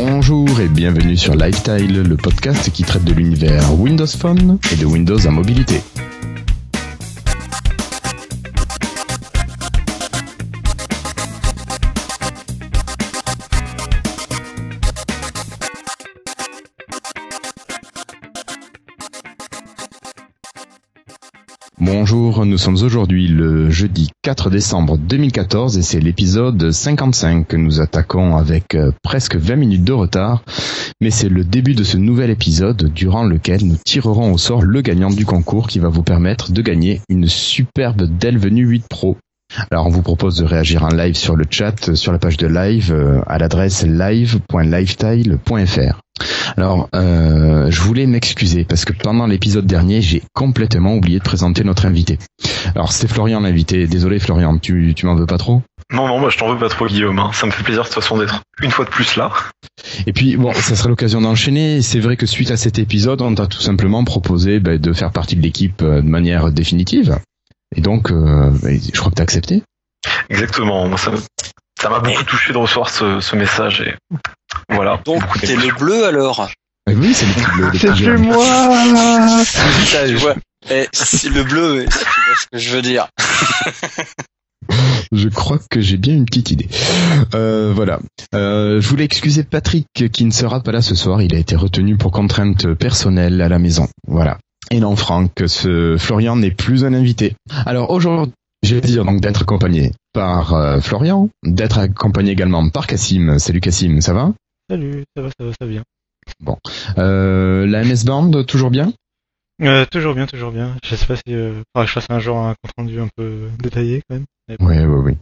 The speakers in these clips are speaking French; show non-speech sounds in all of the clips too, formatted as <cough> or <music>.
Bonjour et bienvenue sur Lifestyle, le podcast qui traite de l'univers Windows Phone et de Windows en mobilité. Sommes aujourd'hui le jeudi 4 décembre 2014 et c'est l'épisode 55 que nous attaquons avec euh, presque 20 minutes de retard. Mais c'est le début de ce nouvel épisode durant lequel nous tirerons au sort le gagnant du concours qui va vous permettre de gagner une superbe Dell Venue 8 Pro. Alors on vous propose de réagir en live sur le chat, sur la page de live, euh, à l'adresse live.lifestyle.fr. Alors, euh, je voulais m'excuser parce que pendant l'épisode dernier, j'ai complètement oublié de présenter notre invité. Alors, c'est Florian l'invité. Désolé Florian, tu, tu m'en veux pas trop? Non, non, bah, je t'en veux pas trop Guillaume. hein. Ça me fait plaisir de toute façon d'être une fois de plus là. Et puis, bon, ça sera l'occasion d'enchaîner. C'est vrai que suite à cet épisode, on t'a tout simplement proposé ben, de faire partie de l'équipe euh, de manière définitive. Et donc, euh, ben, je crois que t'as accepté. Exactement. Ça ça m'a beaucoup touché de recevoir ce, ce message et voilà. Donc t'es le bleu alors Eh oui, c'est le, le, le C'est chez moi Putain, je vois. Eh, c'est le bleu, si tu vois ce que je veux dire. Je crois que j'ai bien une petite idée. Euh, voilà. Euh, je voulais excuser Patrick qui ne sera pas là ce soir. Il a été retenu pour contrainte personnelle à la maison. Voilà. Et non, Franck, ce Florian n'est plus un invité. Alors aujourd'hui, j'ai le plaisir donc d'être accompagné par euh, Florian, d'être accompagné également par Cassim. Salut Cassim, ça va? Salut, ça va, ça va, ça va bien. euh, La MS Band, toujours bien? Euh, toujours bien, toujours bien. Je sais pas si euh, faudra que je fasse un jour un compte rendu un peu détaillé quand même. Bon. Oui, oui, oui.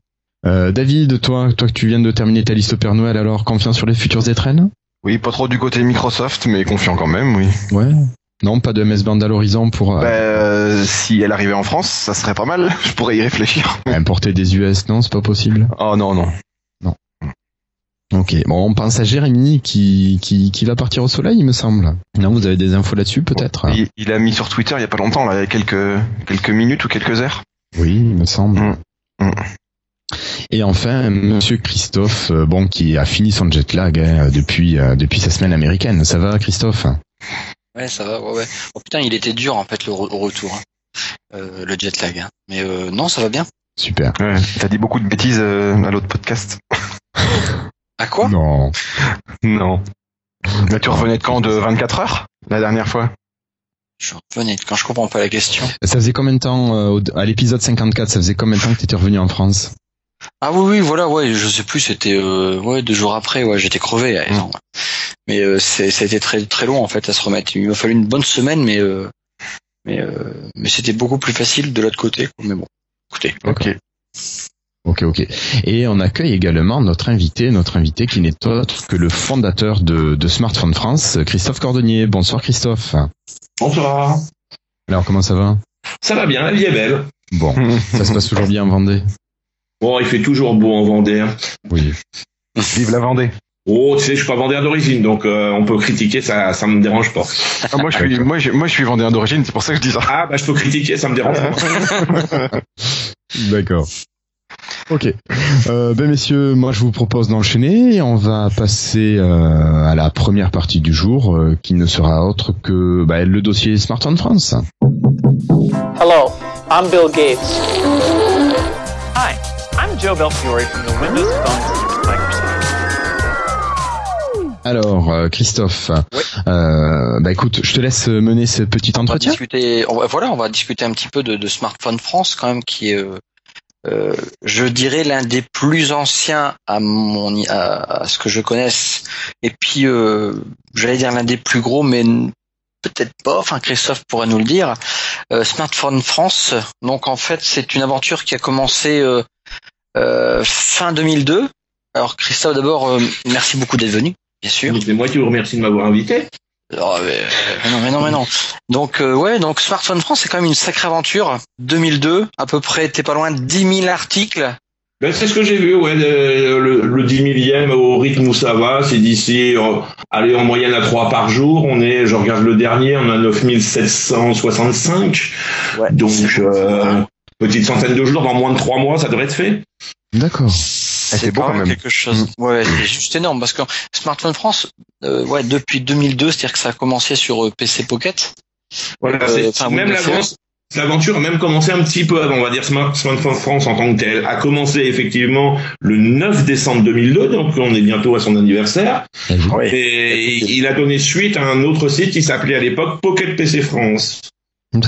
Euh, David, toi, toi que tu viens de terminer ta liste au Père Noël, alors confiant sur les futures étrennes Oui, pas trop du côté Microsoft, mais confiant quand même, oui. Ouais. Non, pas de MS Band à l'horizon pour euh, Bah, euh, si elle arrivait en France, ça serait pas mal. <laughs> Je pourrais y réfléchir. <laughs> importer des US. Non, c'est pas possible. Oh non, non. Ok. Bon, on pense à Jérémy qui, qui, qui va partir au soleil, il me semble. Non, vous avez des infos là-dessus, peut-être? Il, il a mis sur Twitter il y a pas longtemps, là, il y a quelques, quelques minutes ou quelques heures. Oui, il me semble. Mm. Mm. Et enfin, Monsieur Christophe, euh, bon, qui a fini son jet lag hein, depuis euh, depuis sa semaine américaine. Ça va, Christophe? Ouais, ça va, ouais, ouais. Oh putain, il était dur en fait le re- au retour, hein. Euh, le jet lag. hein. Mais euh, non, ça va bien. Super. Ouais. T'as dit beaucoup de bêtises euh, à l'autre podcast. À quoi? Non. Non. Mais tu revenais de quand? De 24 heures? La dernière fois? Je revenais quand? Je comprends pas la question. Ça faisait combien de temps euh, à l'épisode 54 Ça faisait combien de temps que t'étais revenu en France? Ah oui, oui, voilà, ouais, je sais plus, c'était euh, ouais deux jours après, ouais, j'étais crevé. ouais, non. Mais euh, c'est, ça a été très très long en fait à se remettre. Il m'a fallu une bonne semaine, mais euh, mais euh, mais c'était beaucoup plus facile de l'autre côté. quoi. Mais bon, écoutez. Ok. Ok, ok. Et on accueille également notre invité, notre invité qui n'est autre que le fondateur de, de Smartphone France, Christophe Cordonnier. Bonsoir Christophe. Bonsoir. Alors comment ça va? Ça va bien, la vie est belle. Bon, ça se passe toujours bien en Vendée? Bon, il fait toujours beau en Vendée. hein. Oui. Vive la Vendée. Oh, tu sais, je suis pas vendéen d'origine, donc euh, on peut critiquer, ça, ça me dérange pas. Ah, moi, je suis, moi, je, moi, je suis vendéen d'origine, c'est pour ça que je dis ça. Ah, bah je peux critiquer, ça me dérange pas. <laughs> D'accord. Ok. Euh, ben messieurs, moi je vous propose d'enchaîner. On va passer euh, à la première partie du jour, euh, qui ne sera autre que bah, le dossier Smartphone France. Hello, I'm Bill Gates. Hi, I'm Joe Belfiore from the Windows Phone team at Microsoft. Alors, euh, Christophe, Oui. euh, bah écoute, je te laisse mener ce petit On va entretien. discuter. on va- voilà, on va discuter un petit peu de, de Smartphone France quand même, qui est, euh, euh, je dirais, l'un des plus anciens à mon à, à ce que je connaisse. Et puis, euh, j'allais dire l'un des plus gros, mais peut-être pas. Enfin, Christophe pourrait nous le dire. Euh, Smartphone France. Donc, en fait, c'est une aventure qui a commencé euh, fin 2002. Alors, Christophe, d'abord, euh, merci beaucoup d'être venu, bien sûr. C'est moi qui vous remercie de m'avoir invité. Oh, mais, mais non, mais non, mais non. Donc euh, ouais, donc Smartphone France, c'est quand même une sacrée aventure. 2002, à peu près, t'es pas loin de 10 000 articles. Ben, c'est ce que j'ai vu, ouais, le, le, le 10 millième au rythme où ça va, c'est d'ici, euh, allez, en moyenne à 3 par jour, on est, je regarde le dernier, on a 9765. Ouais. Donc, euh, petite centaine de jours, dans moins de trois mois, ça devrait être fait. D'accord. C'est beau quand même quelque chose. Ouais, c'est juste énorme parce que Smartphone France, euh, ouais, depuis 2002, c'est-à-dire que ça a commencé sur euh, PC Pocket. Voilà, Euh, même l'avance, l'aventure a même commencé un petit peu avant, on va dire Smart- Smartphone France en tant que tel, a commencé effectivement le 9 décembre 2002, donc on est bientôt à son anniversaire, Oui. et il a donné suite à un autre site qui s'appelait à l'époque Pocket PC France.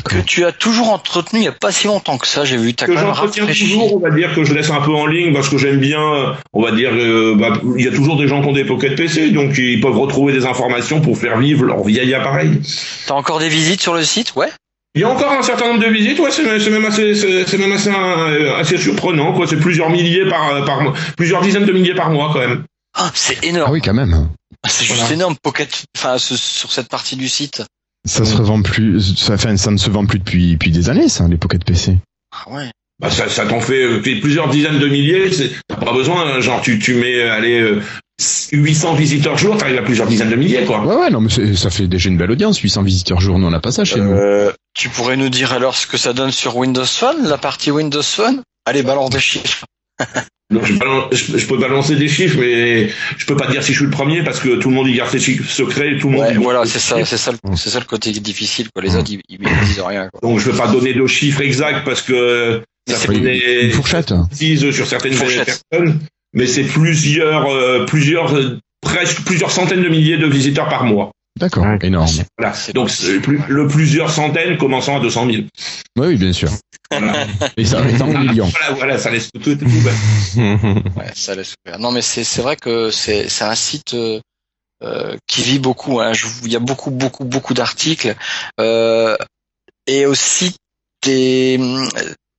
Que tu as toujours entretenu il y a pas si longtemps que ça, j'ai vu. T'as que quand même j'entretiens toujours, on va dire que je laisse un peu en ligne parce que j'aime bien, on va dire, euh, bah, il y a toujours des gens qui ont des Pocket PC, donc ils peuvent retrouver des informations pour faire vivre leur vieil appareil. T'as encore des visites sur le site, ouais. Il y a encore un certain nombre de visites, ouais, c'est même assez, c'est même assez, euh, assez surprenant, quoi. C'est plusieurs milliers par, par mois, plusieurs dizaines de milliers par mois, quand même. Ah, c'est Ah énorme. oui, quand même. C'est juste Voilà. énorme, Pocket. Enfin, ce- sur cette partie du site. Ça se revend plus, ça, enfin, ça ne se vend plus depuis, depuis des années, ça, les Pocket PC. Ah ouais. Bah, ça, ça t'en fait euh, plusieurs dizaines de milliers, c'est- t'as pas besoin, hein, genre, tu, tu mets, euh, allez, euh, 800 visiteurs jour, t'arrives à plusieurs dizaines de milliers, quoi. Ouais, ouais, non, mais c'est- ça fait déjà une belle audience, 800 visiteurs jour, nous on n'a pas ça chez nous. Euh, tu pourrais nous dire alors ce que ça donne sur Windows Phone, la partie Windows Phone? Allez, balance des chiffres. Donc, je, balan- je- je peux balancer des chiffres, mais je peux pas dire si je suis le premier parce que tout le monde y garde ses chiffres secrets, et tout le monde. Ouais, y- voilà, c'est ça, c'est ça, le- c'est ça le côté difficile, quoi. Les autres, ils, ils, ils disent rien, quoi. Donc je vais pas donner de chiffres exacts parce que Mais ça c'est fait Une fourchette. sur certaines Fourchette. personnes, mais c'est plusieurs, euh, plusieurs, euh, presque plusieurs centaines de milliers de visiteurs par mois. D'accord, Ouais. énorme. Voilà. Donc plus- le plusieurs centaines commençant à 200 000. Oui, oui, bien sûr. Voilà, Et ça reste en millions. voilà, voilà, ça laisse tout, tout, tout. <laughs> Ouais, ça laisse ouvert. Non, mais c'est c'est vrai que c'est c'est un site euh, euh, qui vit beaucoup. Hein. Je- Il y a beaucoup, beaucoup, beaucoup d'articles euh, et aussi des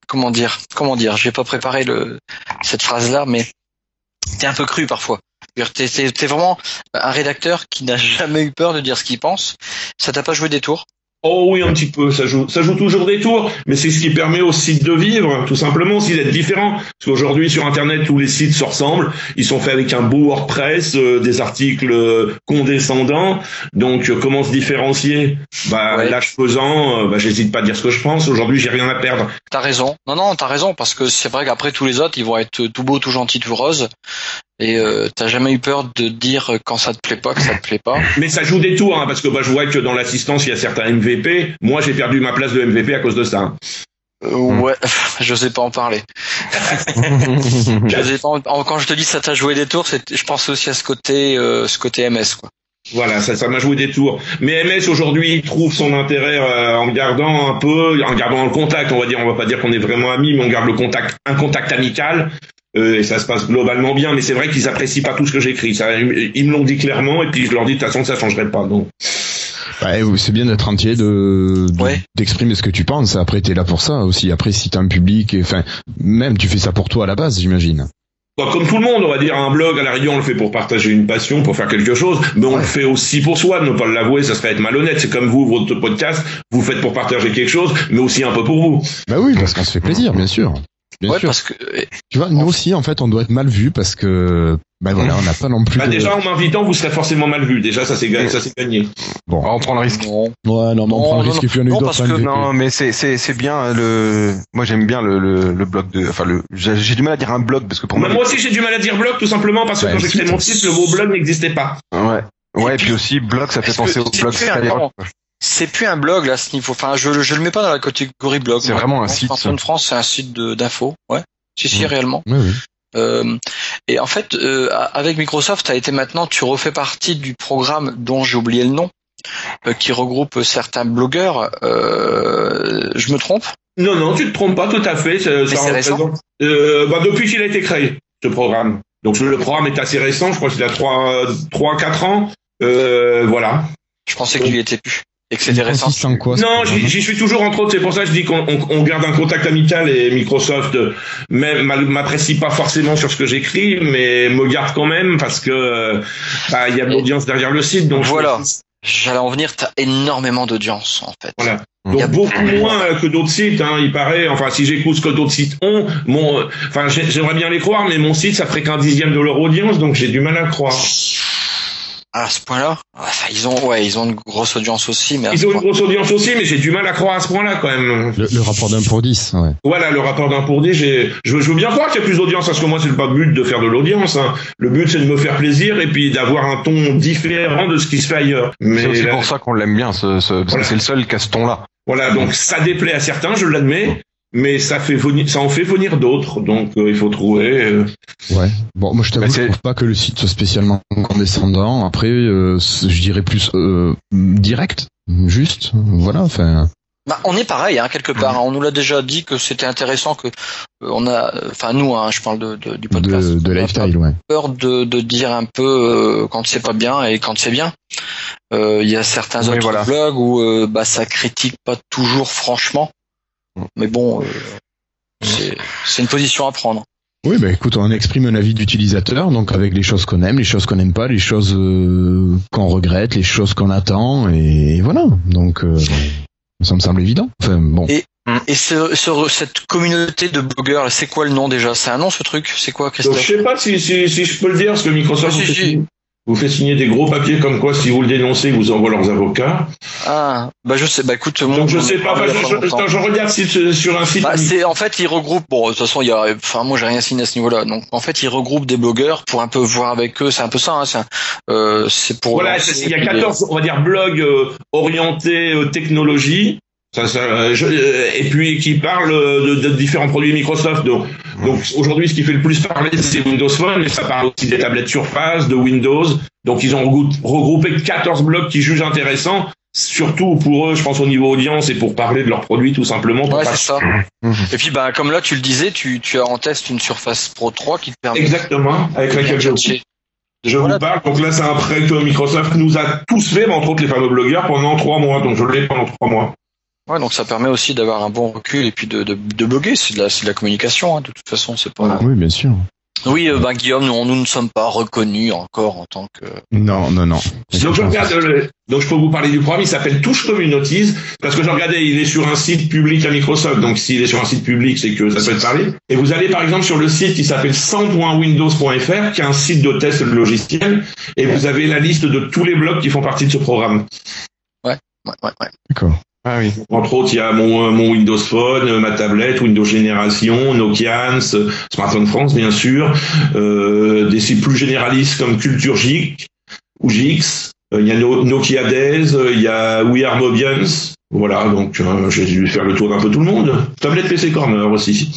comment dire, comment dire. J'ai pas préparé le cette phrase-là, mais t'es un peu cru parfois. T'es vraiment un rédacteur qui n'a jamais eu peur de dire ce qu'il pense. Ça t'a pas joué des tours? Oh oui, un petit peu, ça joue, ça joue toujours des tours, mais c'est ce qui permet au site de vivre, tout simplement, aussi d'être différent. Parce qu'aujourd'hui, sur Internet, tous les sites se ressemblent, ils sont faits avec un beau WordPress, euh, des articles euh, condescendants, donc euh, comment se différencier? Bah, Ouais. pesant, euh, bah, j'hésite pas à dire ce que je pense, aujourd'hui, j'ai rien à perdre. T'as raison. Non, non, t'as raison parce que c'est vrai qu'après tous les autres, ils vont être tout beau, tout gentil, tout rose. Et euh, t'as jamais eu peur de dire quand ça te plaît pas que ça te plaît pas? Mais ça joue des tours, hein, parce que bah, je vois que dans l'assistance, il y a certains MVP, moi j'ai perdu ma place de MVP à cause de ça. hein. Euh, Ouais, <laughs> je sais pas en parler. <laughs> Je sais pas en- en- quand je te dis ça t'a joué des tours, c'est, je pense aussi à ce côté, euh, ce côté MS quoi. Voilà, ça, ça m'a joué des tours. Mais MS aujourd'hui il trouve son intérêt euh, en gardant un peu, en gardant le contact. On va dire, on va pas dire qu'on est vraiment amis, mais on garde le contact, un contact amical. Euh, et ça se passe globalement bien. Mais c'est vrai qu'ils apprécient pas tout ce que j'écris. Ça, ils me l'ont dit clairement, et puis je leur dis de toute façon ça changerait pas. Donc Ouais, c'est bien d'être entier, de, de- Ouais. d'exprimer ce que tu penses. Après, t'es là pour ça aussi. Après, si t'as un public, et- enfin, même tu fais ça pour toi à la base, j'imagine. Bah, comme tout le monde, on va dire un blog à la rigueur, on le fait pour partager une passion, pour faire quelque chose, mais on le fait aussi pour soi. Ne pas l'avouer, ça serait être malhonnête. C'est comme vous, votre podcast, vous faites pour partager quelque chose, mais aussi un peu pour vous. Bah oui, parce qu'on se fait plaisir, bien sûr. Bien ouais, sûr. parce que euh, Tu vois, nous aussi, en fait, on doit être mal vu parce que, bah voilà, on n'a pas non plus. Bah, de- déjà, en m'invitant, vous serez forcément mal vu. Déjà, ça c'est gagné. Ça c'est gagné. Bon. On prend le risque. non. Ouais, non, mais on Non, prend le non, risque et puis on a eu non, d'autres parce que-. Non, mais c'est c'est c'est bien hein, le. Moi j'aime bien le, le le blog de. Enfin le. J'ai j'ai du mal à dire un blog parce que pour Bah, moi. moi aussi, j'ai du mal à dire blog, tout simplement parce que Ouais, quand j'ai créé mon site, le mot blog n'existait pas. Ouais. Ouais, et puis aussi blog, ça fait penser au blog Skyrock. C'est plus un blog là à ce niveau. Enfin, je je le mets pas dans la catégorie blog. C'est vraiment un site, Smartphone France, c'est un site de d'info. Ouais. Si si réellement. Oui, oui. Euh, et en fait, euh, avec Microsoft, tu as été maintenant, tu refais partie du programme dont j'ai oublié le nom, euh, qui regroupe certains blogueurs. Euh, je me trompe? Non, non, tu te trompes pas, tout à fait. Ça, ça c'est récent? représente- Euh, bah, depuis qu'il a été créé, ce programme. Donc le programme est assez récent, je crois qu'il a 3 trois 4 ans. Euh, voilà. Je pensais qu'il y était plus et que c'était Il récent. consiste en quoi Non, j'y j'y suis toujours entre autres. C'est pour ça que je dis qu'on on- on garde un contact amical et Microsoft euh, m'apprécie pas forcément sur ce que j'écris, mais me garde quand même parce que euh, bah, il y a de l'audience derrière le site. Donc Voilà. J'allais en venir, tu as énormément d'audience en fait. Voilà. Il Donc y a beaucoup moins euh, que d'autres sites, hein, il paraît. Enfin, si j'écoute ce que d'autres sites ont, mon, enfin, j'ai- j'aimerais bien les croire, mais mon site, ça ferait qu'un dixième de leur audience, donc j'ai du mal à croire. À ce point-là. Enfin, ils ont, ouais, ils ont une grosse audience aussi, mais Ils ont une grosse audience aussi, mais j'ai du mal à croire à ce point-là quand même. Le, le rapport d'un pour 10, ouais. Voilà, le rapport d'un pour dix, j'ai, je, veux- je veux bien croire qu'il y a plus d'audience, parce que moi, c'est pas le but de faire de l'audience. hein. Le but, c'est de me faire plaisir et puis d'avoir un ton différent de ce qui se fait ailleurs. Mais C'est aussi là- pour ça qu'on l'aime bien, ce, ce- parce que Voilà. c'est le seul qui a ce ton-là. voilà, donc ça déplaît à certains, je l'admets, mais ça fait venir, ça en fait venir d'autres. Donc euh, il faut trouver. euh, Ouais. Bon, moi je t'avoue, Bah, je trouve pas que le site soit spécialement condescendant. Après, euh, je dirais plus euh, direct, juste. Voilà. Enfin, Bah, on est pareil, hein, quelque part. hein. On nous l'a déjà dit que c'était intéressant que euh, on a, enfin nous, hein, je parle de, de- du podcast. de, de on a lifestyle, ouais. peur de, de dire un peu euh, quand c'est pas bien et quand c'est bien. Euh, Il y a certains Oui, autres voilà. blogs où euh, bah ça critique pas toujours franchement, mais bon, euh, c'est une position à prendre. Oui, bah écoute, on exprime un avis d'utilisateur, donc avec les choses qu'on aime, les choses qu'on n'aime pas, les choses euh, qu'on regrette, les choses qu'on attend, et voilà. Donc, euh, ça me semble évident. Enfin, bon. Et ce, ce- cette communauté de blogueurs, c'est quoi le nom déjà? C'est un nom ce truc? C'est quoi, Donc Christophe? Je sais pas si, si, si je peux le dire, parce que Microsoft Ah, si, vous fait signer des gros papiers comme quoi si vous le dénoncez, ils vous envoient leurs avocats. Ah, bah je sais. Bah écoute, moi, Donc je sais pas, a je, je- je regarde si, sur un site. Bah, c'est en fait ils regroupent bon de toute façon il y a enfin moi j'ai rien signé à ce niveau-là donc en fait ils regroupent des blogueurs pour un peu voir avec eux c'est un peu ça hein, c'est euh, c'est pour Voilà, il y a des- 14, on va dire, blogs euh, orientés euh, technologie. Ça, ça, euh, je- euh, et puis qui parlent euh, de, de différents produits Microsoft. Donc, donc aujourd'hui, ce qui fait le plus parler, c'est Windows Phone, mais ça parle aussi des tablettes Surface, de Windows. Donc ils ont regrou- regroupé 14 blogs qui jugent intéressants, surtout pour eux, je pense au niveau audience et pour parler de leurs produits tout simplement. pour ouais pas- c'est ça Mhm. et puis bah comme là tu le disais tu tu as en test une Surface Pro 3 qui te permet Exactement, avec laquelle je, je Voilà. vous parle. Donc là, c'est un prêt que Microsoft nous a tous fait, mais entre autres les fameux blogueurs, pendant trois mois. Donc je l'ai pendant trois mois. Ouais donc ça permet aussi d'avoir un bon recul et puis de de, de bloguer c'est de la c'est de la communication hein, de toute façon c'est pas Oui, bien sûr. oui euh, bah Guillaume nous, nous ne sommes pas reconnus encore en tant que Non, non, non. Donc je regarde, donc je peux vous parler du programme, il s'appelle Touche Communities, parce que je regardais, il est sur un site public à Microsoft, donc s'il est sur un site public, c'est que ça peut être parlé. Et vous allez par exemple sur le site qui s'appelle 100.windows.fr, qui est un site de test de logiciel, et vous avez la liste de tous les blogs qui font partie de ce programme. ouais ouais ouais D'accord. Ah oui. Entre autres, il y a mon, euh, mon Windows Phone, euh, ma tablette, Windows Génération, Nokians, euh, Smartphone France, bien sûr, euh, des sites plus généralistes comme Culture Geek ou Gix. Il y a No- Nokia Days, il y a We Are Mobians. Voilà, donc euh, j'ai dû faire le tour d'un peu tout le monde. Tablette PC Corner aussi.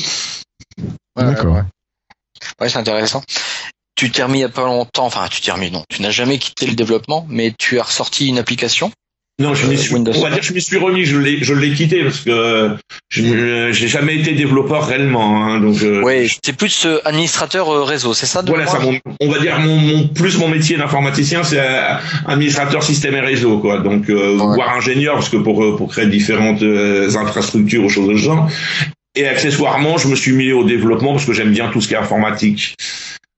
Ouais, D'accord. ouais. Ouais, c'est intéressant. Tu t'es remis il y a pas longtemps, enfin tu t'es remis, non, tu n'as jamais quitté le développement, mais tu as ressorti une application. Non, je m'y suis, Windows on va dire je m'y suis remis, je l'ai, je l'ai quitté parce que je j'ai jamais été développeur réellement, hein, donc. euh, Ouais, c'est plus euh, administrateur euh, réseau, c'est ça de Voilà, ça, mon- on va dire mon, mon plus mon métier d'informaticien, c'est euh, administrateur système et réseau, quoi. Donc euh, Ouais. voire ingénieur, parce que pour euh, pour créer différentes euh, infrastructures ou choses de ce genre. Et accessoirement, je me suis mis au développement parce que j'aime bien tout ce qui est informatique.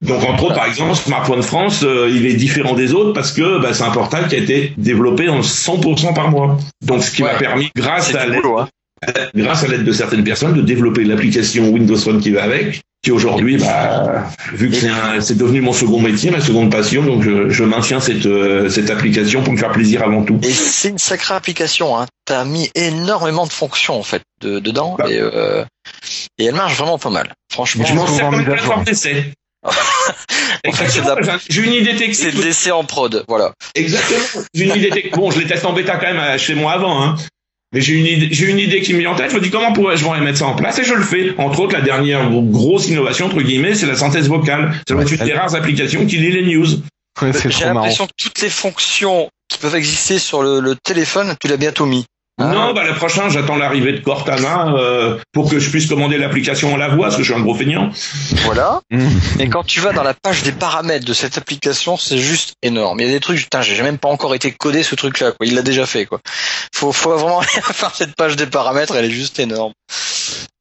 Donc entre autres, par exemple, Smartphone France, euh, il est différent des autres parce que bah, c'est un portail qui a été développé en 100% par mois. Donc ce qui m'a permis, grâce à boulot, hein. grâce à l'aide de certaines personnes, de développer l'application Windows Phone qui va avec, qui aujourd'hui, bah, vu que c'est devenu mon second métier, ma seconde passion, donc je, je maintiens cette, euh, cette application pour me faire plaisir avant tout. Et c'est une sacrée application, hein. T'as mis énormément de fonctions en fait de- dedans Bah. et, euh, et elle marche vraiment pas mal. Franchement, Je m'en sers comme plateforme d'essai. En fait, c'est de la- Exactement, J'ai une idée c'est technique. le DC en prod, voilà. Exactement. J'ai une idée technique. Bon, je les teste en bêta quand même euh, chez moi avant, hein. Mais j'ai une idée, j'ai une idée qui me vient en tête. Je me dis comment pourrais-je mettre ça en place? Et je le fais. Entre autres, la dernière grosse innovation entre guillemets, c'est la synthèse vocale. C'est une des rares applications qui lit les news. Ouais, c'est J'ai l'impression que toutes les fonctions qui peuvent exister sur le, le téléphone, tu l'as bientôt mis. Ah. Non, bah le prochain, j'attends l'arrivée de Cortana euh, pour que je puisse commander l'application à la voix, parce que je suis un gros feignant. Voilà. Mmh. Et quand tu vas dans la page des paramètres de cette application, c'est juste énorme. Il y a des trucs, putain, j'ai même pas encore été codé ce truc-là, quoi. Il l'a déjà fait, quoi. Faut, faut vraiment <laughs> faire cette page des paramètres, elle est juste énorme.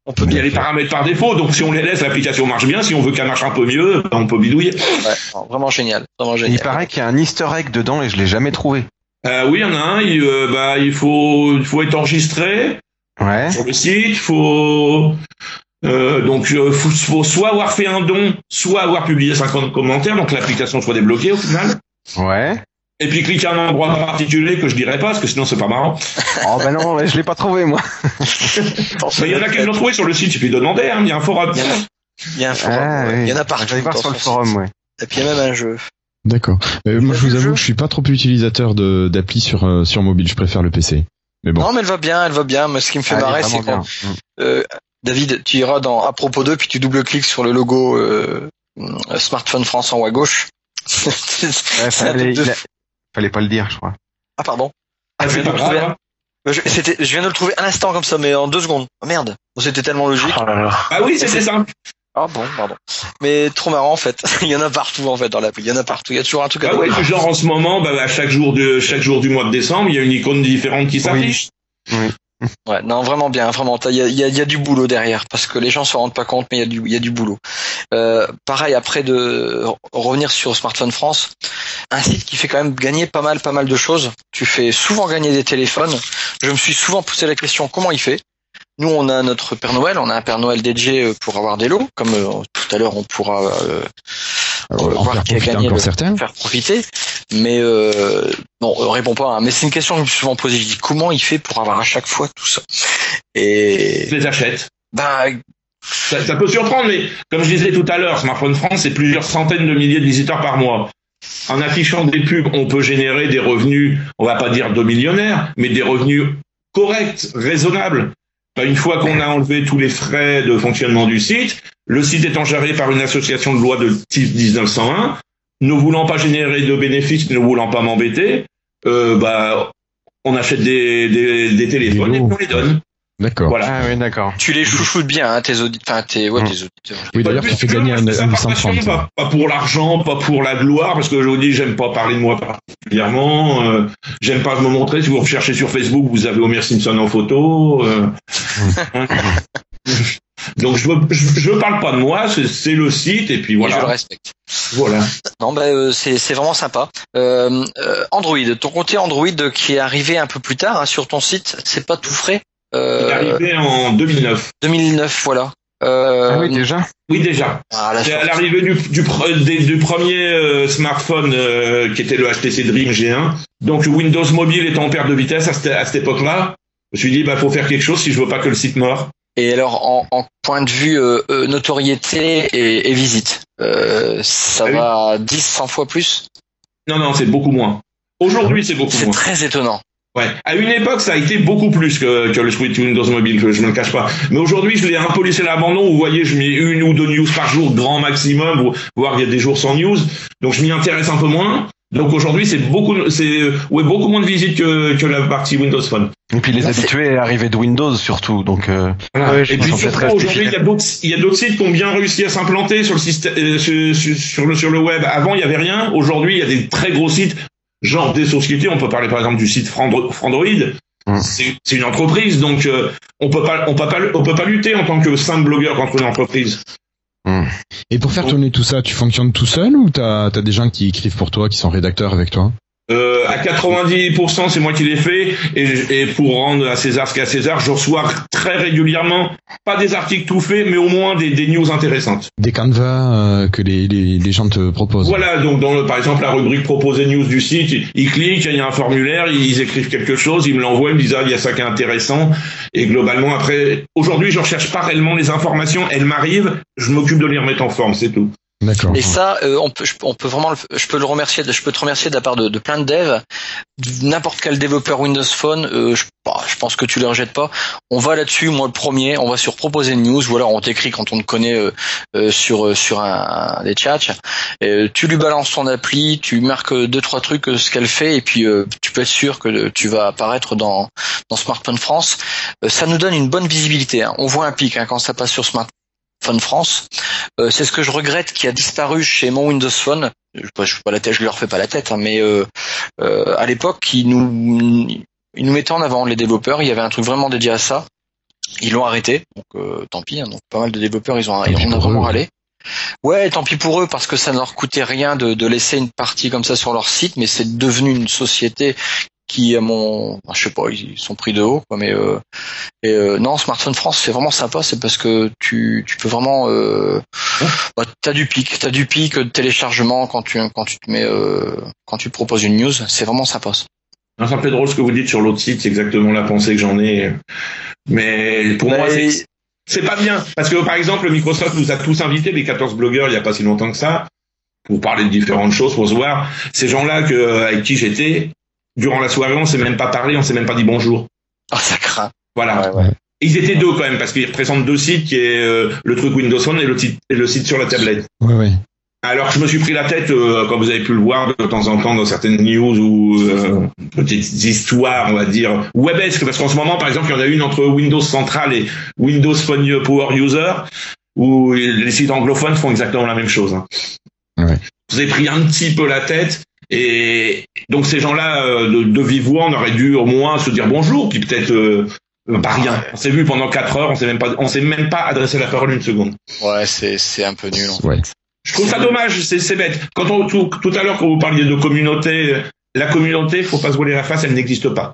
On peut Il y bien a les paramètres par défaut, donc si on les laisse, l'application marche bien. Si on veut qu'elle marche un peu mieux, bah, on peut bidouiller. Ouais, vraiment génial, vraiment Il génial. paraît qu'il y a un easter egg dedans et je l'ai jamais trouvé. Euh, oui, il y en a un. Il, euh, bah, il faut, il faut être enregistré Ouais. sur le site. Il faut euh, donc euh, faut, faut soit avoir fait un don, soit avoir publié 50 commentaires, donc l'application soit débloquée au final. Ouais. Et puis cliquez à un endroit particulier que je dirais pas, parce que sinon c'est pas marrant. <laughs> Oh ben non, mais je l'ai pas trouvé moi. <laughs> Mais il y en a qui l'ont trouvé sur le site, il suffit de demander, hein, il y a un forum. Il y en a, il y a un forum, Ah, ouais. oui. il y en a partout. J'allais voir sur le forum, ouais. Et puis il y a même un jeu. D'accord. Euh, moi, je vous avoue jeu que je suis pas trop d'appli de, d'appli sur, euh, sur mobile. Je préfère le PC. Mais bon. Non, mais elle va bien, elle va bien. Mais ce qui me fait Ah, marrer, c'est quand. Mm. euh, David, tu iras dans à propos d'eux, puis tu double-cliques sur le logo euh, Smartphone France en haut à gauche. <laughs> Ouais, un fallait, de a- fallait pas le dire, je crois. Ah pardon. Ah, je viens pas de le trouver. grave. hein. Je, viens de le trouver à l'instant comme ça, mais en deux secondes. Oh, merde. Bon, C'était tellement logique. Oh là là. Ah oui, c'était ça. Ah bon, pardon. Mais trop marrant en fait. <laughs> Il y en a partout en fait dans l'appli. Il y en a partout. Il y a toujours un truc à Ah ouais, genre en ce moment, bah, à chaque jour de chaque jour du mois de décembre, il y a une icône différente qui s'affiche. <laughs> Ouais, non, vraiment bien, vraiment. Il y a, il y, a, il y a du boulot derrière parce que les gens se rendent pas compte, mais il y a du, il y a du boulot. Euh, pareil, après de re- revenir sur Smartphone France, un site qui fait quand même gagner pas mal, pas mal de choses. Tu fais souvent gagner des téléphones. Je me suis souvent posé la question comment il fait? Nous, on a notre Père Noël, on a un Père Noël dédié euh, pour avoir des lots, comme euh, tout à l'heure on pourra euh, Alors, voir faire qui a profiter gagné le- faire profiter. Mais euh, bon, on répond pas. hein. Mais c'est une question que je me suis souvent posée. Je dis comment il fait pour avoir à chaque fois tout ça? Et Je les achète. bah Ça, ça peut surprendre, mais comme je disais tout à l'heure, Smartphone France, c'est plusieurs centaines de milliers de visiteurs par mois. En affichant des pubs, on peut générer des revenus, on va pas dire de millionnaires, mais des revenus corrects, raisonnables. Bah, Une fois qu'on a enlevé tous les frais de fonctionnement du site, le site étant géré par une association de loi de type 1901, ne voulant pas générer de bénéfices, ne voulant pas m'embêter, euh, bah, on achète des, des, des téléphones et on les donne. D'accord. Voilà. Ah oui, d'accord. tu les chouchoutes bien, hein, tes auditeurs, enfin tes, ouais, Mm. tes auditeurs. Oui, d'ailleurs, tu fais gagner un, un par passion, 830. Pas, pas pour l'argent, pas pour la gloire, parce que je vous dis, j'aime pas parler de moi particulièrement. euh, j'aime pas me montrer. Si vous recherchez sur Facebook, vous avez Homer Simpson en photo. euh, hein. <laughs> Donc je, je, je parle pas de moi, c'est, c'est le site et puis Et je le voilà. respecte. Voilà. Non, bah, euh, c'est c'est vraiment sympa. Euh, euh, Android, ton côté Android qui est arrivé un peu plus tard hein, sur ton site, c'est pas tout frais. Il est Euh, arrivé en 2009. 2009, voilà. Euh, Ah oui, déjà. Oui déjà. ah, la C'est à l'arrivée du, premier euh, smartphone euh, qui était le HTC Dream G1. Donc Windows Mobile étant en perte de vitesse à cette, à cette époque-là, je me suis dit bah faut faire quelque chose si je veux pas que le site meure. Et alors, en, en point de vue notoriété et, et visite, euh, ça Ah oui. va à 10, 100 fois plus? Non non c'est beaucoup moins. Aujourd'hui c'est beaucoup C'est moins. très étonnant. Ouais. À une époque ça a été beaucoup plus que, que le suite Windows Mobile, je, je me le cache pas. Mais aujourd'hui je l'ai un peu laissé l'abandon. Vous voyez je mets une ou deux news par jour grand maximum, vo- voire il y a des jours sans news. Donc je m'y intéresse un peu moins. Donc aujourd'hui c'est beaucoup c'est euh, ouais beaucoup moins de visites que, que la partie Windows Phone. Et puis les habitués arrivés de Windows surtout, donc euh, Voilà. Ouais, et puis que aujourd'hui, il y a d'autres, il y a d'autres sites qui ont bien réussi à s'implanter sur le système, euh, sur, sur- sur le sur le web. Avant, il y avait rien. Aujourd'hui, il y a des très gros sites, genre des sociétés. On peut parler par exemple du site Frandro- Frandroid. Mm. C'est une entreprise, donc euh, on peut pas, on peut pas, on peut pas lutter en tant que simple blogueur contre une entreprise. Et pour faire tourner tout ça, tu fonctionnes tout seul ou t'as as des gens qui écrivent pour toi, qui sont rédacteurs avec toi? Euh, à 90%, c'est moi qui l'ai fait. Et, et pour rendre à César ce qu'est à César, je reçois très régulièrement, pas des articles tout faits, mais au moins des, des news intéressantes. Des canevas euh, que les, les, les gens te proposent. Voilà, donc dans le, par exemple la rubrique proposer news du site, ils, ils cliquent, il y a un formulaire, ils écrivent quelque chose, ils me l'envoient, ils me disent ah il y a ça qui est intéressant. Et globalement après, aujourd'hui je recherche pas réellement les informations, elles m'arrivent, je m'occupe de les remettre en forme, c'est tout. Et ça, euh, on peut, je, on peut vraiment, le- je peux le remercier, je peux te remercier de la part de, plein de devs, n'importe quel développeur Windows Phone, euh, je, bah, je pense que tu les rejettes pas. On va là-dessus, moi le premier, on va sur proposer une news, ou alors on t'écrit quand on te connaît euh, euh, sur euh, sur un, des chats. Euh, tu lui balances ton appli, tu marques deux trois trucs ce qu'elle fait, et puis tu peux être sûr que tu vas apparaître dans dans Smartphone France. Ça nous donne une bonne visibilité. hein. On voit un pic hein, quand ça passe sur Smartphone France. Euh, c'est ce que je regrette qui a disparu chez mon Windows Phone. Je, je, je, pas la tête, je leur fais pas la tête, hein, mais euh, euh, à l'époque, ils nous, ils nous mettaient en avant les développeurs. Il y avait un truc vraiment dédié à ça. Ils l'ont arrêté, donc euh, tant pis. Hein, donc pas mal de développeurs, ils ont, ils ont vraiment râlé. Ouais, tant pis pour eux parce que ça ne leur coûtait rien de, de laisser une partie comme ça sur leur site, mais c'est devenu une société qui à mon, je sais pas, ils sont pris de haut, quoi. Mais euh, et euh, non, Smartphone France, c'est vraiment sympa, c'est parce que tu, tu peux vraiment, euh, bah, t'as du pic, t'as du pic de téléchargement quand tu quand tu te mets, euh, quand tu proposes une news, c'est vraiment sympa. ça. Non, c'est un peu drôle ce que vous dites sur l'autre site, c'est exactement la pensée que j'en ai. Mais pour moi, c'est pas bien. Parce que par exemple, Microsoft nous a tous invités, les 14 blogueurs, il y a pas si longtemps que ça, pour parler de différentes choses, pour se voir. Ces gens-là que, avec qui j'étais, durant la soirée, on s'est même pas parlé, on s'est même pas dit bonjour. Ah, ça craint. Voilà. Ouais, ouais. Ils étaient deux quand même, parce qu'ils représentent deux sites, qui est euh, le truc Windows Phone et le, site- et le site sur la tablette. Ouais, ouais. Alors je me suis pris la tête, euh, comme vous avez pu le voir de temps en temps dans certaines news ou euh, petites histoires, on va dire, webesques, parce qu'en ce moment, par exemple, il y en a une entre Windows Central et Windows Phone Power User, où les sites anglophones font exactement la même chose. hein. Ouais. Vous avez pris un petit peu la tête, et donc ces gens-là, euh, de, de vive voix, on aurait dû au moins se dire bonjour, puis peut-être... Euh, pas rien. On s'est vu pendant quatre heures, on s'est même pas, on s'est même pas adressé la parole une seconde. Ouais, c'est c'est un peu nul. en fait. Ouais. Je trouve ça dommage, c'est c'est bête. Quand on, tout, tout à l'heure, quand vous parliez de communauté, la communauté, faut pas se voiler la face, elle n'existe pas.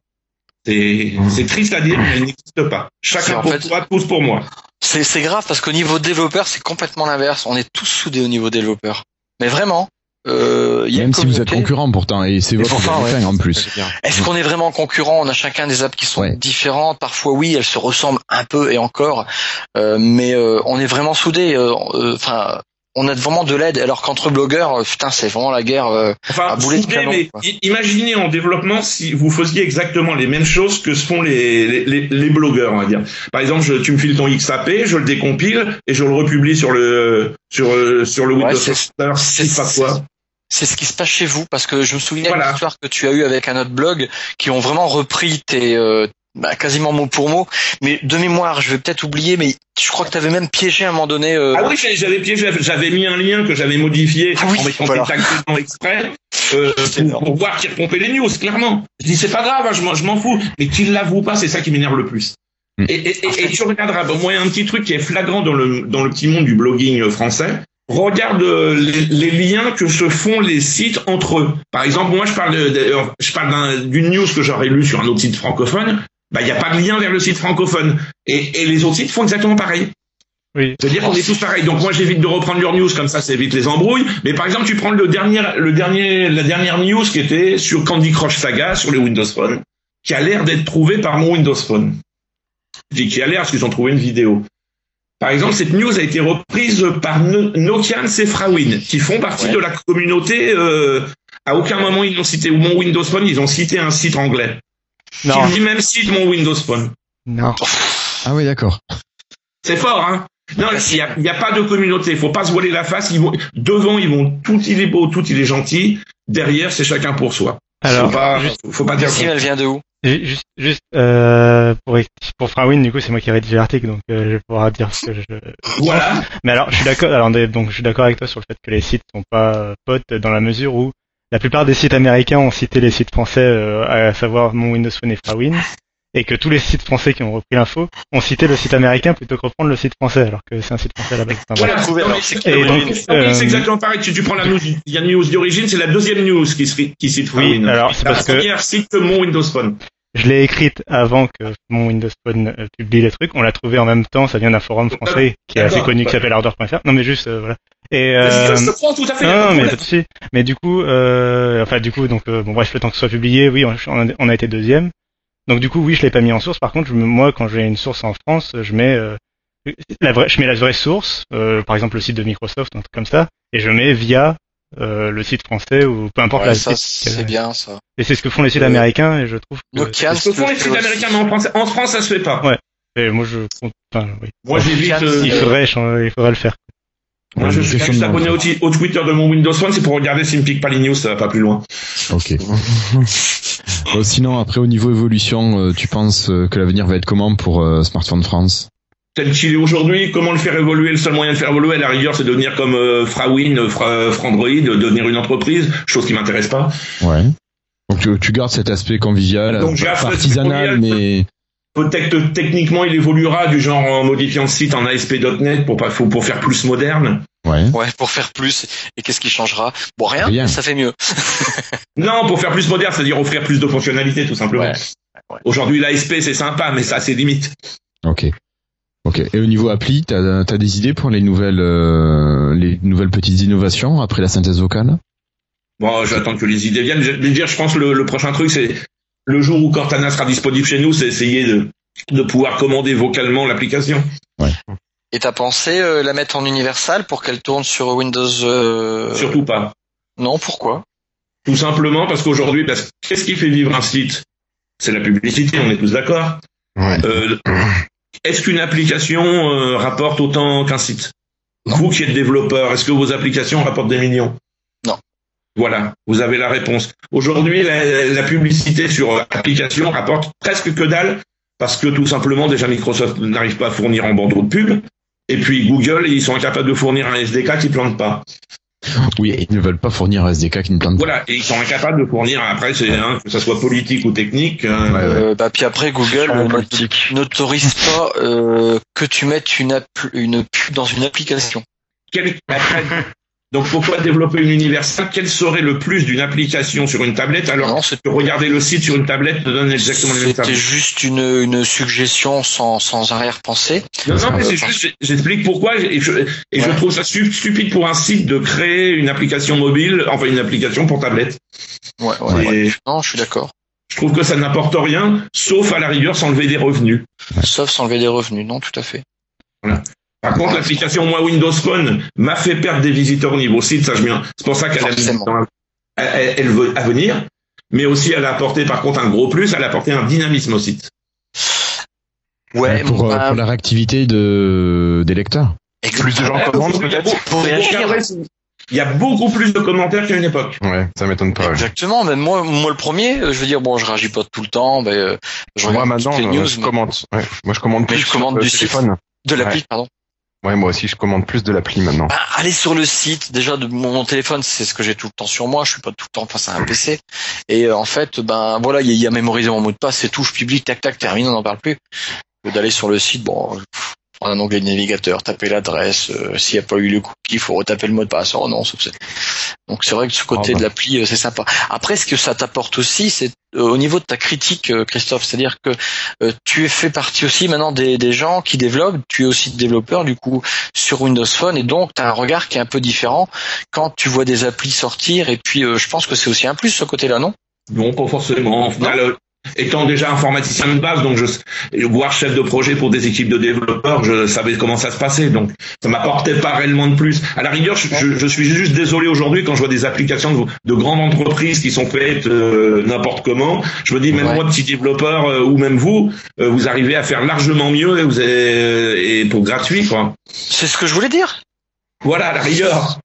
C'est c'est triste à dire, mais elle n'existe pas. Chacun pour fait- soi, tous pour moi. C'est c'est grave parce qu'au niveau développeur, c'est complètement l'inverse. On est tous soudés au niveau développeur. Mais vraiment, euh, il y a Même si vous êtes concurrent pourtant, et c'est votre ouais. fin en plus. Est-ce qu'on est vraiment concurrent? On a chacun des apps qui sont Ouais. différentes. Parfois, oui, elles se ressemblent un peu et encore, Euh, mais euh, on est vraiment soudés. euh, euh, Enfin, on a vraiment de l'aide. Alors qu'entre blogueurs, euh, putain, c'est vraiment la guerre. euh, Enfin, Un boulet de canon, mais imaginez en développement si vous faisiez exactement les mêmes choses que ce font les, les, les, les blogueurs, on va dire. Par exemple, je, tu me files ton XAP, je le décompile et je le republie sur le sur euh, sur le Ouais, Windows c'est- C'est pas quoi. C'est ce qui se passe chez vous parce que je me souviens Voilà. d'une histoire que tu as eu avec un autre blog qui ont vraiment repris tes euh, bah, quasiment mot pour mot. Mais de mémoire, je vais peut-être oublier, mais je crois que tu avais même piégé à un moment donné. euh, Ah oui, j'avais piégé, j'avais mis un lien que j'avais modifié Ah oui, en mettant voilà. exprès euh, <laughs> pour, pour voir qui repompait les news, clairement. Je dis c'est pas grave, hein, je m'en- je m'en fous, mais qu'il l'avoue pas, c'est ça qui m'énerve le plus. Mm. Et, et, et, et tu regarderas, bon, moi il y a un petit truc qui est flagrant dans le dans le petit monde du blogging français. Regarde euh, les, les liens que se font les sites entre eux. Par exemple, moi je parle de, je parle d'un- d'une news que j'aurais lue sur un autre site francophone. Bah il y a pas de lien vers le site francophone. Et, et les autres sites font exactement pareil. Oui. C'est-à-dire qu'on est tous pareils. Donc moi j'évite de reprendre leur news comme ça, ça évite les embrouilles. Mais par exemple, tu prends le dernier, le dernier, la dernière news qui était sur Candy Crush Saga sur le Windows Phone, qui a l'air d'être trouvée par mon Windows Phone. Je dis qui a l'air parce qu'ils ont trouvé une vidéo. Par exemple, cette news a été reprise par No- Nokian et Frawin, qui font partie Ouais. de la communauté. euh, à aucun moment ils n'ont cité mon Windows Phone, ils ont cité un site anglais. Non, Qui dit même site mon Windows Phone. non. Ah oui, d'accord. C'est fort, hein Non, il n'y a, il y a pas de communauté. Il faut pas se voiler la face. Ils vont, devant, ils vont tout il est beau, tout il est gentil. Derrière, c'est chacun pour soi. Alors, faut pas, juste, faut pas dire. Sim, elle vient de où? Ju- juste, juste euh, pour pour Frawin, du coup, c'est moi qui ai rédigé l'article, donc euh, je vais pouvoir dire ce que je. <laughs> Voilà. Mais alors, je suis d'accord. Alors, donc, je suis d'accord avec toi sur le fait que les sites sont pas potes dans la mesure où la plupart des sites américains ont cité les sites français, euh, à savoir mon Windows Phone et Frawin, et que tous les sites français qui ont repris l'info ont cité le site américain plutôt que reprendre le site français, alors que c'est un site français à la base. Voilà. c'est euh, exactement pareil. Tu, tu prends la news, il y a une news d'origine, c'est la deuxième news qui, cite Oui, Frawin. alors, c'est la parce que- première cite mon Windows Phone. Je l'ai écrite avant que mon Windows Phone euh, publie les trucs. On l'a trouvé en même temps. Ça vient d'un forum français qui est assez connu qui s'appelle Ardor.fr. Non, mais juste euh, voilà. Et Je euh, te tout à fait. non, mais de. Mais du coup, euh, enfin du coup, donc euh, bon bref, le temps que ce soit publié, oui, on, on a, été deuxième. Donc du coup, oui, je l'ai pas mis en source. Par contre, je, moi, quand j'ai une source en France, je mets euh, la vraie, je mets la vraie source, euh, par exemple le site de Microsoft, un truc comme ça, et je mets via euh, le site français ou peu importe Ouais, la ça, site. c'est bien ça. Et c'est ce que font les sites Euh, américains, et je trouve que Nokia, Ce que font les sites américains, mais en France, en France, ça se fait pas. Ouais. et moi je, enfin, oui. Moi, j'évite. euh, il faudrait, changer- il faudrait le faire. Moi, je suis juste abonné au, au Twitter de mon Windows Phone, c'est pour regarder s'il me pique pas les news, ça va pas plus loin. Ok. Bon, <laughs> sinon, après, au niveau évolution, tu penses que l'avenir va être comment pour euh, Smartphone France? Tel qu'il est aujourd'hui, comment le faire évoluer? Le seul moyen de faire évoluer, à la rigueur, c'est de devenir comme euh, Frawin, euh, Fra- Frandroid, de devenir une entreprise, chose qui m'intéresse pas. Ouais. Donc tu, tu gardes cet aspect convivial, Donc, euh, artisanal, mais Peut-être que techniquement il évoluera du genre en modifiant le site en ASP.NET pour pas pour faire plus moderne. Ouais. Ouais, pour faire plus. Et qu'est-ce qui changera? Bon, rien, Rien. ça fait mieux. <laughs> Non, pour faire plus moderne, c'est-à-dire offrir plus de fonctionnalités tout simplement. Ouais, ouais. Aujourd'hui l'ASP c'est sympa, mais ça a ses limites. Ok. Ok. Et au niveau appli, t'as as des idées pour les nouvelles, euh, les nouvelles petites innovations après la synthèse vocale? Bon, j'attends que les idées viennent. Je vais dire, je pense que le, le prochain truc, c'est le jour où Cortana sera disponible chez nous, c'est essayer de, de pouvoir commander vocalement l'application. Et t'as pensé euh, la mettre en universal pour qu'elle tourne sur Windows euh, Surtout pas. Non, pourquoi? Tout simplement parce qu'aujourd'hui, parce qu'est-ce qui fait vivre un site C'est la publicité, on est tous d'accord. Ouais. Euh, est-ce qu'une application euh, rapporte autant qu'un site? Non. Vous qui êtes développeur, est-ce que vos applications rapportent des millions? Non. Voilà, vous avez la réponse. Aujourd'hui, la, la publicité sur application rapporte presque que dalle parce que tout simplement, déjà Microsoft n'arrive pas à fournir en bandeau de pub. Et puis Google, ils sont incapables de fournir un SDK qui plante pas. Oui, ils ne veulent pas fournir un SDK qui ne plante pas. Voilà, et ils sont incapables de fournir après, c'est hein, que ça soit politique ou technique. euh, Ouais, ouais. Euh, Bah puis après Google euh, politique. n'autorise pas euh, que tu mettes une, app- une pub dans une application. quel- après, donc pourquoi développer une universelle Quel serait le plus d'une application sur une tablette alors non, que regarder le site sur une tablette te donne exactement les mêmes c'était juste une, une suggestion sans, sans arrière-pensée. Non, non, mais Euh, c'est juste, j'explique pourquoi et je, et je trouve ça stu- stupide pour un site de créer une application mobile, enfin une application pour tablette. Ouais, ouais, ouais. Non, je suis d'accord. je trouve que ça n'apporte rien, sauf à la rigueur s'enlever des revenus. Sauf s'enlever des revenus. Non, tout à fait. Par contre, l'application moi Windows Phone m'a fait perdre des visiteurs au niveau site, ça je bien. C'est pour ça qu'elle a mis elle, elle- veut à venir, mais aussi elle a apporté par contre un gros plus, elle a apporté un dynamisme au site. Ouais, pour, euh, bah, pour la réactivité de, des lecteurs. Plus de gens Ouais, commandent il y a peut-être Il y a beaucoup plus de commentaires qu'à une époque. Ouais, ça m'étonne pas. Exactement, même moi, moi le premier, euh, je veux dire, bon, je réagis pas tout le temps, mais euh, je Moi maintenant, les euh, news je mais- commande. Ouais, moi je commande Mais plus je commande du site. téléphone. de l'appli, pardon. Ouais, moi aussi je commande plus de l'appli maintenant. Bah, aller sur le site, déjà de mon, téléphone, c'est ce que j'ai tout le temps sur moi. Je suis pas tout le temps face à un PC. Et euh, en fait, ben voilà, il y, y a mémorisé mon mot de passe, c'est tout. Je publie, tac tac, termine, on n'en parle plus. D'aller sur le site, bon, prendre un onglet de navigateur, taper l'adresse. euh, S'il n'y a pas eu le cookie, il faut retaper le mot de passe. Oh non, c'est c'est- donc c'est vrai que ce côté Ah bah. de l'appli, euh, c'est sympa. Après, ce que ça t'apporte aussi, c'est au niveau de ta critique, euh, Christophe, c'est-à-dire que euh, tu es fait partie aussi maintenant des, des gens qui développent. Tu es aussi développeur du coup sur Windows Phone et donc tu as un regard qui est un peu différent quand tu vois des applis sortir. Et puis, euh, je pense que c'est aussi un plus ce côté-là, non? Non, pas forcément. Euh, étant déjà informaticien de base, donc je, voire chef de projet pour des équipes de développeurs, je savais comment ça se passait. Donc, ça m'apportait pas réellement de plus. À la rigueur, je, je- je suis juste désolé aujourd'hui quand je vois des applications de, de grandes entreprises qui sont faites euh, n'importe comment. Je me dis, même Ouais. moi, petit développeur, euh, ou même vous, euh, vous arrivez à faire largement mieux et, vous avez, et pour gratuit, quoi. C'est ce que je voulais dire. Voilà, à la rigueur.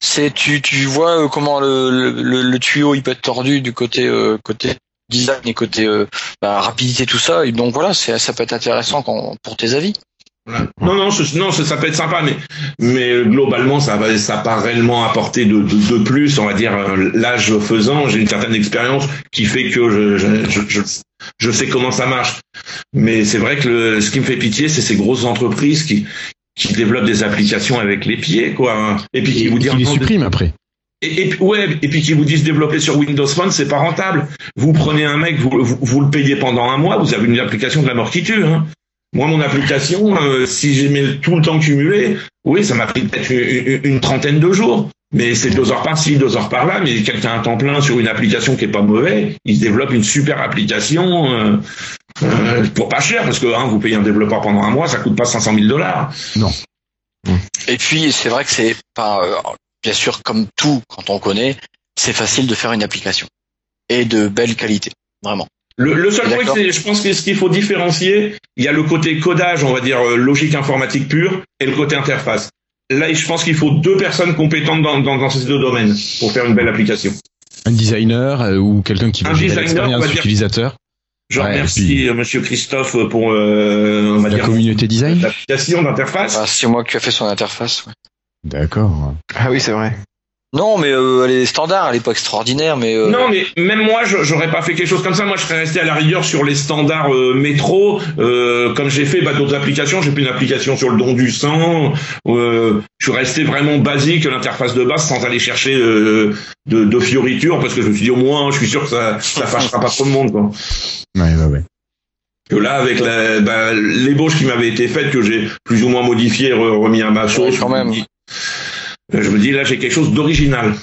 C'est tu tu vois comment le, le, tuyau il peut être tordu du côté côté design et côté euh, bah, rapidité tout ça. Et donc voilà, c'est ça peut être intéressant quand, pour tes avis. Voilà. Non, non, ce- non, ça, ça peut être sympa, mais, mais globalement, ça va, ça n'a pas réellement apporté de, de, de plus. On va dire, euh, l'âge faisant, j'ai une certaine expérience qui fait que je, je, je, je, je sais comment ça marche. Mais c'est vrai que le, ce qui me fait pitié, c'est ces grosses entreprises qui, qui développent des applications avec les pieds, quoi. Et puis qui vous disent Qui les non, supprime après. Et, et puis- ouais, et puis qui vous disent développer sur Windows Phone, c'est pas rentable. Vous prenez un mec, vous, vous, vous le payez pendant un mois, vous avez une application de la mort qui tue. Hein. Moi, mon application, euh, si j'ai mis tout le temps cumulé, oui, ça m'a pris peut-être une, une- une trentaine de jours. Mais c'est deux heures par-ci, deux heures par-là. Mais quelqu'un à temps plein sur une application qui est pas mauvais, il se développe une super application euh, euh, pour pas cher, parce que hein, vous payez un développeur pendant un mois, ça coûte pas 500 000 dollars. Et puis c'est vrai que c'est pas euh, bien sûr comme tout quand on connaît, c'est facile de faire une application et de belle qualité, vraiment. Le, le seul c'est, je pense que ce qu'il faut différencier, il y a le côté codage, on va dire euh, logique informatique pure, et le côté interface. Là, je pense qu'il faut deux personnes compétentes dans, dans, dans ces deux domaines pour faire une belle application. Un designer euh, ou quelqu'un qui Un veut designer, l'expérience dire. utilisateur. Je Ouais, remercie puis- euh, Monsieur Christophe pour euh, on va La dire communauté design. l'application d'interface. Ah, c'est moi qui a fait son interface. ouais. D'accord. Ah oui, c'est vrai. Non, mais euh, elle est standard, elle est pas extraordinaire, mais euh, Non, mais même moi, je- j'aurais pas fait quelque chose comme ça. Moi, je serais resté à la rigueur sur les standards euh, métro, euh, comme j'ai fait bah, d'autres applications. J'ai fait une application sur le don du sang. Euh, je suis resté vraiment basique, l'interface de base, sans aller chercher euh, de, de fioritures, parce que je me suis dit au moins, je suis sûr que ça, ça fâchera pas trop le monde. Quoi. Ouais, ouais, ouais. Que là, avec la- bah, l'ébauche qui m'avait été faite, que j'ai plus ou moins modifié, re- remis à ma sauce, Ouais, quand même. Je me dis là, j'ai quelque chose d'original.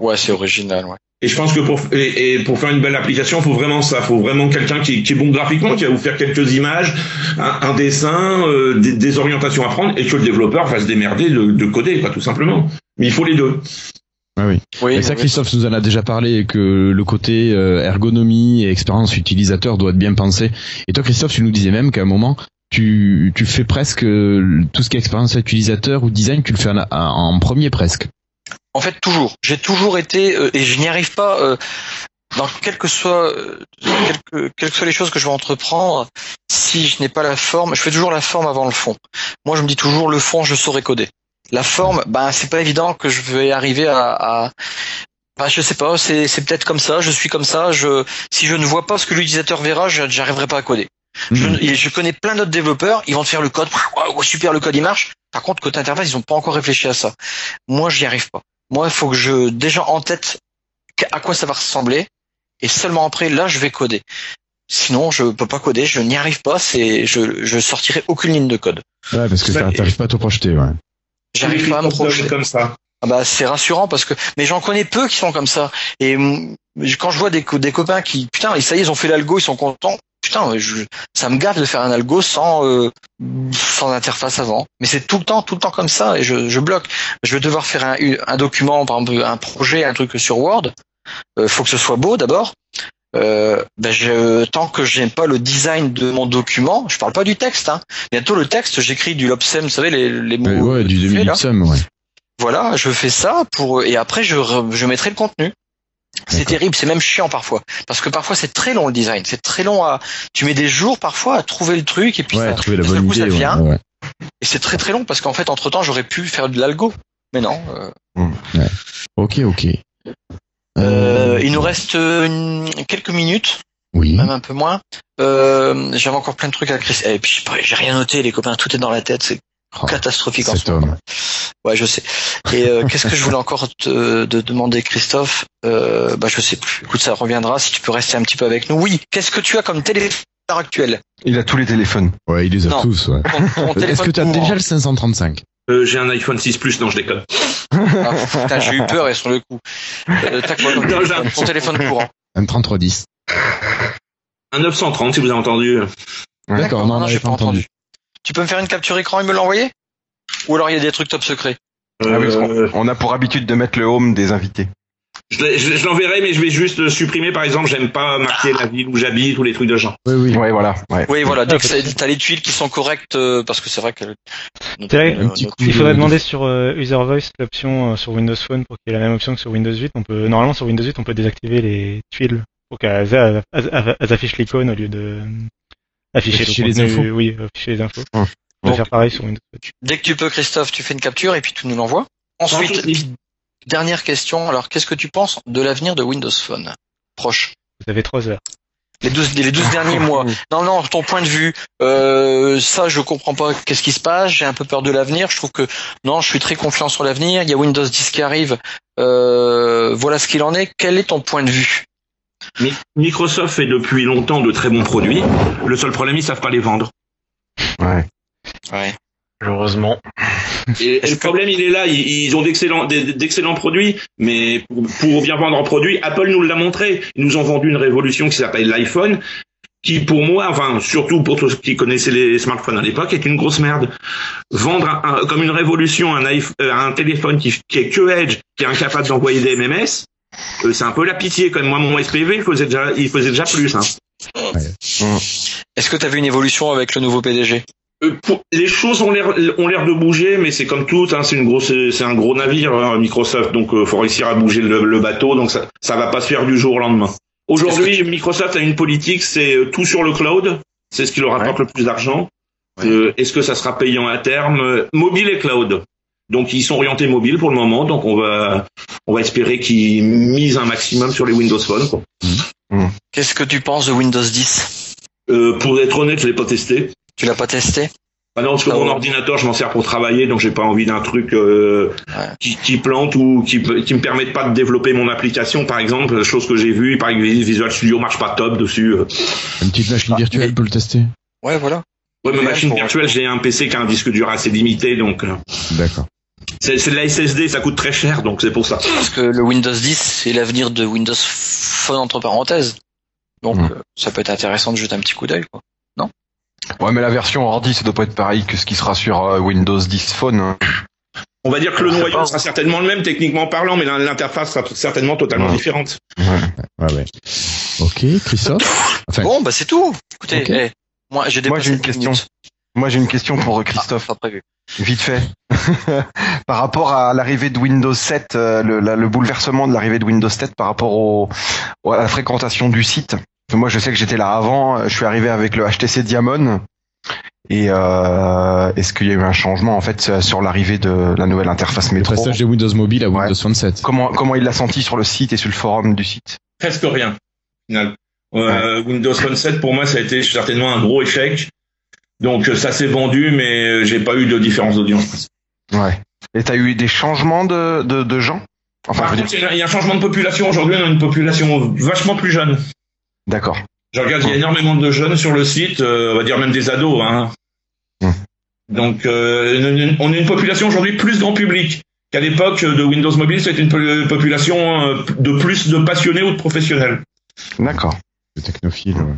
ouais, c'est original, ouais. Et je pense que pour et, et pour faire une belle application, faut vraiment ça, faut vraiment quelqu'un qui, qui est bon graphiquement, qui va vous faire quelques images, un, un dessin, euh, des, des orientations à prendre, et que le développeur va se démerder de, de coder, quoi, tout simplement. Mais il faut les deux. Ouais, oui. Oui, Et ça, oui. Christophe nous en a déjà parlé, que le côté euh, ergonomie et expérience utilisateur doit être bien pensé. Et toi, Christophe, tu nous disais même qu'à un moment, tu, fais presque euh, tout ce qui est expérience utilisateur ou design, tu le fais en, premier presque. En fait, toujours. J'ai toujours été euh, et je n'y arrive pas. euh, dans que quelles que soient les choses que je vais entreprendre, si je n'ai pas la forme, je fais toujours la forme avant le fond. Moi, je me dis toujours le fond, je saurais coder. La forme, ben c'est pas évident que je vais arriver à, ben, je sais pas, c'est peut-être comme ça, je suis comme ça. Je si je ne vois pas ce que l'utilisateur verra, je j'arriverai pas à coder. Je, et je connais plein d'autres développeurs, ils vont te faire le code, super, le code il marche. Par contre, côté interface, ils ont pas encore réfléchi à ça. Moi, j'y arrive pas. Moi, il faut que je déjà en tête à quoi ça va ressembler, et seulement après, là, je vais coder. Sinon, je peux pas coder, je n'y arrive pas. C'est, je, je sortirai aucune ligne de code. Ouais, parce que ça- t'arrives pas à te projeter, ouais. J'arrive pas à me projeter. comme ça. Ah bah c'est rassurant parce que mais j'en connais peu qui sont comme ça et mm, quand je vois des, co- des copains qui putain et ça y est ils ont fait l'algo ils sont contents putain je, ça me gave de faire un algo sans euh, sans interface avant mais c'est tout le temps tout le temps comme ça et je, je bloque je vais devoir faire un, un document par exemple un projet un truc sur Word euh, faut que ce soit beau d'abord euh, ben je, tant que j'aime pas le design de mon document, je parle pas du texte. Hein. Bientôt le texte, j'écris du Lobsem, vous savez les, les mots. Ouais, du là. demi-sum, ouais. Voilà, je fais ça pour et après je je mettrai le contenu. C'est terrible, c'est même chiant parfois parce que parfois c'est très long le design, c'est très long à tu mets des jours parfois à trouver le truc et puis Ouais, ça, trouver la bonne coup, ça idée, vient ouais. et c'est très très long parce qu'en fait entre temps j'aurais pu faire de l'algo, mais non. euh, Ok, ok. euh, il nous reste euh, une- quelques minutes, Oui. même un peu moins. Euh, J'avais encore plein de trucs à Chris. Et puis pas, j'ai rien noté, les copains, tout est dans la tête, c'est Oh, catastrophique en ce moment. Ouais, je sais. Et euh, qu'est-ce que je voulais encore te de demander, Christophe? Euh, Bah, je sais plus. Écoute, ça reviendra. Si tu peux rester un petit peu avec nous. Oui. Qu'est-ce que tu as comme téléphone actuel? Il a tous les téléphones. Ouais, il les a Non. tous, ouais. Ton Est-ce que tu as déjà le 535 Euh, j'ai un iPhone 6 Plus, non, je déconne. Ah, putain, j'ai eu peur et sur le coup. Euh, T'as quoi comme Non, j'ai téléphone? Ton téléphone courant. Un 3310. Un 930, si vous avez entendu. D'accord, non, on non, n'avait j'ai pas entendu. Tu peux me faire une capture écran et me l'envoyer? Ou alors il y a des trucs top secrets Ah oui, parce Euh, on a pour habitude de mettre le home des invités. je l'ai- je je l'enverrai, mais je vais juste supprimer, par exemple, j'aime pas marquer la ville où j'habite ou les trucs de genre. Oui, oui. Ouais, voilà. Ouais. Oui, voilà. Dès Ah, que c'est- t'as les tuiles qui sont correctes, euh, parce que c'est vrai que. Vrai, Il de- faudrait demander sur euh, User Voice l'option euh, sur Windows Phone pour qu'il y ait la même option que sur Windows 8. On peut normalement sur Windows 8 on peut désactiver les tuiles pour qu'elles elles- elles- elles affichent l'icône au lieu de euh, afficher, Afficher le les infos. Oui, afficher les infos. Hum. On peut Bon. faire pareil sur Windows 8. Dès que tu peux, Christophe, tu fais une capture et puis tu nous l'envoies. Ensuite, dernière question. Alors, qu'est-ce que tu penses de l'avenir de Windows Phone Proche? Vous avez 3 heures. Les 12, les 12 derniers mois. <laughs> Non, non, ton point de vue. Euh, ça, je comprends pas qu'est-ce qui se passe. J'ai un peu peur de l'avenir. Je trouve que, non, je suis très confiant sur l'avenir. Il y a Windows 10 qui arrive. Euh, voilà ce qu'il en est. Quel est ton point de vue? Mi- Microsoft fait depuis longtemps de très bons produits. Le seul problème, ils savent pas les vendre. Ouais. Ouais. Malheureusement. Et le problème, il est là. Ils, ils ont d'excellents, produits, mais pour, pour bien vendre un produit, Apple nous l'a montré. Ils nous ont vendu une révolution qui s'appelle l'iPhone, qui pour moi, enfin surtout pour tous ceux qui connaissaient les smartphones à l'époque, est une grosse merde. Vendre un- un- comme une révolution un, iPhone- euh, un téléphone qui, qui est que Edge, qui est incapable d'envoyer des MMS, c'est un peu la pitié. Quand même, moi, mon SPV, il faisait déjà, il faisait déjà plus. Hein. Est-ce que tu as vu une évolution avec le nouveau PDG Euh, pour- les choses ont l'air ont l'air de bouger, mais c'est comme tout, hein, c'est une grosse, c'est un gros navire hein, Microsoft, donc euh, faut réussir à bouger le, le bateau, donc ça ça va pas se faire du jour au lendemain. Aujourd'hui, Microsoft a une politique, c'est euh, tout sur le cloud, c'est ce qui leur rapporte le plus d'argent. Ouais. Euh, Est-ce que ça sera payant à terme? Euh, Mobile et cloud. Donc ils sont orientés mobile pour le moment, donc on va on va espérer qu'ils misent un maximum sur les Windows Phone. Quoi. Qu'est-ce que tu penses de Windows 10 Euh, pour être honnête, je l'ai pas testé. Tu l'as pas testé? Ah non, parce que Ah mon ouais. ordinateur, je m'en sers pour travailler, donc j'ai pas envie d'un truc euh, Ouais. qui, qui plante ou qui, peut- qui me permette pas de développer mon application, par exemple. Chose que j'ai vue, il paraît que Visual Studio marche pas top dessus. euh. Une petite machine Ah, virtuelle mais- pour le tester Ouais, voilà. Ouais, ma machine virtuelle, j'ai un PC qui a un disque dur assez limité, donc D'accord. C'est de la SSD, ça coûte très cher, donc c'est pour ça. Parce que le Windows 10, c'est l'avenir de Windows Phone entre parenthèses. Donc, Mm. euh, ça peut être intéressant de jeter un petit coup d'œil, quoi. Ouais, mais la version ordi, ça doit pas être pareil que ce qui sera sur euh, Windows 10 Phone. hein. On va dire que le noyau sera certainement le même techniquement parlant, mais l'interface sera certainement totalement Ouais. différente. Ouais, ouais. Ok, Christophe? Enfin, Bon, bah c'est tout. Écoutez, eh, moi j'ai une question. minutes. Moi, j'ai une question pour euh, Ah, Christophe, prévu. vite fait. <laughs> par rapport à l'arrivée de Windows 7, euh, le, la- le bouleversement de l'arrivée de Windows 7 par rapport au, au- à la fréquentation du site. Moi, je sais que j'étais là avant. euh, Je suis arrivé avec le HTC Diamond. Et euh, est-ce qu'il y a eu un changement en fait sur l'arrivée de la nouvelle interface le métro passage de Windows Mobile à. Windows Phone 7. Comment comment il l'a senti sur le site et sur le forum du site? Presque rien, au final. Euh, Windows Phone 7, pour moi, ça a été certainement un gros échec. Donc euh, ça s'est vendu, mais euh, j'ai pas eu de différence d'audience. Ouais. Et t'as eu des changements de de, de gens? Enfin, Par je veux contre, dire. il y a- a un changement de population. Aujourd'hui, on a une population vachement plus jeune. D'accord. Je regarde, il y a énormément de jeunes sur le site, euh, on va dire même des ados. Hein. Hmm. Donc, euh, on est une population aujourd'hui plus grand public qu'à l'époque de Windows Mobile. C'était une po- population de plus de passionnés ou de professionnels. D'accord. Le technophile. ouais.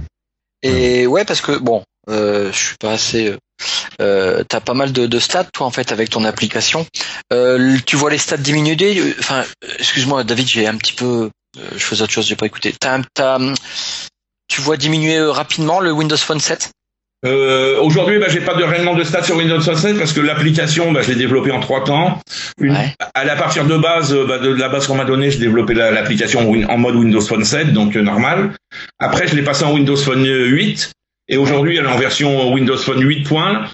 Et ouais, parce que bon, je suis pas assez. Euh, euh, T'as pas mal de, de stats, toi, en fait, avec ton application. Euh, tu vois les stats diminuer. euh, Enfin, euh, excuse-moi, David, j'ai un petit peu. euh, je faisais autre chose, j'ai pas écouté. Tu vois diminuer euh, rapidement le Windows Phone 7 Euh, Aujourd'hui, bah, j'ai pas de réellement de stats sur Windows Phone 7 parce que l'application, bah, je l'ai développée en trois temps. Une, Ouais. À la partir de base, euh, bah, de la base qu'on m'a donnée, j'ai développé la- l'application en mode Windows Phone 7, donc euh, normal. Après, je l'ai passé en Windows Phone 8. Et aujourd'hui, elle est en version Windows Phone 8. point.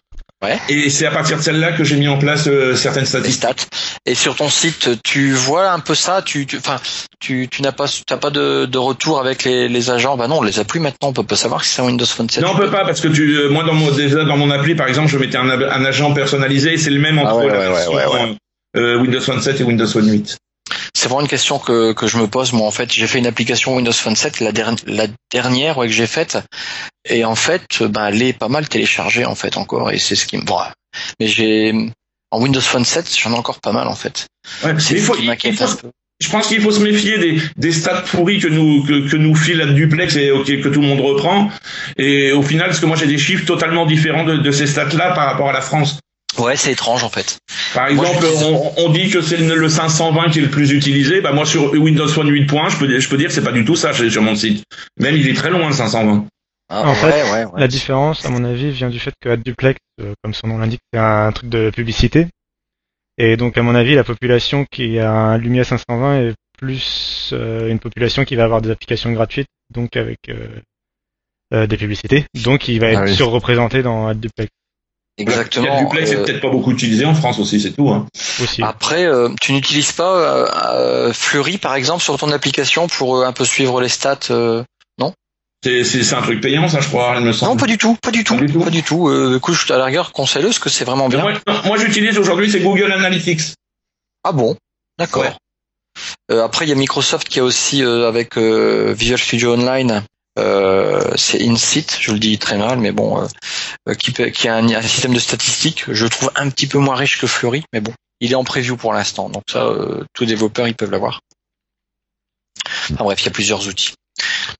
Ouais. Et c'est à partir de celle-là que j'ai mis en place euh, certaines statistiques. stats. Et sur ton site, tu vois un peu ça. Tu, enfin, tu, tu n'as pas, t'as pas de, de retour avec les, les agents? Bah non, on les a plus maintenant. On peut pas savoir si c'est un Windows Phone 7. Non, on peut pas parce que tu, euh, moi dans mon déjà dans mon appli par exemple, je mettais un, un agent personnalisé et c'est le même entre Ah ouais, la ouais, version, ouais, ouais, euh, Windows Phone 7 et Windows Phone 8. C'est vraiment une question que, que je me pose. Moi, en fait, j'ai fait une application Windows Phone 7, la, der- la dernière ouais, que j'ai faite, et en fait, ben, elle est pas mal téléchargée en fait encore, et c'est ce qui me. Bon, mais j'ai en Windows Phone 7, j'en ai encore pas mal en fait. Ouais, C'est ce qui il m'inquiète faut- un peu. je pense qu'il faut se méfier des, des stats pourris que nous que, que nous file la duplex et que tout le monde reprend. Et au final, parce que moi j'ai des chiffres totalement différents de, de ces stats-là par rapport à la France. Ouais, c'est étrange en fait. Par Moi, exemple, on, on dit que c'est le, le 520 qui est le plus utilisé. Bah moi sur Windows Phone 8 points, je peux dire- je peux dire que c'est pas du tout ça sur mon site. Même il est très loin le 520. Ah, En ouais, fait, ouais, ouais. La différence, à mon avis, vient du fait que AdDuplex, euh, comme son nom l'indique, c'est un truc de publicité. Et donc, à mon avis, la population qui a un Lumia 520 est plus euh, une population qui va avoir des applications gratuites, donc avec euh, euh, des publicités. Donc, il va être Ah oui. surreprésenté dans AdDuplex Exactement. Le duplex est euh, peut-être pas beaucoup utilisé en France aussi, c'est tout. Hein. aussi. Après, euh, tu n'utilises pas euh, euh, Fleury par exemple sur ton application pour euh, un peu suivre les stats euh, C'est c'est c'est un truc payant, ça, je crois, il me semble. Non, pas du tout, pas du tout, Pas du tout. pas du tout. Euh, écoute, je- à la rigueur, conseille-le, parce que c'est vraiment bien. Moi, non, moi, j'utilise aujourd'hui, c'est Google Analytics. Ah bon? D'accord. Ouais. Euh, après, il y a Microsoft qui a aussi euh, avec euh, Visual Studio Online, c'est InSit, je le dis très mal, mais bon, euh, euh, qui, a un, un système de statistiques, je trouve un petit peu moins riche que Fleury, mais bon, il est en preview pour l'instant, donc ça, euh, tous développeurs ils peuvent l'avoir. Enfin bref, il y a plusieurs outils.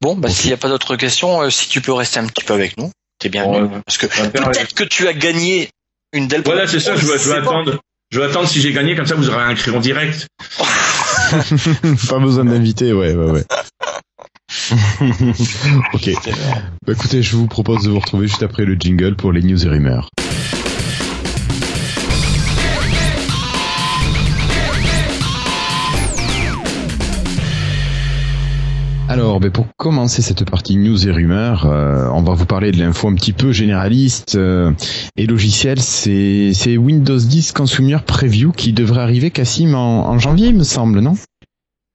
Bon, bah s'il n'y a pas d'autres questions, euh, si tu peux rester un petit peu avec nous, t'es bienvenu, parce que peut-être que tu as gagné une Dell. Voilà, c'est ça, je pas. attendre. Je veux attendre si j'ai gagné, comme ça vous aurez un crayon direct. <laughs> <laughs> Pas besoin d'inviter, ouais, ouais, ouais. <laughs> ok. Bah, écoutez, je vous propose de vous retrouver juste après le jingle pour les news et rumeurs. Alors, ben, pour commencer cette partie news et rumeurs, euh, on va vous parler de l'info un petit peu généraliste euh, et logiciel. C'est Windows 10 Consumer Preview qui devrait arriver, Cassim, en janvier, il me semble, non?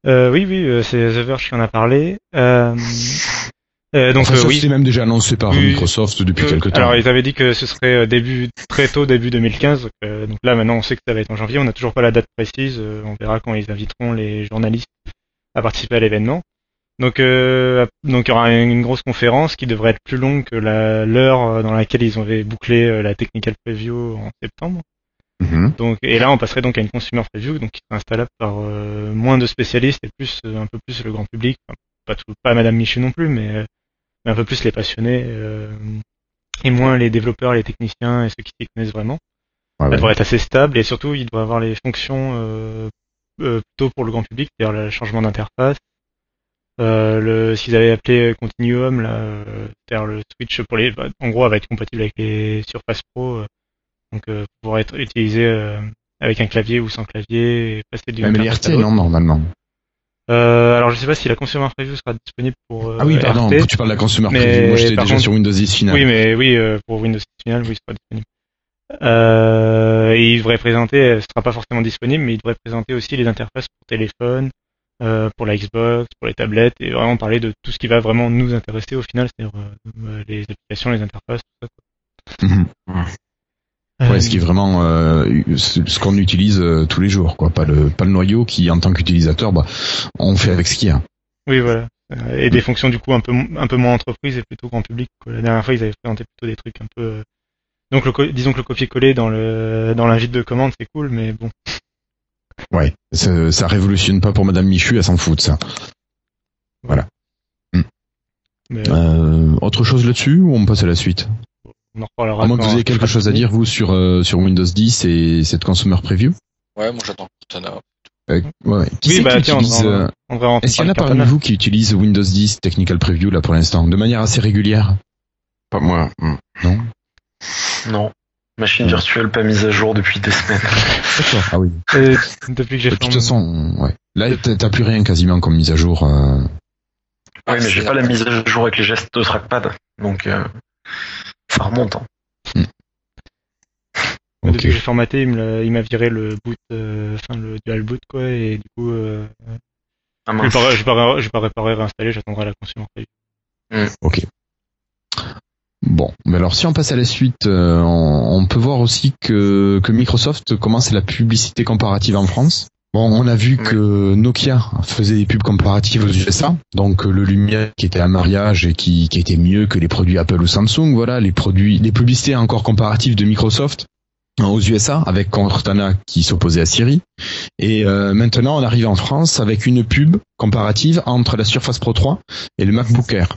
Euh, oui, oui, euh, c'est The Verge qui en a parlé. Euh, euh, donc euh, oui. c'était même déjà annoncé par Oui. Microsoft depuis quelques temps. Alors ils avaient dit que ce serait début très tôt début 2015. Donc, donc là maintenant on sait que ça va être en janvier. On n'a toujours pas la date précise. on verra quand ils inviteront les journalistes à participer à l'événement. Donc euh, donc il y aura une grosse conférence qui devrait être plus longue que l'heure dans laquelle ils avaient bouclé la technical preview en septembre. Mhm. Donc et là on passerait donc à une consumer preview donc qui sera installable par euh, moins de spécialistes et plus euh, un peu plus le grand public. Enfin, pas tout, pas Madame Michu non plus, mais, euh, mais un peu plus les passionnés euh, et moins les développeurs, les techniciens et ceux qui s'y connaissent vraiment. Ouais, Ça ouais. devrait être assez stable et surtout il doit avoir les fonctions euh, euh, plutôt pour le grand public, c'est-à-dire le changement d'interface. Euh, le, ce qu'ils avaient appelé Continuum, là, euh, c'est-à-dire le switch pour les, bah, en gros, va être compatible avec les Surface Pro, euh, donc euh, pouvoir être utilisé euh, avec un clavier ou sans clavier, et passer du Même les interface à RT, l'autre. non, normalement. Euh, alors je sais pas si la Consumer Preview sera disponible pour euh, ah oui, pardon, RT. tu parles de la Consumer mais Preview. Moi, j'étais déjà contre- sur Windows 10 final. Oui, mais oui, euh, pour Windows 10 final, oui, ce sera disponible. Euh, et il devrait présenter, ce sera pas forcément disponible, mais il devrait présenter aussi les interfaces pour téléphone, euh, pour la Xbox, pour les tablettes, et vraiment parler de tout ce qui va vraiment nous intéresser au final, c'est-à-dire euh, les applications, les interfaces, tout ça. Mhm. Quoi. Ouais, Euh, ce qui est vraiment euh, ce qu'on utilise euh, tous les jours, quoi. Pas le pas le noyau qui, en tant qu'utilisateur, bah, on fait avec ce qu'il y a. Oui, voilà. Et des fonctions du coup un peu un peu moins entreprise et plutôt grand public. quoi. La dernière fois, ils avaient présenté plutôt des trucs un peu. Donc, le disons que le copier-coller dans le dans l'invite de commande, c'est cool, mais bon. Ouais, ça, ça révolutionne pas pour Madame Michu, elle s'en fout de ça. mais Euh, autre chose là-dessus ou on passe à la suite? On en reparlera. À moins que vous ayez quelque chose à dire vous sur euh, sur Windows 10 et cette consumer preview. Ouais, moi j'attends Cortana. Euh, ouais. Qui Oui, bah qui tiens, on utilise, euh, on devrait en Est-ce qu'il y en a parmi vous qui utilisent Windows 10 Technical Preview là pour l'instant, de manière assez régulière? Pas moi. Hmm. Non? Non. Machine virtuelle pas mise à jour depuis des semaines. D'accord. Ah oui. Depuis que j'ai De fait toute façon, ouais. Là, t'as t'as plus rien quasiment comme mise à jour. euh. Oui, mais j'ai pas la mise à jour avec les gestes de trackpad. Donc, euh, ça remonte. hein. <laughs> Depuis Ok. que j'ai formaté, il me l'a- il m'a viré le boot, euh, enfin le dual boot quoi, et du coup, euh, Ah, je vais pas, je vais pas, je vais pas réparer, réinstaller, j'attendrai la consumer preview. Ok. Bon, mais alors si on passe à la suite, euh, on, on peut voir aussi que, que Microsoft commence la publicité comparative en France. Bon, on a vu que Nokia faisait des pubs comparatives aux USA, donc euh, le Lumière qui était un mariage et qui, qui était mieux que les produits Apple ou Samsung, voilà, les produits, les publicités encore comparatives de Microsoft hein, aux USA avec Cortana qui s'opposait à Siri. Et euh, maintenant, on arrive en France avec une pub comparative entre la Surface Pro 3 et le MacBook Air.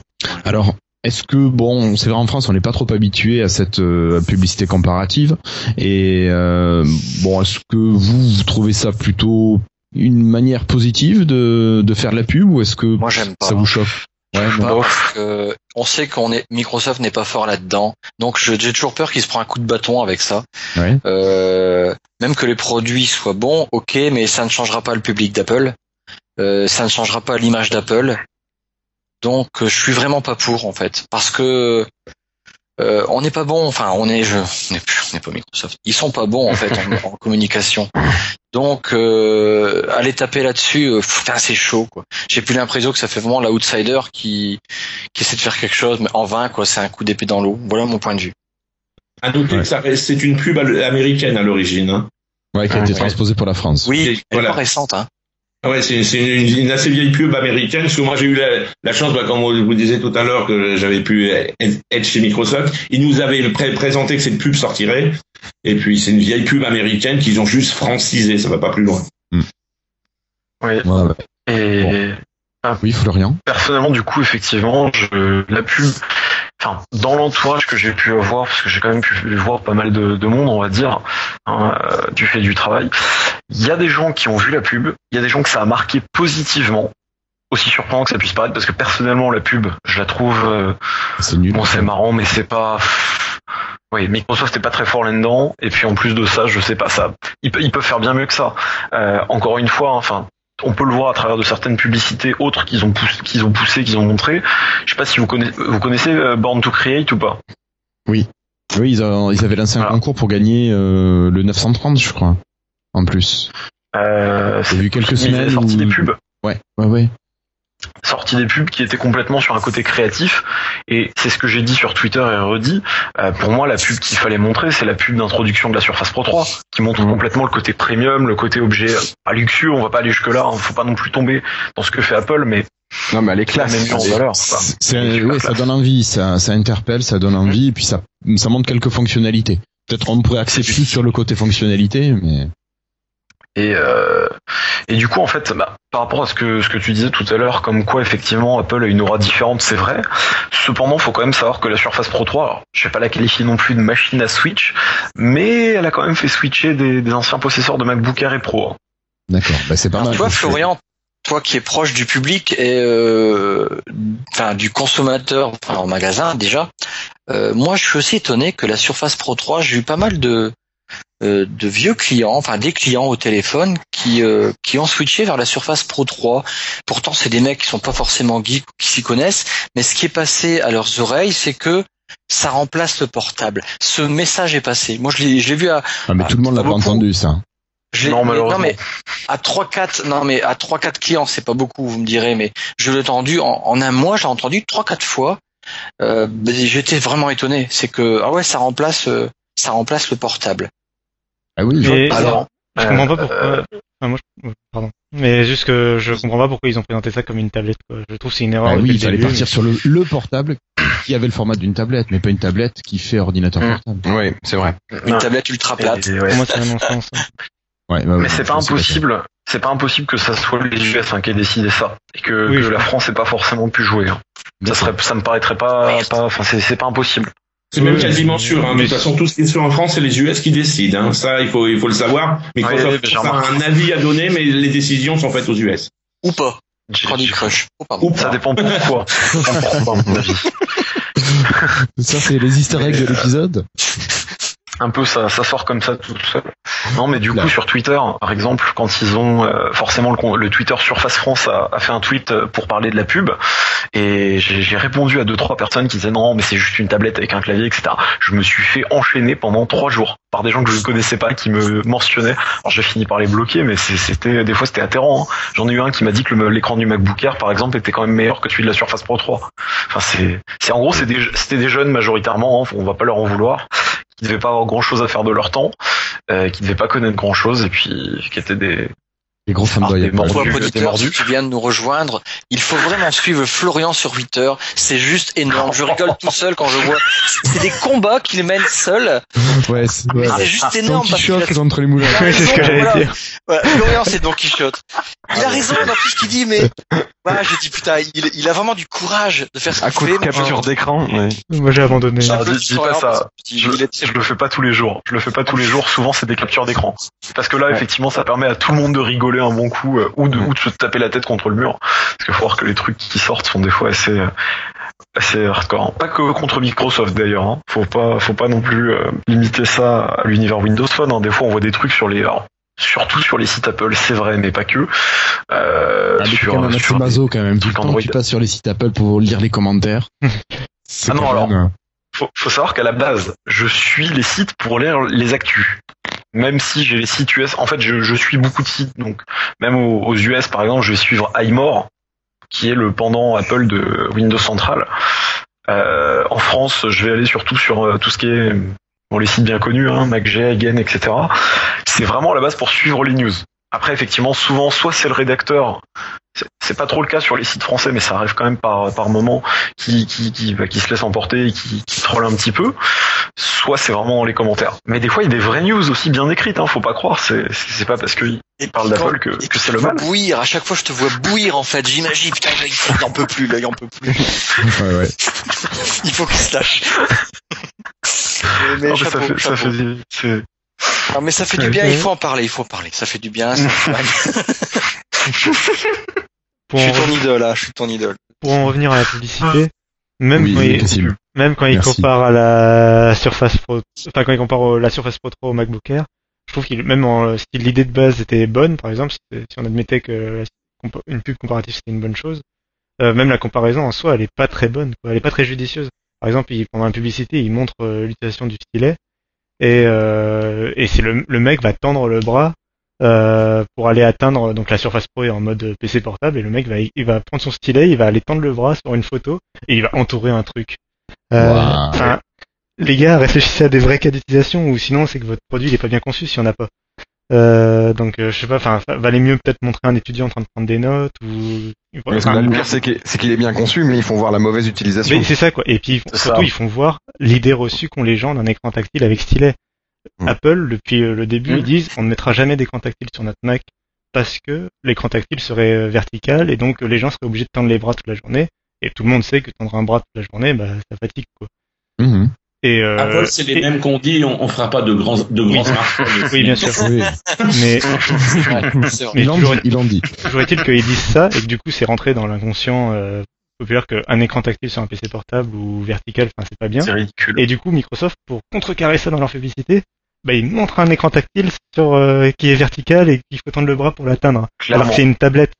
Alors, est-ce que bon, c'est vrai en France, on n'est pas trop habitué à cette euh, publicité comparative et euh, bon, est-ce que vous, vous trouvez ça plutôt une manière positive de, de faire de la pub ou est-ce que Moi j'aime pas. ça vous choque? Ouais, pas parce que on sait qu'on est Microsoft n'est pas fort là-dedans. Donc j'ai toujours peur qu'il se prend un coup de bâton avec ça. Ouais. Euh, même que les produits soient bons, ok, mais ça ne changera pas le public d'Apple. Euh, ça ne changera pas l'image d'Apple. Donc euh, je suis vraiment pas pour en fait, parce que euh, on n'est pas bon. Enfin, on est, je, on n'est plus, on n'est pas Microsoft. Ils sont pas bons en fait en, <laughs> en communication. Donc euh, aller taper là-dessus, euh, putain, c'est chaud quoi. J'ai plus l'impression que ça fait vraiment l'outsider qui qui essaie de faire quelque chose, mais en vain quoi. C'est un coup d'épée dans l'eau. Voilà mon point de vue. À noter Ouais. que ça reste- c'est une pub américaine à l'origine. Hein. Ouais, qui a Ah, été ouais. transposé pour la France. Oui, elle est voilà. pas récente hein. Ah Ouais, c'est c'est une, une assez vieille pub américaine. Parce que moi, j'ai eu la, la chance, bah, comme je vous disais tout à l'heure, que j'avais pu être chez Microsoft. Ils nous avaient pré- présenté que cette pub sortirait. Et puis, c'est une vieille pub américaine qu'ils ont juste francisée. Ça va pas plus loin. Oui. Ouais, ouais. Et Oui, Florian. personnellement, du coup, effectivement, je, la pub, enfin, dans l'entourage que j'ai pu avoir, parce que j'ai quand même pu voir pas mal de, de monde, on va dire, hein, euh, du fait du travail, il y a des gens qui ont vu la pub, il y a des gens que ça a marqué positivement, aussi surprenant que ça puisse paraître, parce que personnellement, la pub, je la trouve, euh, C'est nul. bon, c'est marrant, mais c'est pas, oui, Microsoft est pas très fort là-dedans, et puis en plus de ça, je sais pas ça, ils peuvent faire bien mieux que ça. Euh, encore une fois, hein, enfin, on peut le voir à travers de certaines publicités autres qu'ils ont poussé, qu'ils ont poussé, qu'ils ont montré. Je sais pas si vous connaissez, vous connaissez euh, Born to Create ou pas. Oui, ils, ont- ils avaient lancé un Voilà. concours pour gagner euh, le 930, je crois. En plus. Euh, J'ai vu quelques ils semaines. sorti où- des pubs. Ouais, ouais, ouais. Sorti des pubs qui étaient complètement sur un côté créatif. Et c'est ce que j'ai dit sur Twitter et redit. Euh, pour moi la pub qu'il fallait montrer c'est la pub d'introduction de la Surface Pro 3 qui montre complètement le côté premium le côté objet pas luxueux. On va pas aller jusque là faut pas non plus tomber dans ce que fait Apple mais Non, mais elle est classe. C'est, ouais, ça donne envie, ça, ça interpelle, ça donne envie, et puis ça, ça montre quelques fonctionnalités. Peut-être on pourrait axer plus sur le côté fonctionnalité, mais Et, euh, et du coup, en fait, bah, par rapport à ce que, ce que tu disais tout à l'heure, comme quoi effectivement Apple a une aura différente, c'est vrai. Cependant, faut quand même savoir que la Surface Pro 3, alors, je vais pas la qualifier non plus de machine à switch, mais elle a quand même fait switcher des, des anciens possesseurs de MacBook Air et Pro. hein. d'accord, bah c'est pas Alors, mal. tu vois, Florian, toi qui es proche du public et euh, enfin du consommateur, enfin en magasin déjà, euh, moi je suis aussi étonné que la Surface Pro 3, j'ai eu pas mal de euh, de vieux clients, enfin des clients au téléphone qui euh, qui ont switché vers la Surface Pro 3. Pourtant, c'est des mecs qui sont pas forcément geeks, qui s'y connaissent, mais ce qui est passé à leurs oreilles, c'est que ça remplace le portable. Ce message est passé. Moi, je l'ai, je l'ai vu à, Ah, mais tout le monde l'a pas entendu, ça. je l'ai- Non, mais- malheureusement. mais à 3 4 non mais à 3 4 clients, c'est pas beaucoup, vous me direz mais je l'ai entendu en, en un mois, j'ai entendu 3 4 fois. Euh, j'étais vraiment étonné, c'est que ah ouais, ça remplace euh, ça remplace le portable. Ah oui, Mais- je- Alors, Je euh, comprends pas pourquoi. euh, Enfin, moi, je- pardon. Mais juste que je comprends pas pourquoi ils ont présenté ça comme une tablette. Quoi. Je trouve que c'est une erreur. Ah oui, il fallait début, partir sur le, le portable qui avait le format d'une tablette, mais pas une tablette qui fait ordinateur Mm. portable. Oui, c'est vrai. Une non. tablette ultra plate. Et- mais ouais. Pour moi, c'est un non-sens. Ouais, Mais c'est pas impossible. C'est pas impossible que ça soit les US hein, qui aient décidé ça et que, Oui, que je la. France ait pas forcément pu jouer. hein. Ça serait, ça me paraîtrait pas, pas, enfin c'est pas impossible. C'est même Oui, quasiment sûr. Hein. De toute façon, tout ce qui se fait en France, c'est les US qui décident. Hein. Ça, il faut, il faut le savoir. Mais Ouais, Microsoft j'ai a un avis à donner, mais les décisions sont faites aux US. Ou pas. Candy Crush. Oh, pardon. Ou Ça pas. dépend pourquoi. <laughs> Ça, c'est les easter eggs de l'épisode. <laughs> Un peu, ça, ça sort comme ça tout seul. Non, mais du Là. coup, sur Twitter, par exemple, quand ils ont euh, forcément le, le Twitter Surface France a, a fait un tweet euh, pour parler de la pub, et j'ai répondu à deux trois personnes qui disaient non, mais c'est juste une tablette avec un clavier, etc. Je me suis fait enchaîner pendant trois jours par des gens que je ne connaissais pas qui me mentionnaient. Alors j'ai fini par les bloquer, mais c'était des fois c'était atterrant. hein. J'en ai eu un qui m'a dit que l'écran du MacBook Air, par exemple, était quand même meilleur que celui de la Surface Pro 3. Enfin, c'est, c'est en gros, c'est des- c'était des jeunes majoritairement. hein, on va pas leur en vouloir qui devaient pas avoir grand chose à faire de leur temps, euh, qui devaient pas connaître grand chose et puis qui étaient des Les gros fanboys. Ah, Apple. des mordu, t'es auditeur, si tu viens de nous rejoindre, il faut vraiment suivre Florian sur Twitter. C'est juste énorme. Je rigole tout seul quand je vois. C'est des combats qu'il mène seul. <laughs> Ouais, c'est ouais. juste Don énorme parce qu'il a Quichotte entre les moulins. Ouais, <laughs> c'est ce que j'allais voilà. dire. Ouais, Florian, c'est Don Quichotte. Il a raison dans tout ce qu'il dit, mais voilà, je dis putain, il, il a vraiment du courage de faire ce À qu'il coup de fait. capture d'écran. ouais. Moi, j'ai abandonné. J'ai dis- de dis pas ça. je, le fais pas tous les jours. Je le fais pas tous les jours. Souvent, c'est des captures d'écran. Parce que là, Ouais. effectivement, ça permet à tout le monde de rigoler un bon coup euh, ou de, ou de se taper la tête contre le mur. Parce qu'il faut voir que les trucs qui sortent sont des fois assez euh, assez hardcore. Pas que contre Microsoft d'ailleurs. Hein. Faut pas faut pas non plus euh, limiter ça à l'univers Windows Phone. hein. Des fois, on voit des trucs sur les alors, surtout sur les sites Apple, c'est vrai, mais pas que. Euh, Ah, sur, quand même sur maso quand même. Trucs temps, Android. tu passes sur les sites Apple pour lire les commentaires. <laughs> Ah non, alors, même, faut, faut savoir qu'à la base, je suis les sites pour lire les actus. Même si j'ai les sites US, en fait, je, je suis beaucoup de sites. Donc, même aux, aux US, par exemple, je vais suivre iMore, qui est le pendant Apple de Windows Central. Euh, en France, je vais aller surtout sur euh, tout ce qui est bon, les sites bien connus, hein, MacG, Again, etc. C'est vraiment à la base pour suivre les news. Après, effectivement, souvent, soit c'est le rédacteur, c'est- pas trop le cas sur les sites français, mais ça arrive quand même par, par moment, qui, qui, qui, bah, qui se laisse emporter et qui, qui troll un petit peu. Soit c'est vraiment dans les commentaires. Mais des fois, il y a des vraies news aussi bien écrites, hein, faut pas croire. C'est pas parce qu'il Et parle puis d'Apple que, que c'est le mal. Bouillir. À chaque fois, je te vois bouillir en fait. J'imagine, putain, il il en peut plus, là, il en peut plus. <laughs> Ouais, ouais. <laughs> Il faut qu'il se lâche. <laughs> mais, Non, mais ça fait, ça chapeau. fait, c'est- Non, mais ça fait du bien. Il faut en parler. Il faut en parler. Ça fait du bien. ça fait <laughs> je en, suis ton idole, là. Je suis ton idole. pour en revenir à la publicité, même Oui, quand il, même quand il Merci. compare à la Surface Pro, enfin quand il compare la Surface Pro 3 au MacBook Air, je trouve qu'il même en, si l'idée de base était bonne, par exemple, si, si on admettait que une pub comparative c'était une bonne chose, euh, même la comparaison en soi, elle est pas très bonne, quoi. elle est pas très judicieuse. Par exemple, il, pendant la publicité, il montre euh, l'utilisation du stylet et, euh, et c'est le, le mec va tendre le bras euh, pour aller atteindre donc la Surface Pro est en mode PC portable et le mec va il va prendre son stylet, il va aller tendre le bras sur une photo et il va entourer un truc. Euh, Wow. les gars, réfléchissez à des vrais cas d'utilisation ou sinon c'est que votre produit il est pas bien conçu si on n'a pas. Euh, donc euh, je sais pas, enfin valait mieux peut-être montrer un étudiant en train de prendre des notes ou. Mais ce que enfin, le pire, c'est qu'il est bien conçu, mais ils font voir la mauvaise utilisation. mais c'est ça quoi. Et puis surtout ça. ils font voir l'idée reçue qu'ont les gens d'un écran tactile avec stylet. Mm. Apple depuis euh, le début Mm. ils disent on ne mettra jamais d'écran tactile sur notre Mac parce que l'écran tactile serait euh, vertical et donc les gens seraient obligés de tendre les bras toute la journée. Et tout le monde sait que tendre un bras toute la journée, bah ça fatigue quoi. Mhm. Et euh, Apple, c'est les et- mêmes qu'on dit, on, on fera pas de grands, de grands Oui. smartphones. <laughs> Oui, bien sûr. Oui. Mais. <laughs> Mais l'ont toujours- dit, ils l'ont dit. toujours est-il qu'ils disent ça et que du coup c'est rentré dans l'inconscient euh, populaire qu'un écran tactile sur un PC portable ou vertical, enfin c'est pas bien. C'est ridicule. Et du coup Microsoft pour contrecarrer ça dans leur publicité, bah ils montrent un écran tactile sur euh, qui est vertical et qu'il faut tendre le bras pour l'atteindre. Alors que c'est une tablette.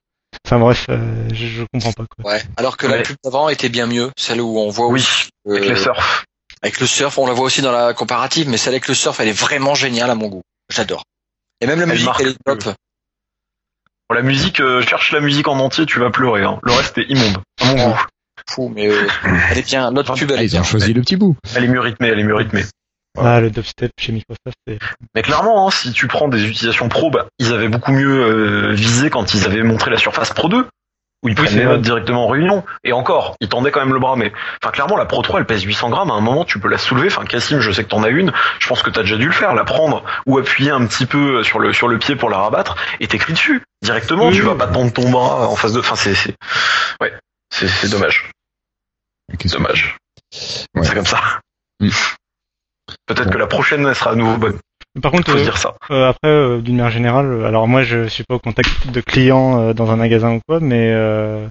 Enfin bref, euh, je, je comprends pas quoi. Ouais. Alors que la pub d'avant était bien mieux, celle où on voit Oui, aussi, euh, avec les surfs. Avec le surf, on la voit aussi dans la comparative, mais celle avec le surf, elle est vraiment géniale à mon goût. J'adore. Et même la Elle musique, elle est top. Bon, la musique, euh, cherche la musique en entier, tu vas pleurer. Hein. Le reste est immonde. À mon goût. Fou, mais euh, elle est bien. Notre pub, elle est bien. choisi le petit bout. Elle est mieux rythmée, elle est mieux rythmée. Ah le dubstep chez Microsoft, c'est Mais clairement, hein, si tu prends des utilisations pro, bah, ils avaient beaucoup mieux euh, visé quand ils avaient montré la Surface Pro 2, où ils prennent c'est les notes directement en réunion. Et encore, ils tendaient quand même le bras. Mais enfin, clairement, la Pro 3, elle pèse 800 grammes. À un moment, tu peux la soulever. Enfin, Cassim, je sais que t'en as une. Je pense que t'as déjà dû le faire, la prendre ou appuyer un petit peu sur le sur le pied pour la rabattre et t'écris dessus directement. Oui, tu vas oui. pas tendre ton bras en face de. Enfin, c'est c'est ouais, c'est c'est dommage. Dommage. Ouais. C'est comme ça. Mm. Peut-être Bon. que la prochaine elle sera à nouveau bonne. Par contre, euh, dire ça. Euh, après, euh, d'une manière générale, alors moi je suis pas au contact de clients euh, dans un magasin ou quoi, mais euh,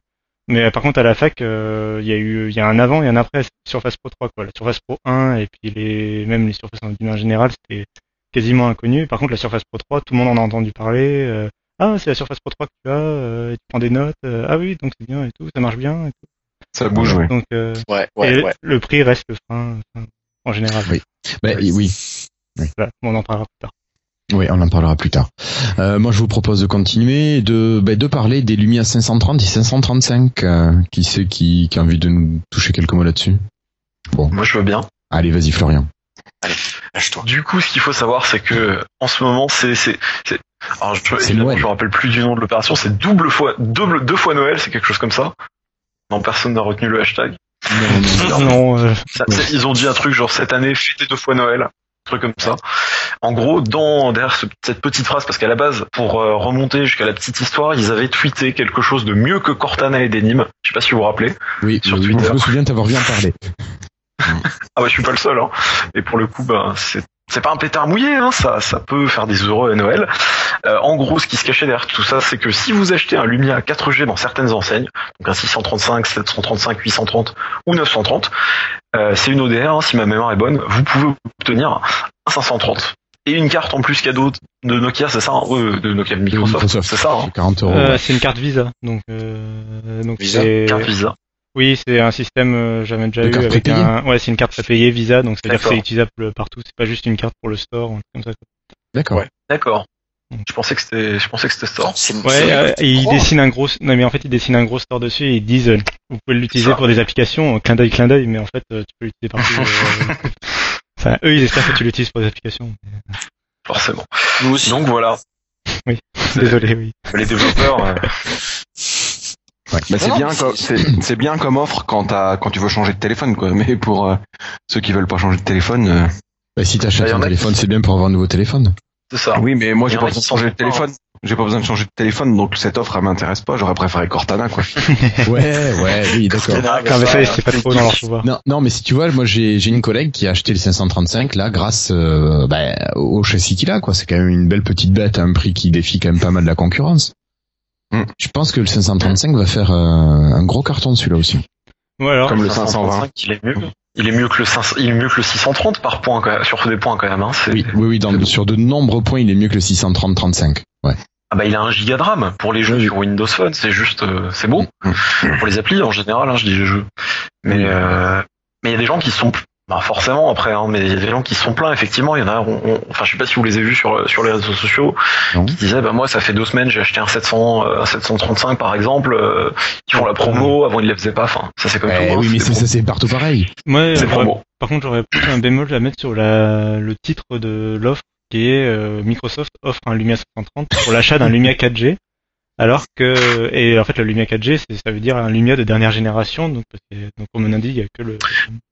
mais par contre à la fac, euh, il y a eu il y a un avant et un après Surface Pro 3 quoi. La Surface Pro 1 et puis les même les Surface d'une manière générale c'était quasiment inconnu. Par contre la Surface Pro 3, tout le monde en a entendu parler. euh, ah c'est la Surface Pro 3 que tu as, euh, et tu prends des notes. euh, ah oui donc c'est bien et tout, ça marche bien. Et tout. Ça bouge, oui. Donc euh, Ouais, et ouais, le- ouais. le prix reste le frein enfin, en général. Oui. Bah, oui. Voilà, on en parlera plus tard. Oui, on en parlera plus tard. Euh, moi, je vous propose de continuer, de, bah, de parler des Lumia 530 et 535. Euh, qui c'est qui, qui a envie de nous toucher quelques mots là-dessus? Moi, je veux bien. Allez, vas-y, Florian. Lâche-toi. Du coup, ce qu'il faut savoir, c'est que en ce moment, c'est. Alors, je, me rappelle plus du nom de l'opération. C'est double fois, double deux fois Noël, c'est quelque chose comme ça. Non, personne n'a retenu le hashtag. Non, euh, Ça- c'est- Ils ont dit un truc genre cette année, fêtez deux fois Noël, truc comme ça. En gros, dans derrière ce- cette petite phrase, parce qu'à la base, pour euh, remonter jusqu'à la petite histoire, ils avaient tweeté quelque chose de mieux que Cortana et Denim. Je sais pas si vous vous rappelez. Oui, Sur Twitter. je me souviens t'avoir bien parlé. <laughs> Ah ouais, je suis pas le seul. Hein. Et pour le coup, ben c'est c'est pas un pétard mouillé, hein, ça, ça peut faire des heureux à Noël. Euh, en gros, ce qui se cachait derrière tout ça, c'est que si vous achetez un Lumia 4G dans certaines enseignes, donc un 635, 735, 830 ou 930, euh, c'est une ODR, hein, si ma mémoire est bonne, vous pouvez obtenir un 530. Et une carte en plus cadeau de Nokia, c'est ça hein Euh, De Nokia Microsoft, Microsoft. c'est ça hein 40 euros. euh, c'est une carte Visa, donc euh, donc Visa c'est Carte Visa. Oui, c'est un système euh, j'avais déjà De eu avec un ouais, c'est une carte prépayée Visa donc c'est-à-dire que c'est utilisable partout, c'est pas juste une carte pour le store ou un truc comme ça. D'accord. Ouais. D'accord. Je pensais que c'était, je pensais que c'était c'est Ouais, c'est- euh, ils dessinent un gros non mais en fait ils dessinent un gros store dessus et ils disent euh, vous pouvez l'utiliser pour des applications, euh, clin d'œil clin d'œil mais en fait euh, tu peux l'utiliser <laughs> partout. euh, Enfin, eux ils espèrent que tu l'utilises pour des applications. Forcément. Nous aussi. Donc voilà. <laughs> Désolé, oui. Les développeurs, <laughs> Bah, c'est bien, c'est- bien comme offre quand t'as quand tu veux changer de téléphone, quoi. <laughs> Mais pour euh, ceux qui veulent pas changer de téléphone, euh, Bah, si Bah, t'achètes en un téléphone, c'est bien pour avoir un nouveau téléphone. c'est ça. oui, mais moi j'ai pas a besoin de changer de téléphone. J'ai pas besoin de changer de téléphone, donc cette offre elle m'intéresse pas. J'aurais préféré Cortana, quoi. <laughs> <laughs> Ouais, ouais, oui, d'accord. Pas trop dans leur pouvoir. Non, non, mais si tu vois, moi j'ai j'ai une collègue qui a acheté le 535 là grâce euh, bah, au châssis qu'il a quoi. C'est quand même une belle petite bête à un prix qui défie quand même pas mal la concurrence. Hmm. Je pense que le 535 va faire euh, un gros carton celui-là aussi. Comme le 535, 520. il est mieux. Il est mieux que le 500 il est mieux que le 630 par point quand même, sur des points quand même. Hein. Oui, oui, oui. Dans, sur de nombreux points, il est mieux que le 630-35. Ouais. Ah bah il a un giga de RAM pour les jeux sur Windows Phone, c'est juste euh, c'est beau. pour les applis en général, hein, je dis les jeux. Mais euh, mais il y a des gens qui sont bah forcément après, hein, mais il y a des gens qui se sont pleins effectivement. Il y en a, on- on- enfin je sais pas si vous les avez vus sur sur les réseaux sociaux, Non. qui disaient bah moi ça fait deux semaines j'ai acheté un 700 euh, un 735 par exemple, euh, qui font la promo, avant ils les faisaient pas. Enfin ça c'est comme Eh tout. hein, oui, mais c'est c'est ça, c'est partout pareil. Moi, c'est promo. par contre, j'aurais plus un bémol à mettre sur la, le titre de l'offre qui est euh, Microsoft offre un Lumia 530 pour l'achat d'un Lumia 4G. Alors que, et en fait, le Lumia 4G, c'est, ça veut dire un Lumia de dernière génération. Donc, que- donc comme on a dit, il y a que le,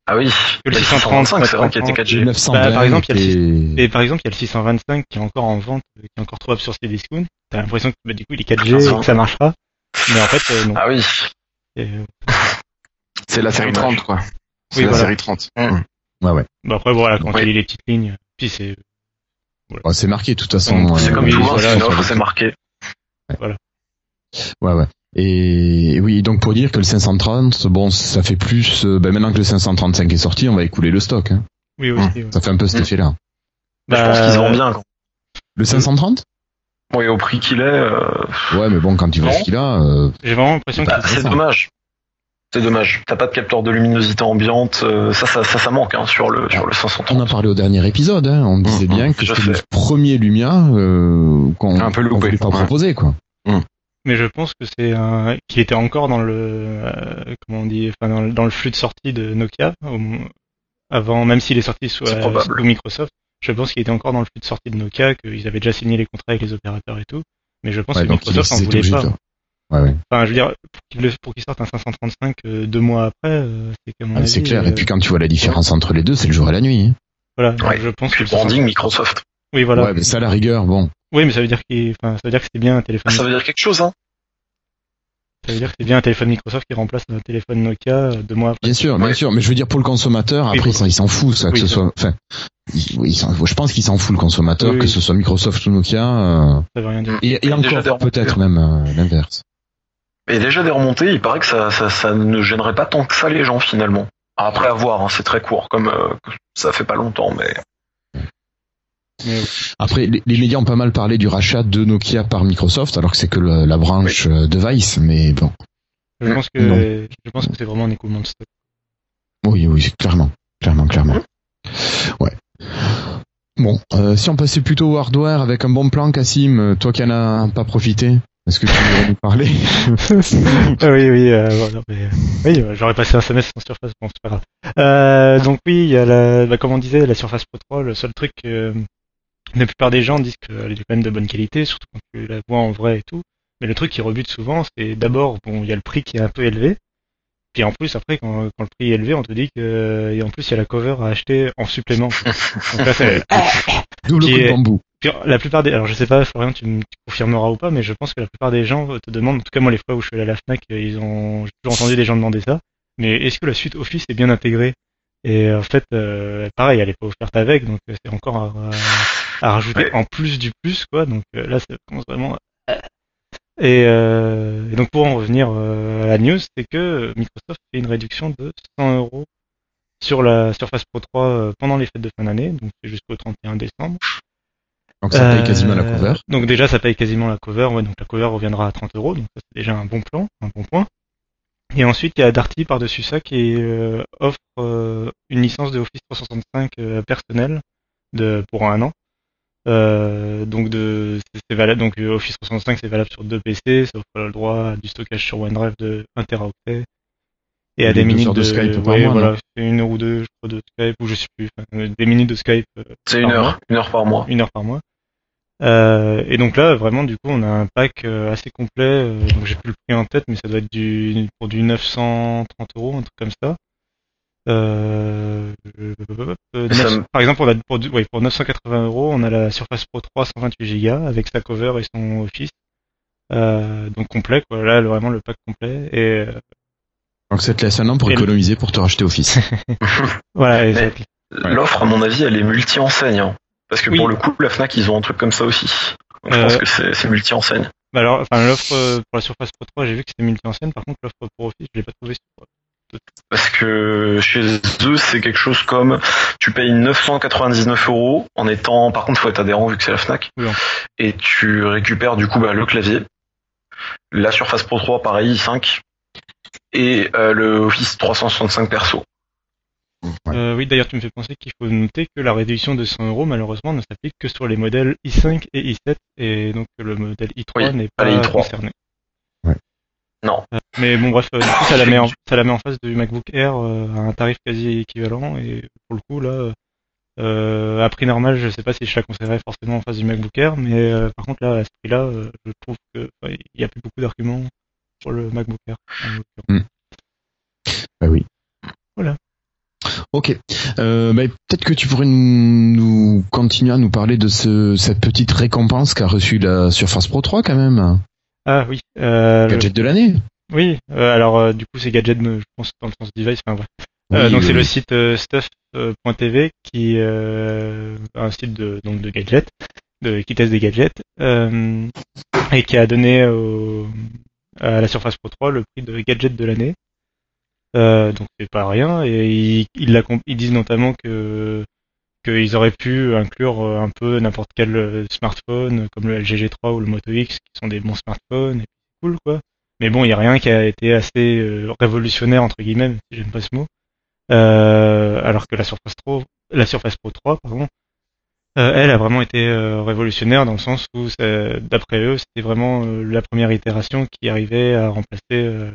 Ah oui, le Bah, 635, c'est vrai qu'il était 4G. Le 920 Bah, par exemple, il y a le était- Et par exemple, il y a le 625 qui est encore en vente, euh, qui est encore trouvable sur Cdiscount. T'as l'impression que bah, du coup il est 4G et que ça marchera. Mais en fait, euh, non. Ah oui. Euh, C'est la série 30, quoi. C'est Oui, la voilà. série 30. Ouais, ouais. bah après voilà, quand Oui. il les petites lignes, puis c'est Bon, c'est marqué de toute façon. Donc, C'est euh, comme tout, hein, voilà, c'est une Ouais, ouais. Et oui, donc pour dire que le 530, bon, ça fait plus. euh, ben maintenant que le 535 est sorti, on va écouler le stock. Hein. oui aussi. ouais. Ça fait un peu cet Mm. effet-là. je pense qu'ils vendent bien. Quand... Le 530 Oui, au prix qu'il est, euh, Ouais, mais bon, quand tu vois ce qu'il a, euh, J'ai vraiment l'impression bah, que c'est dommage. C'est dommage. T'as pas de capteur de luminosité ambiante, euh, ça, ça, ça, ça manque hein, sur le sur le on en 530. parlé au dernier épisode. Hein. On disait Mhm, bien que c'était le premier Lumia euh, qu'on loupé, voulait pas ouais. proposer, quoi. Mais je pense que c'est un qui était encore dans le euh, comment on dit enfin dans le, dans le flux de sortie de Nokia au- avant même s'il est sorti sous, euh, sous Microsoft. Je pense qu'il était encore dans le flux de sortie de Nokia, qu'ils avaient déjà signé les contrats avec les opérateurs et tout. Mais je pense Ouais, que Microsoft en était voulait pas. Ouais, ouais. Enfin, je veux dire, pour qu'il le- pour qu'il sorte un 535 euh, deux mois après, euh, c'est mon Ah, c'est clair. euh, Et puis quand tu vois la différence entre les deux, c'est le jour et la nuit. hein. voilà, donc je pense que le branding Microsoft. Oui, voilà. Ouais, mais ça, à la rigueur, bon. Oui, mais ça veut dire qu'il, enfin, ça veut dire que c'est bien un téléphone. Ah, ça veut dire quelque chose, hein. Ça veut dire que c'est bien un téléphone Microsoft qui remplace un téléphone Nokia deux mois après. Bien sûr, bien sûr. Mais je veux dire, pour le consommateur, Oui, après, ça, il s'en fout, ça, que ce ça. soit. Enfin, il- oui, il s'en- je pense qu'il s'en fout le consommateur, Oui, que ce soit Microsoft ou Nokia. euh, Ça veut rien dire. et, et Il y a déjà encore, peut-être hein. même euh, l'inverse. Et déjà des remontées, il paraît que ça, ça, ça ne gênerait pas tant que ça les gens finalement. Après avoir, hein, c'est très court, comme euh, ça fait pas longtemps, mais Mais, Après, les, les médias ont pas mal parlé du rachat de Nokia par Microsoft, alors que c'est que le- la branche euh, device, mais bon. je pense que, Non. je pense que c'est vraiment un écoulement de stock. Oui, oui, clairement, clairement, clairement. Ouais. Bon, euh, si on passait plutôt au hardware avec un bon plan, Cassim, euh, toi qui en as pas profité, est-ce que tu voudrais nous parler <laughs> Ah oui, oui, euh, mais, oui, j'aurais passé un semestre sans Surface, bon, c'est pas grave. Euh, donc oui, il y a la, bah, comme on disait, la Surface Pro 3, le seul truc, la plupart des gens disent qu'elle est quand même de bonne qualité, surtout quand tu la vois en vrai et tout. Mais le truc qui rebute souvent, c'est d'abord, bon, il y a le prix qui est un peu élevé. Puis en plus, après, quand, quand le prix est élevé, on te dit que, et en plus, il y a la cover à acheter en supplément. <laughs> Donc là, c'est, Double coup de bambou. puis, la plupart des, alors je sais pas, Florian, tu me confirmeras ou pas, mais je pense que la plupart des gens te demandent, en tout cas moi les fois où je suis allé à la Fnac, euh, ils ont, j'ai toujours entendu des gens demander ça. Mais est-ce que la suite Office est bien intégrée? Et en fait, euh, pareil, elle est pas offerte avec, donc euh, c'est encore à, à rajouter Ouais. en plus du plus, quoi. Donc euh, là, ça commence vraiment. Et, euh, et donc pour en revenir euh, à la news, c'est que Microsoft fait une réduction de 100 euros sur la Surface Pro 3 euh, pendant les fêtes de fin d'année, donc c'est jusqu'au 31 décembre. Donc ça paye Euh, quasiment la cover. Donc déjà, ça paye quasiment la cover. Ouais, donc la cover reviendra à 30 euros. Donc ça, c'est déjà un bon plan, un bon point. Et ensuite, il y a Darty par-dessus ça qui euh, offre une licence de Office 365 euh, personnelle de pour un an. Euh, donc de c'est valable donc euh, Office 365 c'est valable sur deux PC, ça offre le droit à du stockage sur OneDrive de 1 teraoctet et à des minutes de Skype par ouais, mois, voilà, c'est une heure ou deux je crois de Skype ou je sais plus, enfin, des minutes de Skype euh, c'est une par mois heure, une heure par mois. une heure par mois. Euh, et donc là, vraiment, du coup, on a un pack euh, assez complet. euh, donc j'ai plus le prix en tête, mais ça doit être du pour du 930 euros, un truc comme ça. Euh, euh, Et ça neuf- me- Par exemple, on a pour, du- ouais, pour 980 euros, on a la Surface Pro 3 128 Go avec sa cover et son Office. Euh, donc complet, quoi. Là, vraiment le pack complet. Et euh, Donc ça te laisse un an pour le- économiser pour te racheter Office. <laughs> voilà. L'offre, à mon avis, elle est multi-enseigne. hein. Parce que Oui. pour le coup, la Fnac, ils ont un truc comme ça aussi. Donc, je pense Euh, que c'est multi-enseigne. bah alors, enfin, l'offre euh, pour la Surface Pro 3, j'ai vu que c'était multi-ancienne. Par contre, l'offre pour Office, je l'ai pas trouvé sur Parce que chez eux, c'est quelque chose comme tu payes 999 euros en étant, par contre, faut être adhérent vu que c'est la Fnac, Oui. et tu récupères du coup bah, le clavier, la Surface Pro 3 pareil 5 et euh, le Office 365 perso. Ouais. Euh, oui, d'ailleurs, tu me fais penser qu'il faut noter que la réduction de 100 euros, malheureusement, ne s'applique que sur les modèles i5 et i7, et donc le modèle i3 Oui, n'est pas pas les i3. concerné. Non. Euh, mais bon, bref, euh, du coup, ça la <laughs> met en, ça la met en face du MacBook Air euh, à un tarif quasi équivalent, et pour le coup, là, euh, à prix normal, je sais pas si je la conseillerais forcément en face du MacBook Air, mais euh, par contre, là, à ce prix-là, euh, je trouve que enfin, il y a plus beaucoup d'arguments pour le MacBook Air. en l'occurrence. Bah oui. Voilà. Ok. Euh, bah, peut-être que tu pourrais nous, nous continuer à nous parler de ce, cette petite récompense qu'a reçue la Surface Pro 3 quand même. Ah oui, euh, le- Gadget de l'année. oui. euh, alors euh, du coup, c'est gadget, je pense dans le sens device. Enfin, bref. Euh, Oui, donc oui, c'est oui. le site euh, stuff.tv qui euh, un site de donc de gadgets, de qui teste des gadgets euh, et qui a donné au, à la Surface Pro 3 le prix de gadget de l'année. Euh, donc c'est pas rien et ils, ils, la ils disent notamment que qu'ils auraient pu inclure euh, un peu n'importe quel euh, smartphone comme le LG G3 ou le Moto X qui sont des bons smartphones et cool quoi. Mais bon, il y a rien qui a été assez euh, révolutionnaire entre guillemets, si j'aime pas ce mot. Alors que la Surface Pro, la Surface Pro 3, pardon, elle a vraiment été révolutionnaire dans le sens où, d'après eux, c'était vraiment la première itération qui arrivait à remplacer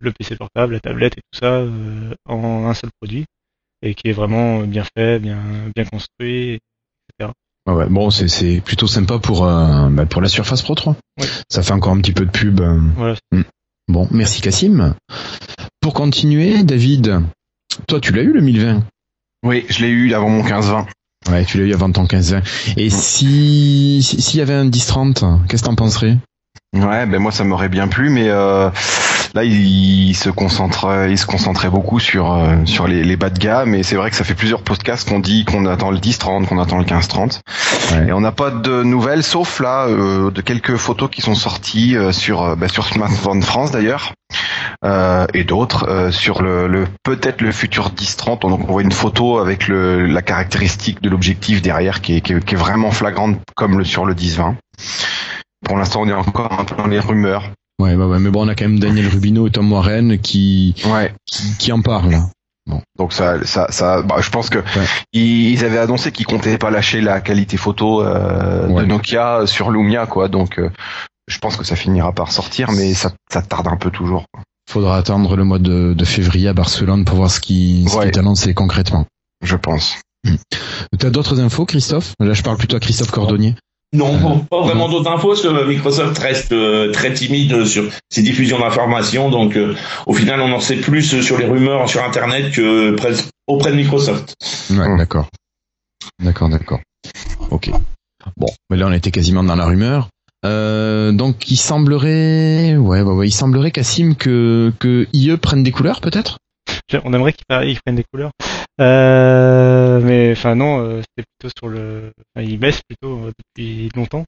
le PC portable, la tablette et tout ça en un seul produit et qui est vraiment bien fait, bien bien construit. Ouais, ouais. Bon, c'est, c'est plutôt sympa pour, euh, bah, pour la Surface Pro 3. Ouais. Ça fait encore un petit peu de pub. euh. Voilà. Bon, merci Cassim. Pour continuer, David, toi tu l'as eu le 1020 Oui, je l'ai eu avant mon 15-20. Ouais, tu l'as eu avant ton 15 Et si si- s'il y avait un 10-30, qu'est-ce que t'en penserais? Ouais, ben moi ça m'aurait bien plu, mais euh, là il, se concentre, il se concentrait beaucoup sur euh, sur les, les bas de gamme, et c'est vrai que ça fait plusieurs podcasts qu'on dit qu'on attend le 10-30, qu'on attend le 15-30, Ouais. et on n'a pas de nouvelles, sauf là euh, de quelques photos qui sont sorties euh, sur euh, bah, sur Smartphone France d'ailleurs, euh, et d'autres euh, sur le, le peut-être le futur 10-30. Donc on voit une photo avec le, la caractéristique de l'objectif derrière qui est, qui est, qui est vraiment flagrante comme le sur le 10-20. Pour l'instant, on est encore un peu dans les rumeurs. Ouais, ouais, ouais, mais bon, on a quand même Daniel Rubino et Tom Warren qui, Ouais. qui, qui en parlent. Donc ça, ça, ça, bah, je pense que Ouais. ils, avaient annoncé qu'ils comptaient pas lâcher la qualité photo euh, Ouais. de Nokia sur Lumia, quoi. Donc, euh, je pense que ça finira par sortir, mais ça, ça tarde un peu toujours. Faudra attendre le mois de, de février à Barcelone pour voir ce qui, ce qui est annoncé concrètement. Je pense. T'as d'autres infos, Christophe? Là, je parle plutôt à Christophe Cordonnier. Non, pas- pas vraiment d'autres infos, parce que Microsoft reste euh, très timide sur ses diffusions d'informations, donc euh, au final on en sait plus sur les rumeurs sur Internet que pres- auprès de Microsoft. Ouais, Hum. d'accord. D'accord, d'accord. Ok. Bon, mais là, on était quasiment dans la rumeur. Euh, donc, il semblerait, ouais, ouais, ouais, il semblerait, Cassim, que, que IE prenne des couleurs, peut-être? On aimerait qu'ils prennent des couleurs. Euh, mais enfin non, euh, c'était plutôt sur le. Enfin, ils baissent plutôt euh, depuis longtemps.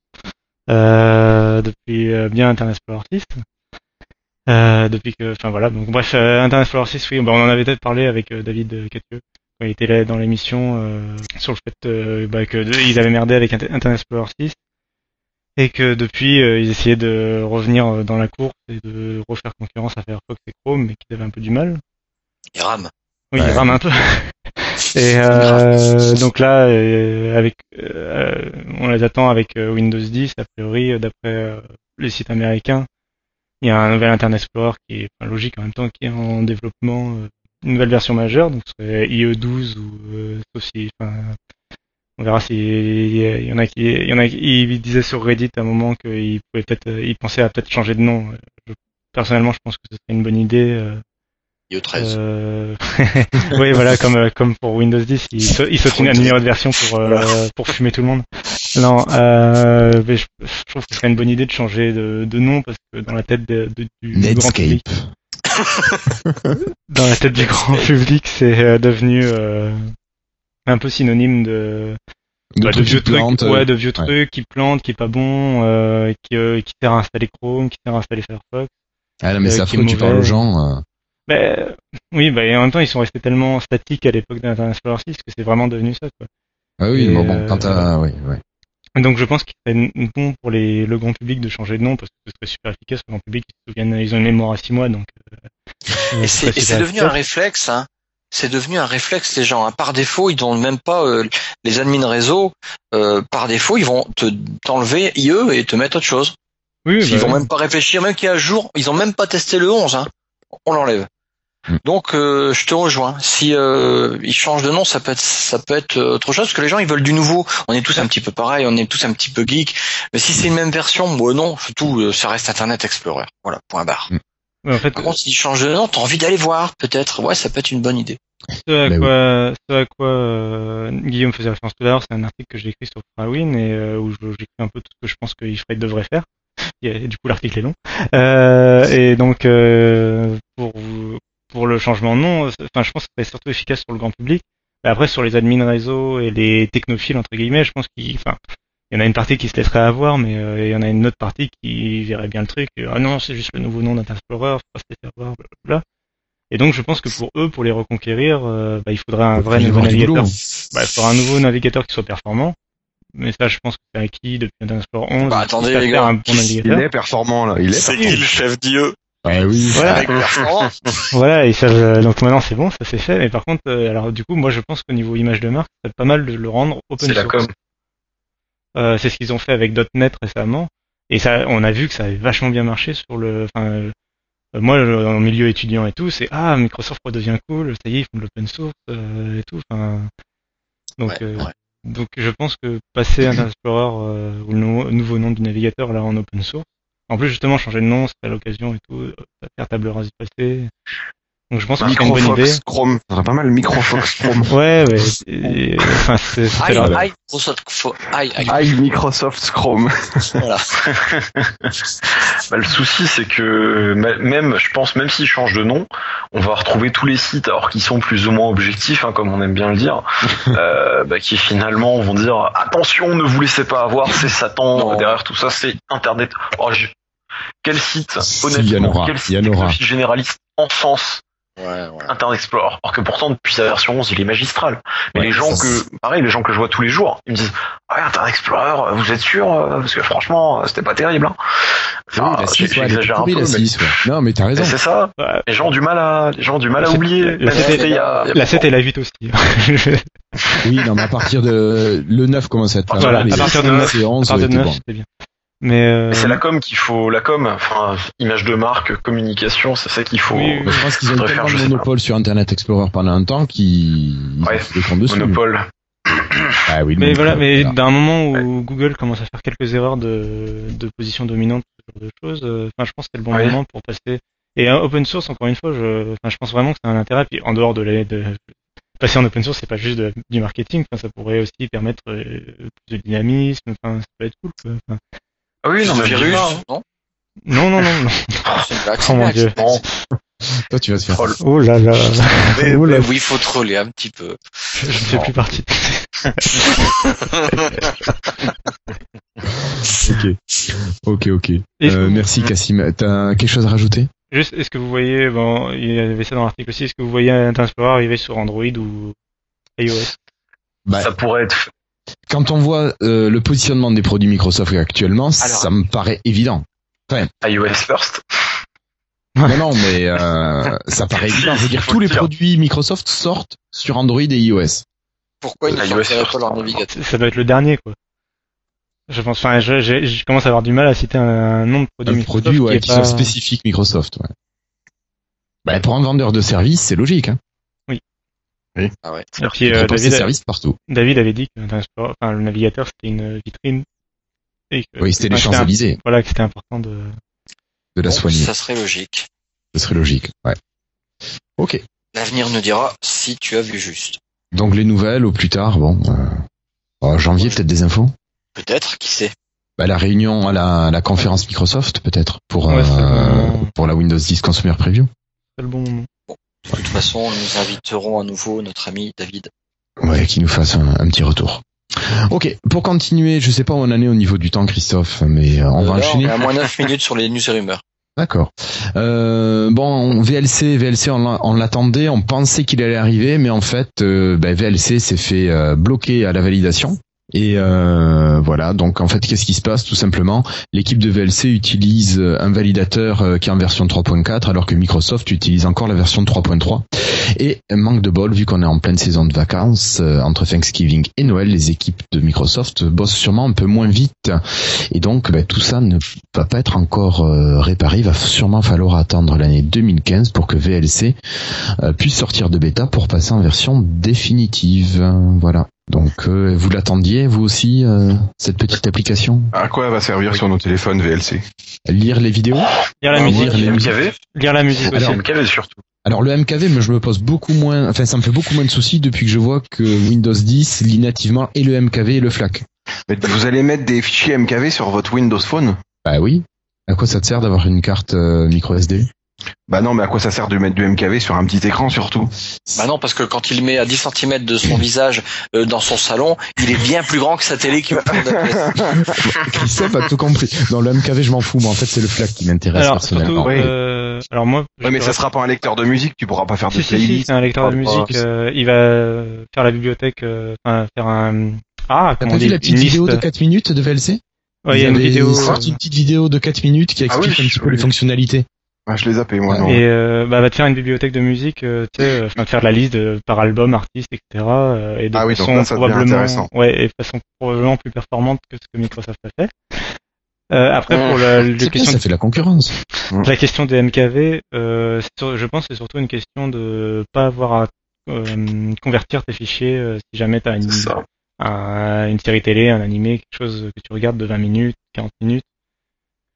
Euh, depuis euh, bien Internet Explorer 6. Euh, depuis que, enfin voilà. Donc bref, euh, Internet Explorer 6, oui, bah, on en avait peut-être parlé avec euh, David Catieux quand il était là dans l'émission euh, sur le fait euh, bah, que ils avaient merdé avec Inter- Internet Explorer 6 et que depuis euh, ils essayaient de revenir euh, dans la course et de refaire concurrence à Firefox et Chrome, mais qu'ils avaient un peu du mal. Il rame. Oui, Ouais. il rame un peu. <laughs> Et <laughs> euh, donc là, euh, avec, euh, on les attend avec euh, Windows 10 a priori, euh, d'après les sites américains. Il y a un nouvel Internet Explorer qui est enfin, logique en même temps, qui est en développement, une nouvelle version majeure, donc ce serait IE12 ou euh, sauf si, enfin, on verra si il y en a qui, il y en a qui ils disaient sur Reddit à un moment qu'ils pouvaient peut-être, ils pensaient à peut-être changer de nom. Je- personnellement, je pense que ce serait une bonne idée. Euh, IE13. <laughs> euh... oui, voilà, comme euh, comme pour Windows 10, il, sa- il saute une un numéro de version pour euh, pour fumer tout le monde. Non, euh, mais je, je trouve que ce serait une bonne idée de changer de, de nom parce que dans la tête de, de- du grand Netscape. public, dans la tête du grand public, c'est euh, devenu euh, un peu synonyme de De bah, de trucs qui vieux trucs, plantent, ouais, euh, de vieux trucs qui plantent, qui est pas bon, euh, qui euh, qui sert à installer Chrome, qui sert à installer Firefox. Ah, là, mais euh, c'est qui est affreux, tu parles aux gens. Ben, oui, bah, et en même temps, ils sont restés tellement statiques à l'époque d'Internet Explorer 6 que c'est vraiment devenu ça, quoi. Ah oui, Et, mais bon, euh, quand t'as, oui, ouais. Donc je pense qu'il serait bon pour les, le grand public de changer de nom parce que ce serait super efficace. Le grand public, ils se ils ont une mémoire à six mois, donc. euh, Et ce c'est devenu un réflexe, hein. C'est devenu un réflexe, les gens. hein. Par défaut, ils donnent même pas euh, les admins réseau. euh, par défaut, ils vont te t'enlever IE et te mettre autre chose. Oui, Ils bah, vont oui. même pas réfléchir, même qu'il y a un jour, ils ont même pas testé le 11, hein. On l'enlève. Mm. Donc euh, je te rejoins. Si euh, ils changent de nom, ça peut être ça peut être euh, autre chose parce que les gens ils veulent du nouveau. On est tous un petit peu pareil, on est tous un petit peu geek. Mais si c'est une même version, bon non, surtout euh, ça reste Internet Explorer. Voilà, point barre. Ouais, en fait, Par contre, s'ils changent de nom, t'as envie d'aller voir, peut-être. Ouais, ça peut être une bonne idée. ce à quoi, ce à quoi euh, Guillaume faisait référence tout à l'heure, c'est un article que j'ai écrit sur Frawin et euh, où j'écris un peu tout ce que je pense qu'Ifrade devrait faire. Et, du coup, l'article est long. Euh, <laughs> et donc, euh, pour pour le changement de nom, c'est- enfin, je pense que c'est surtout efficace sur le grand public. Mais après, sur les admins réseau et les technophiles entre guillemets, je pense qu'il, enfin, il y en a une partie qui se laisserait avoir, mais euh, il y en a une autre partie qui verrait bien le truc. Ah non, c'est juste le nouveau nom d'Internet Explorer, faut pas se laisser avoir, blablabla. Et donc, je pense que pour eux, pour les reconquérir, euh, bah, il faudrait un vrai nouveau navigateur. boulot. Bah, il faudra un nouveau navigateur qui soit performant. Mais ça, je pense que c'est acquis depuis Internet Explorer 11. Bah, attendez, les gars. un bon Il est performant là. Il est C'est performant. qui le chef d'IE? Ah oui. <laughs> Voilà. avec Voilà, et ça, euh, donc maintenant c'est bon, ça c'est fait. Mais par contre, euh, alors du coup, moi je pense qu'au niveau image de marque, c'est pas mal de le rendre open C'est la source. com. Euh, c'est ce qu'ils ont fait avec .NET récemment. Et ça, on a vu que ça avait vachement bien marché sur le. Enfin, euh, moi, le- en milieu étudiant et tout, c'est ah Microsoft redevient cool, ça y est, ils font de l'open source euh, et tout. Enfin, donc, Ouais, euh, ouais. donc je pense que passer Internet Explorer euh, ou le nou- nouveau nom du navigateur là en open source. En plus, justement, changer de nom, c'est à l'occasion et tout, euh, faire table rase du passé. Donc je pense que c'est une bonne idée. Microfox Chrome. Ça serait pas mal Microfox <laughs> Chrome. Ouais, ouais. et- enfin, c'est <laughs> leur- aïe, Microsoft, Chrome. Voilà. <laughs> Bah, le souci, c'est que même, je pense, même s'ils changent de nom, on va retrouver tous les sites, alors qu'ils sont plus ou moins objectifs, hein, comme on aime bien le dire, euh, bah, qui finalement vont dire attention, ne vous laissez pas avoir, c'est Satan Non. derrière tout ça, c'est Internet. Oh, Quel site, Si, il y en honnêtement, aura, quel il site y en aura. technophile généraliste en sens Ouais, ouais. Internet Explorer. Alors que pourtant, depuis sa version 11, il est magistral. Mais Ouais, les gens que, pareil, les gens que je vois tous les jours, ils me disent, ah ouais, Internet Explorer, vous êtes sûr? euh, Parce que franchement, c'était pas terrible, hein. Enfin, Oui, la j'ai- 6, ouais, elle est j'exagère un peu, la mais- 6, ouais. Non, mais t'as raison. c'est ça. Ouais. Les gens ont du mal à, les gens ont du mal à oublier. la Même sept- c'était il y a- il y a La 7 longtemps. et la 8 aussi. Oui, non, mais à partir de le 9 commence à être Voilà, mal, à partir de le 9, et à 11 partir de était 9, bon. c'était bien. Mais, euh, C'est la com qu'il faut, la com, enfin, image de marque, communication, c'est ça qu'il faut. Oui, je pense qu'ils <laughs> ont tellement faire, monopole sur Internet Explorer pendant un temps qu'ils Ouais, ils se décomptent dessus. Monopole. Ah oui, mais voilà, mais voilà. d'un moment où Google commence à faire quelques erreurs de, de position dominante, ce genre de choses, euh, enfin, je pense que c'est le bon Ouais. moment pour passer. Et euh, open source, encore une fois, je, enfin, je pense vraiment que c'est un intérêt. Puis en dehors de, la, de passer en open source, c'est pas juste de- du marketing. Enfin, ça pourrait aussi permettre euh, plus de dynamisme. Enfin, ça peut être cool. Quoi. Enfin, Ah oui, non, mais virus, pas, hein. non non, non, non, non. <laughs> C'est une blague, Oh c'est une mon dieu. Toi, tu vas te faire. troll. Oh là là. Mais, Oh là. mais oui, il faut troller un petit peu. Je ne fais plus partie. <laughs> Ok. Ok, ok. Euh, merci, Cassim. T'as quelque chose à rajouter? Juste, est-ce que vous voyez, bon, il y avait ça dans l'article aussi, est-ce que vous voyez Internet Explorer arriver sur Android ou iOS? Bah, Ça pourrait être, Quand on voit euh, le positionnement des produits Microsoft actuellement, ça me paraît évident. iOS first. Non, non, mais euh, <laughs> ça paraît évident. Je veux dire, tous le les dire. produits Microsoft sortent sur Android et iOS. Pourquoi ils ne sortiraient pas leur navigateur Ça doit être le dernier, quoi. Je pense, enfin, je, je, je commence à avoir du mal à citer un, un nom de produit Un Microsoft produit ouais, qui est qui pas... sont spécifiques Microsoft. Ouais. Bah, pour un vendeur de services, c'est logique. Hein. Ah ouais. Il euh, David, services partout. David avait dit que enfin, le navigateur c'était une vitrine. Et que, Oui, c'était les enfin, Champs-Élysées. Voilà, que c'était important de. De la Bon, soigner. ça serait logique. Ce serait logique. Ouais. Ok. L'avenir nous dira si tu as vu juste. Donc les nouvelles au plus tard, bon. Euh, en janvier, peut-être des infos? Peut-être, qui sait Bah, la réunion à la, la conférence Microsoft, peut-être, pour, Ouais, euh, bon. pour la Windows 10 Consumer Preview. C'est le bon moment. De toute façon, nous inviterons à nouveau notre ami David. Ouais, qui nous fasse un, un petit retour. Ok, pour continuer, je sais pas où on en est au niveau du temps, Christophe, mais euh, on va Euh, enchaîner. est à moins 9 minutes sur les news et rumeurs. <laughs> D'accord. Euh, bon, VLC, VLC, on l'a- on l'attendait, on pensait qu'il allait arriver, mais en fait, euh, ben, VLC s'est fait bloquer à la validation. Et euh, voilà, donc en fait, qu'est-ce qui se passe Tout simplement, l'équipe de VLC utilise euh, un validateur euh, qui est en version 3.4, alors que Microsoft utilise encore la version 3.3. Et manque de bol, vu qu'on est en pleine saison de vacances, entre Thanksgiving et Noël, les équipes de Microsoft bossent sûrement un peu moins vite. Et donc, ben, tout ça ne va pas être encore réparé. Il va sûrement falloir attendre l'année 2015 pour que VLC puisse sortir de bêta pour passer en version définitive. Voilà. Donc, euh, vous l'attendiez, vous aussi, euh, cette petite application? À quoi elle va servir sur nos téléphones VLC Lire les vidéos? Lire la Ah, musique. lire les. MKV Lire la musique aussi. Alors, MKV surtout. Alors le MKV, mais je me pose beaucoup moins, enfin ça me fait beaucoup moins de soucis depuis que je vois que Windows 10 lit nativement et le MKV et le FLAC. Mais Vous allez mettre des fichiers MKV sur votre Windows Phone? Bah oui. À quoi ça te sert d'avoir une carte euh, micro SD Bah non, mais à quoi ça sert de mettre du MKV sur un petit écran surtout? Bah non, parce que quand il met à 10 cm de son visage euh, dans son salon, il est bien plus grand que sa télé qui va prendre de la place. <laughs> Christophe a tout compris. Dans le MKV, je m'en fous, mais en fait c'est le FLAC qui m'intéresse personnellement. surtout, Oui. euh, alors moi. Ouais, mais ça sera pas un lecteur de musique, tu pourras pas faire de Si, si, si, playlist. c'est un lecteur de Ah, musique. ah, euh, il va faire la bibliothèque, euh, enfin faire un. Ah, comment on vu dit la petite une vidéo liste. de 4 minutes de VLC Ouais, il y a une vidéo. sorti une petite vidéo de 4 minutes qui Ah explique oui, un petit peu oui. les fonctionnalités. Ah, je l'ai zappé, moi, non. Et euh, bah, va te faire une bibliothèque de musique, euh, tu sais, euh, enfin faire la liste de- par album, artiste, etc. euh, et de Ah oui, donc façon là, ça devient probablement, intéressant. ouais, et de façon probablement plus performante que ce que Microsoft a fait. Euh, après, pour la, la C'est bien, question ça fait la concurrence. La question des MKV, euh, sur- je pense que c'est surtout une question de pas avoir à euh, convertir tes fichiers euh, si jamais tu as une, un- une série télé, un animé, quelque chose que tu regardes de 20 minutes, 40 minutes,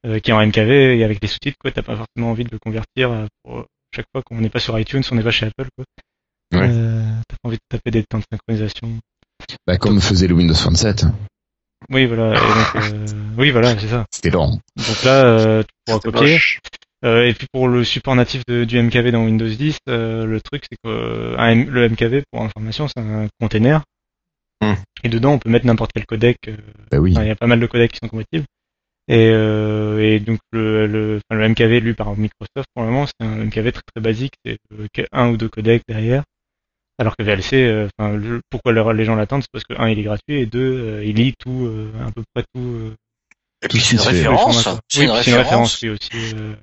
euh, qui est en MKV et avec les sous-titres, quoi, t'as pas forcément envie de le convertir euh, pour chaque fois qu'on n'est pas sur iTunes, on n'est pas chez Apple, quoi. Ouais. Euh, t'as pas envie de taper des temps de synchronisation. Bah, comme faisait le Windows Phone 7. Oui, voilà. Et donc, euh, <laughs> oui, voilà, c'est ça. C'était lent. Donc là, euh, tu pourras copier. moche. Euh, et puis pour le support natif de- du MKV dans Windows 10, euh, le truc c'est que euh, un le MKV, pour information, c'est un container. Hmm. Et dedans, on peut mettre n'importe quel codec. euh, Bah oui. Il y a pas mal de codecs qui sont compatibles. Et, euh, et donc le, le, enfin, le MKV lu par Microsoft, pour le moment, c'est un MKV très très basique. C'est euh, un ou deux codecs derrière. Alors que VLC, euh, enfin, le- pourquoi le- les gens l'attendent, c'est parce que un, il est gratuit et deux, euh, il lit tout, euh, à peu près tout. euh, Et puis ce c'est une fait. référence. Oui, C'est une référence. oui, aussi. euh,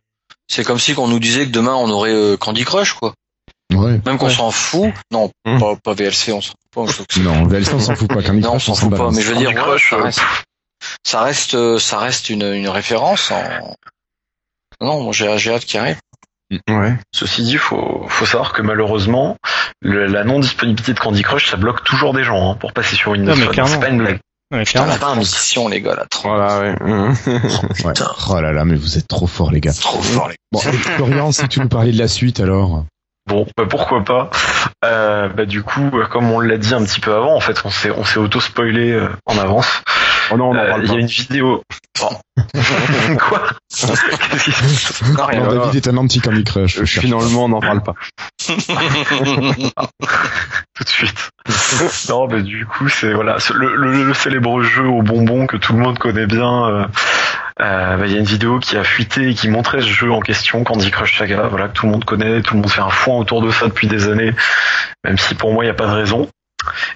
C'est comme si on nous disait que demain on aurait euh, Candy Crush, quoi. Ouais. Même qu'on Ouais. s'en fout. Non, Hmm. pas, pas VLC, on s'en fout pas. Non, VLC on s'en fout pas. Candy Non, on Crush, s'en on s'en fout pas. Mais je veux dire, Candy ouais, Crush, reste, ça reste, euh, ça reste une, une référence. En... Non, j'ai hâte qu'il arrive. Ouais. Ceci dit, faut, faut savoir que malheureusement, le- la non-disponibilité de Candy Crush, ça bloque toujours des gens hein, pour passer sur Windows Non, mais Phone. C'est pas une blague. Putain, clairement. la pas mission, les gars, là. Trop, Voilà, ouais. Ouais. Putain. Oh là là, mais vous êtes trop forts, les gars. trop fort, les Bon, <laughs> Florian, si tu nous parlais de la suite, alors. Bon, bah pourquoi pas. Euh, bah du coup, euh, comme on l'a dit un petit peu avant, en fait, on s'est on s'est auto spoilé euh, en avance. Oh non, on en Euh, parle Il y a une vidéo. <laughs> Quoi Qu'est-ce qui se passe Non, rien. Alors, David est un anti-Candy Crush. je cherche. Finalement, on n'en parle pas. <laughs> tout de suite. non, mais du coup, c'est voilà, le, le, le célèbre jeu au bonbon que tout le monde connaît bien. euh, euh, bah, Il y a une vidéo qui a fuité et qui montrait ce jeu en question, Candy Crush Saga, voilà, que tout le monde connaît, tout le monde fait un foin autour de ça depuis des années, même si pour moi, il n'y a pas de raison.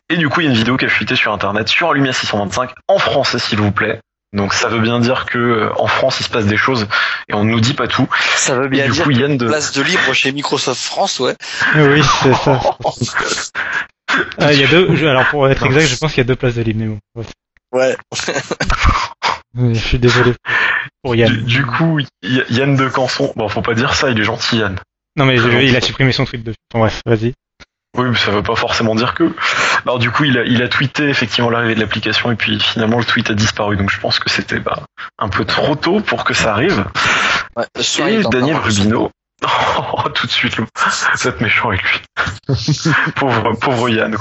Et du coup, il y a une vidéo qui a fuité sur Internet, sur Lumia 625, en français, s'il vous plaît. Donc ça veut bien dire que euh, en France il se passe des choses et on ne nous dit pas tout. Ça veut bien du dire coup Yann de place de libre chez Microsoft France, ouais. Oui, c'est ça. <laughs> Ah, il y a deux. je- alors pour être exact, je pense qu'il y a deux places de libre. mais bon. Ouais. <laughs> Ouais. Je suis désolé pour Yann. du, du coup Yann de Canson, bon faut pas dire ça, il est gentil Yann. Non mais il a supprimé son tweet de. Bon, bref, vas-y. Oui, mais ça veut pas forcément dire que. Alors du coup, il a, il a tweeté effectivement l'arrivée de l'application et puis finalement le tweet a disparu. Donc je pense que c'était bah, un peu trop tôt pour que ça arrive. ouais. Et Daniel Rubino. Oh, <laughs> tout de suite, vous êtes méchant avec lui. <laughs> pauvre, pauvre Yann.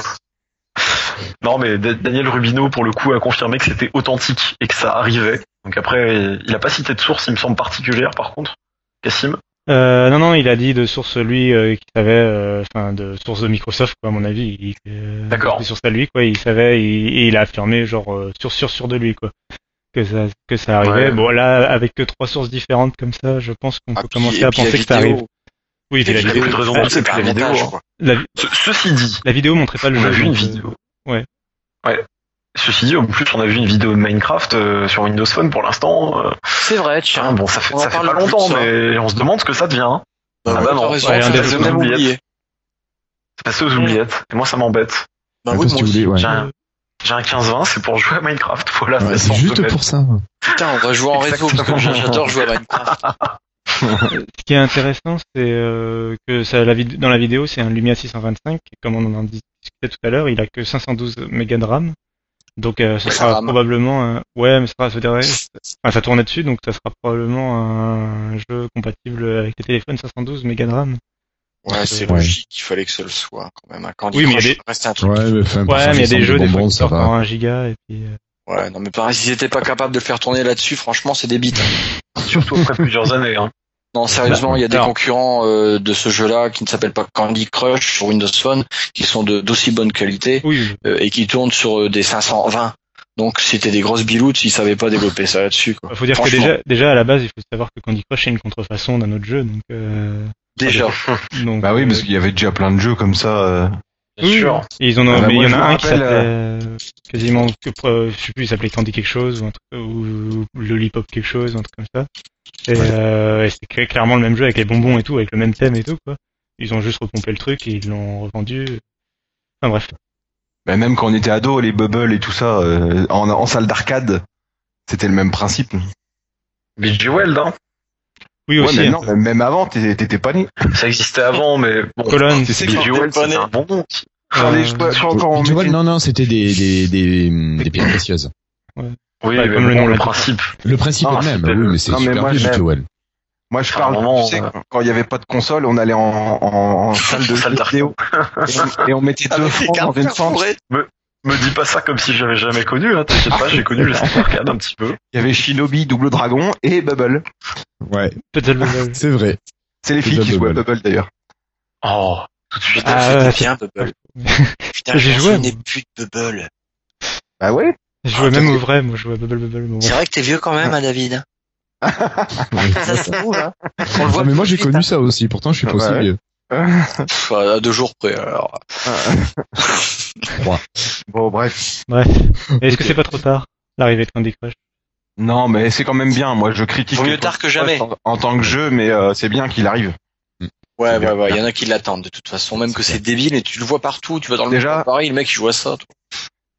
Non, mais Da- Daniel Rubino, pour le coup, a confirmé que c'était authentique et que ça arrivait. Donc après, il a pas cité de source, il me semble particulière, par contre. Cassim? Euh, non non, il a dit de source lui euh, qui savait, euh, enfin de source de Microsoft quoi à mon avis. Il, euh, D'accord. De source à lui quoi, il savait et, et il a affirmé genre euh, sur sur sûr de lui quoi. que ça que ça arrivait. Ouais. Bon là, avec que trois sources différentes comme ça, je pense qu'on Ah, peut puis- commencer et à penser que ça arrive. Oui, puis la vidéo, de raison, c'est la montage, vidéo, quoi. la, Ce- ceci dit, la vidéo montrait pas le on jeu. a vu une vidéo. ouais. Ouais. Ceci dit, en plus, on a vu une vidéo de Minecraft euh, sur Windows Phone pour l'instant. euh, C'est vrai, tiens. bon, ça fait, ça pas longtemps, mais on se demande ce que ça devient. hein. Bah, Ah bah non. raison, Ouais, ça, même oubliettes. oublié. C'est passé aux oubliettes. Et moi, ça m'embête. Bah oui, ouais. J'ai un, j'ai un 15-20, c'est pour jouer à Minecraft. Voilà, Ouais, c'est juste pour ça. Putain, on va jouer en réseau parce que j'adore jouer à Minecraft. <laughs> Ce qui est intéressant, c'est euh, que ça, la vid- dans la vidéo, c'est un Lumia 625, comme on en a discuté tout à l'heure, il a que 512 mégas de RAM. Donc euh, ce Ouais, sera probablement un... ouais, mais ça sera, ça, enfin, ça tournait dessus, donc ça sera probablement un jeu compatible avec les téléphones 512 mégas de RAM. Ouais, c'est Ouais. logique, il fallait que ce le soit quand même. Candy Oui, mais il y a Crush des- reste un truc. Ouais, mais enfin, pour Ouais, ça, mais il y a des jeux des fois qui ça sortent en 1 giga et puis euh, Ouais, non mais pareil, s'ils étaient pas capables de le faire tourner là-dessus, franchement, c'est des bites. Surtout après plusieurs années. Hein. Non, sérieusement, il y a des concurrents euh, de ce jeu-là qui ne s'appellent pas Candy Crush sur Windows Phone, qui sont de d'aussi bonne qualité oui, euh, et qui tournent sur euh, des 520. Donc c'était des grosses biloutes s'ils savaient pas développer ça là-dessus. Il faut dire que déjà déjà à la base, il faut savoir que Candy Crush est une contrefaçon d'un autre jeu donc euh, Déjà. <laughs> donc Bah oui, parce qu'il y avait déjà plein de jeux comme ça. Euh. Bien Oui, sûr. Et ils en ont, Ah bah mais il y en a un qui s'appelait euh, quasiment, que, euh, je sais plus, il s'appelait Candy quelque chose ou un truc, ou Lollipop quelque chose, un truc comme ça. Et, euh, et c'était cl- clairement le même jeu avec les bonbons et tout, avec le même thème et tout quoi. Ils ont juste repompé le truc et ils l'ont revendu. Enfin bref. Bah, même quand on était ado, les bubbles et tout ça, euh, en, en salle d'arcade, c'était le même principe. BG Weld, hein. Oui Ouais, aussi. mais hein. non, même- même avant, t'étais pas né. Ça existait avant, mais bon. Colonne. T'es pas c'était né. Quand Euh, non, non, c'était des, des, des, des pierres précieuses. Oui, Ouais, mais comme le bon, nom le principe. Le principe Ah, est le même, oui, mais c'est non, mais super moi, du Joel. Moi, je parle, moment, tu sais, euh, quand- il y avait pas de console, on allait en, en, en <laughs> salle de Salle vidéo et, on- et on mettait deux Avec les francs dans cartes une fente. Me dis pas ça comme si j'avais jamais connu, hein, t'inquiète pas, j'ai connu le <laughs> centre arcade un petit peu. Il y avait Shinobi, Double Dragon et Bubble. Ouais, Puzzle Bubble. <laughs> c'est vrai. C'est les filles qui jouaient à Bubble d'ailleurs. Oh, tout de suite. Ah, bien Bubble. <laughs> Putain, J'ai joué, moi. plus de Bubble. Bah ouais. Je jouais Ah, même au vrai, moi je jouais à Bubble Bubble. C'est vrai que t'es vieux quand même, hein, David. Ça se trouve, hein. On le voit Ah, mais moi j'ai connu ça aussi, pourtant je suis pas aussi Ouais. vieux. <laughs> Pff, à deux jours près. Alors. <laughs> Bon, bref. Bref. Mais Est-ce que c'est pas trop tard l'arrivée de Candy Crush? Non, mais c'est quand même bien. Moi, je critique. Vaut mieux tard que jamais. En, en tant que jeu, mais euh, c'est bien qu'il arrive. Ouais, C'est ouais, bien. ouais. Il y en a qui l'attendent de toute façon, même que c'est débile et tu le vois partout. Tu vas dans le Déjà- Paris, le mec il joue à ça. toi.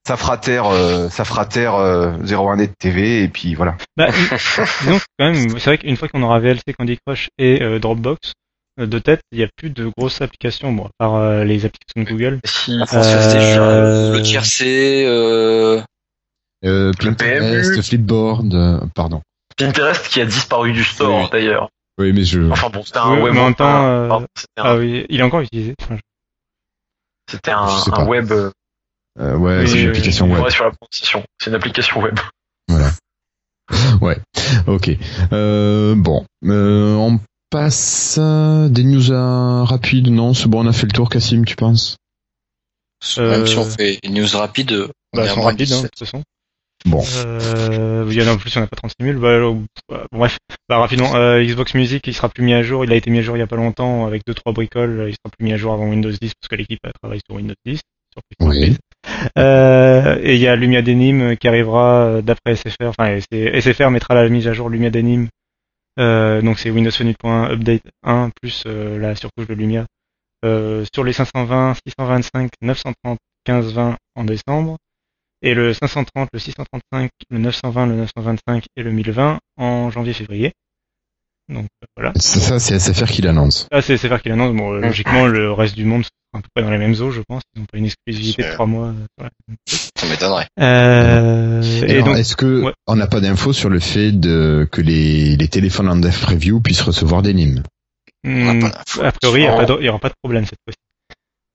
Ça fera taire, euh, ça fera taire euh, 01net TV et puis voilà. Bah, <laughs> disons quand même, c'est vrai qu'une fois qu'on aura VLC, Candy Crush et euh, Dropbox, euh, de tête, il n'y a plus de grosses applications, bon, à part euh, les applications de Google. Si, Station, Euh, le tiercé, euh, Euh. Pinterest, Flipboard, euh, pardon. Pinterest qui a disparu du store Oui. d'ailleurs. Oui, mais je... Enfin bon, c'était un Oui, web. en temps, un- euh, pardon, Ah un, oui, il est encore utilisé. Enfin, je- c'était un, Je sais un pas. web. euh, Euh, ouais, Oui, c'est une euh, application web. ouais, sur la. C'est une application web. <laughs> Ouais, ok. Euh, bon, euh, on passe euh, des news euh, rapides, non? C'est bon, on a fait le tour, Cassim, tu penses? Euh, même si on fait une news rapide, on bah, est elles à sont moins de rapides, hein, de 17. toute façon. Bon, Euh, il y en a en plus, il n'y en a pas 36 000. Bah, alors, bah, bref, bah, rapidement, euh, Xbox Music, il sera plus mis à jour. Il a été mis à jour il y a pas longtemps avec deux trois bricoles. Il sera plus mis à jour avant Windows 10 parce que l'équipe a travaillé sur Windows 10. Sur oui. Euh, et il y a Lumia Denim qui arrivera euh, d'après SFR. Enfin, SFR mettra la mise à jour Lumia Denim. Euh, donc c'est Windows Phone 8.1 Update 1 plus euh, la surcouche de Lumia euh, sur les 520, 625, 930, 1520 en décembre et le 530, le 635, le 920, le 925 et le 1020 en janvier-février. Donc euh, voilà. Ça, ça, c'est SFR qui l'annonce. Ah, c'est SFR qui l'annonce. Bon, euh, logiquement, le reste du monde sera à peu près dans les mêmes eaux, je pense. Ils n'ont pas une exclusivité de trois mois. euh, voilà. Ça m'étonnerait. Euh, et Alors, donc, est-ce que ouais. on n'a pas d'infos sur le fait de que les, les téléphones en dev preview puissent recevoir des NIM hmm, n'a pas d'infos. a priori, il n'y aura pas de problème cette fois-ci.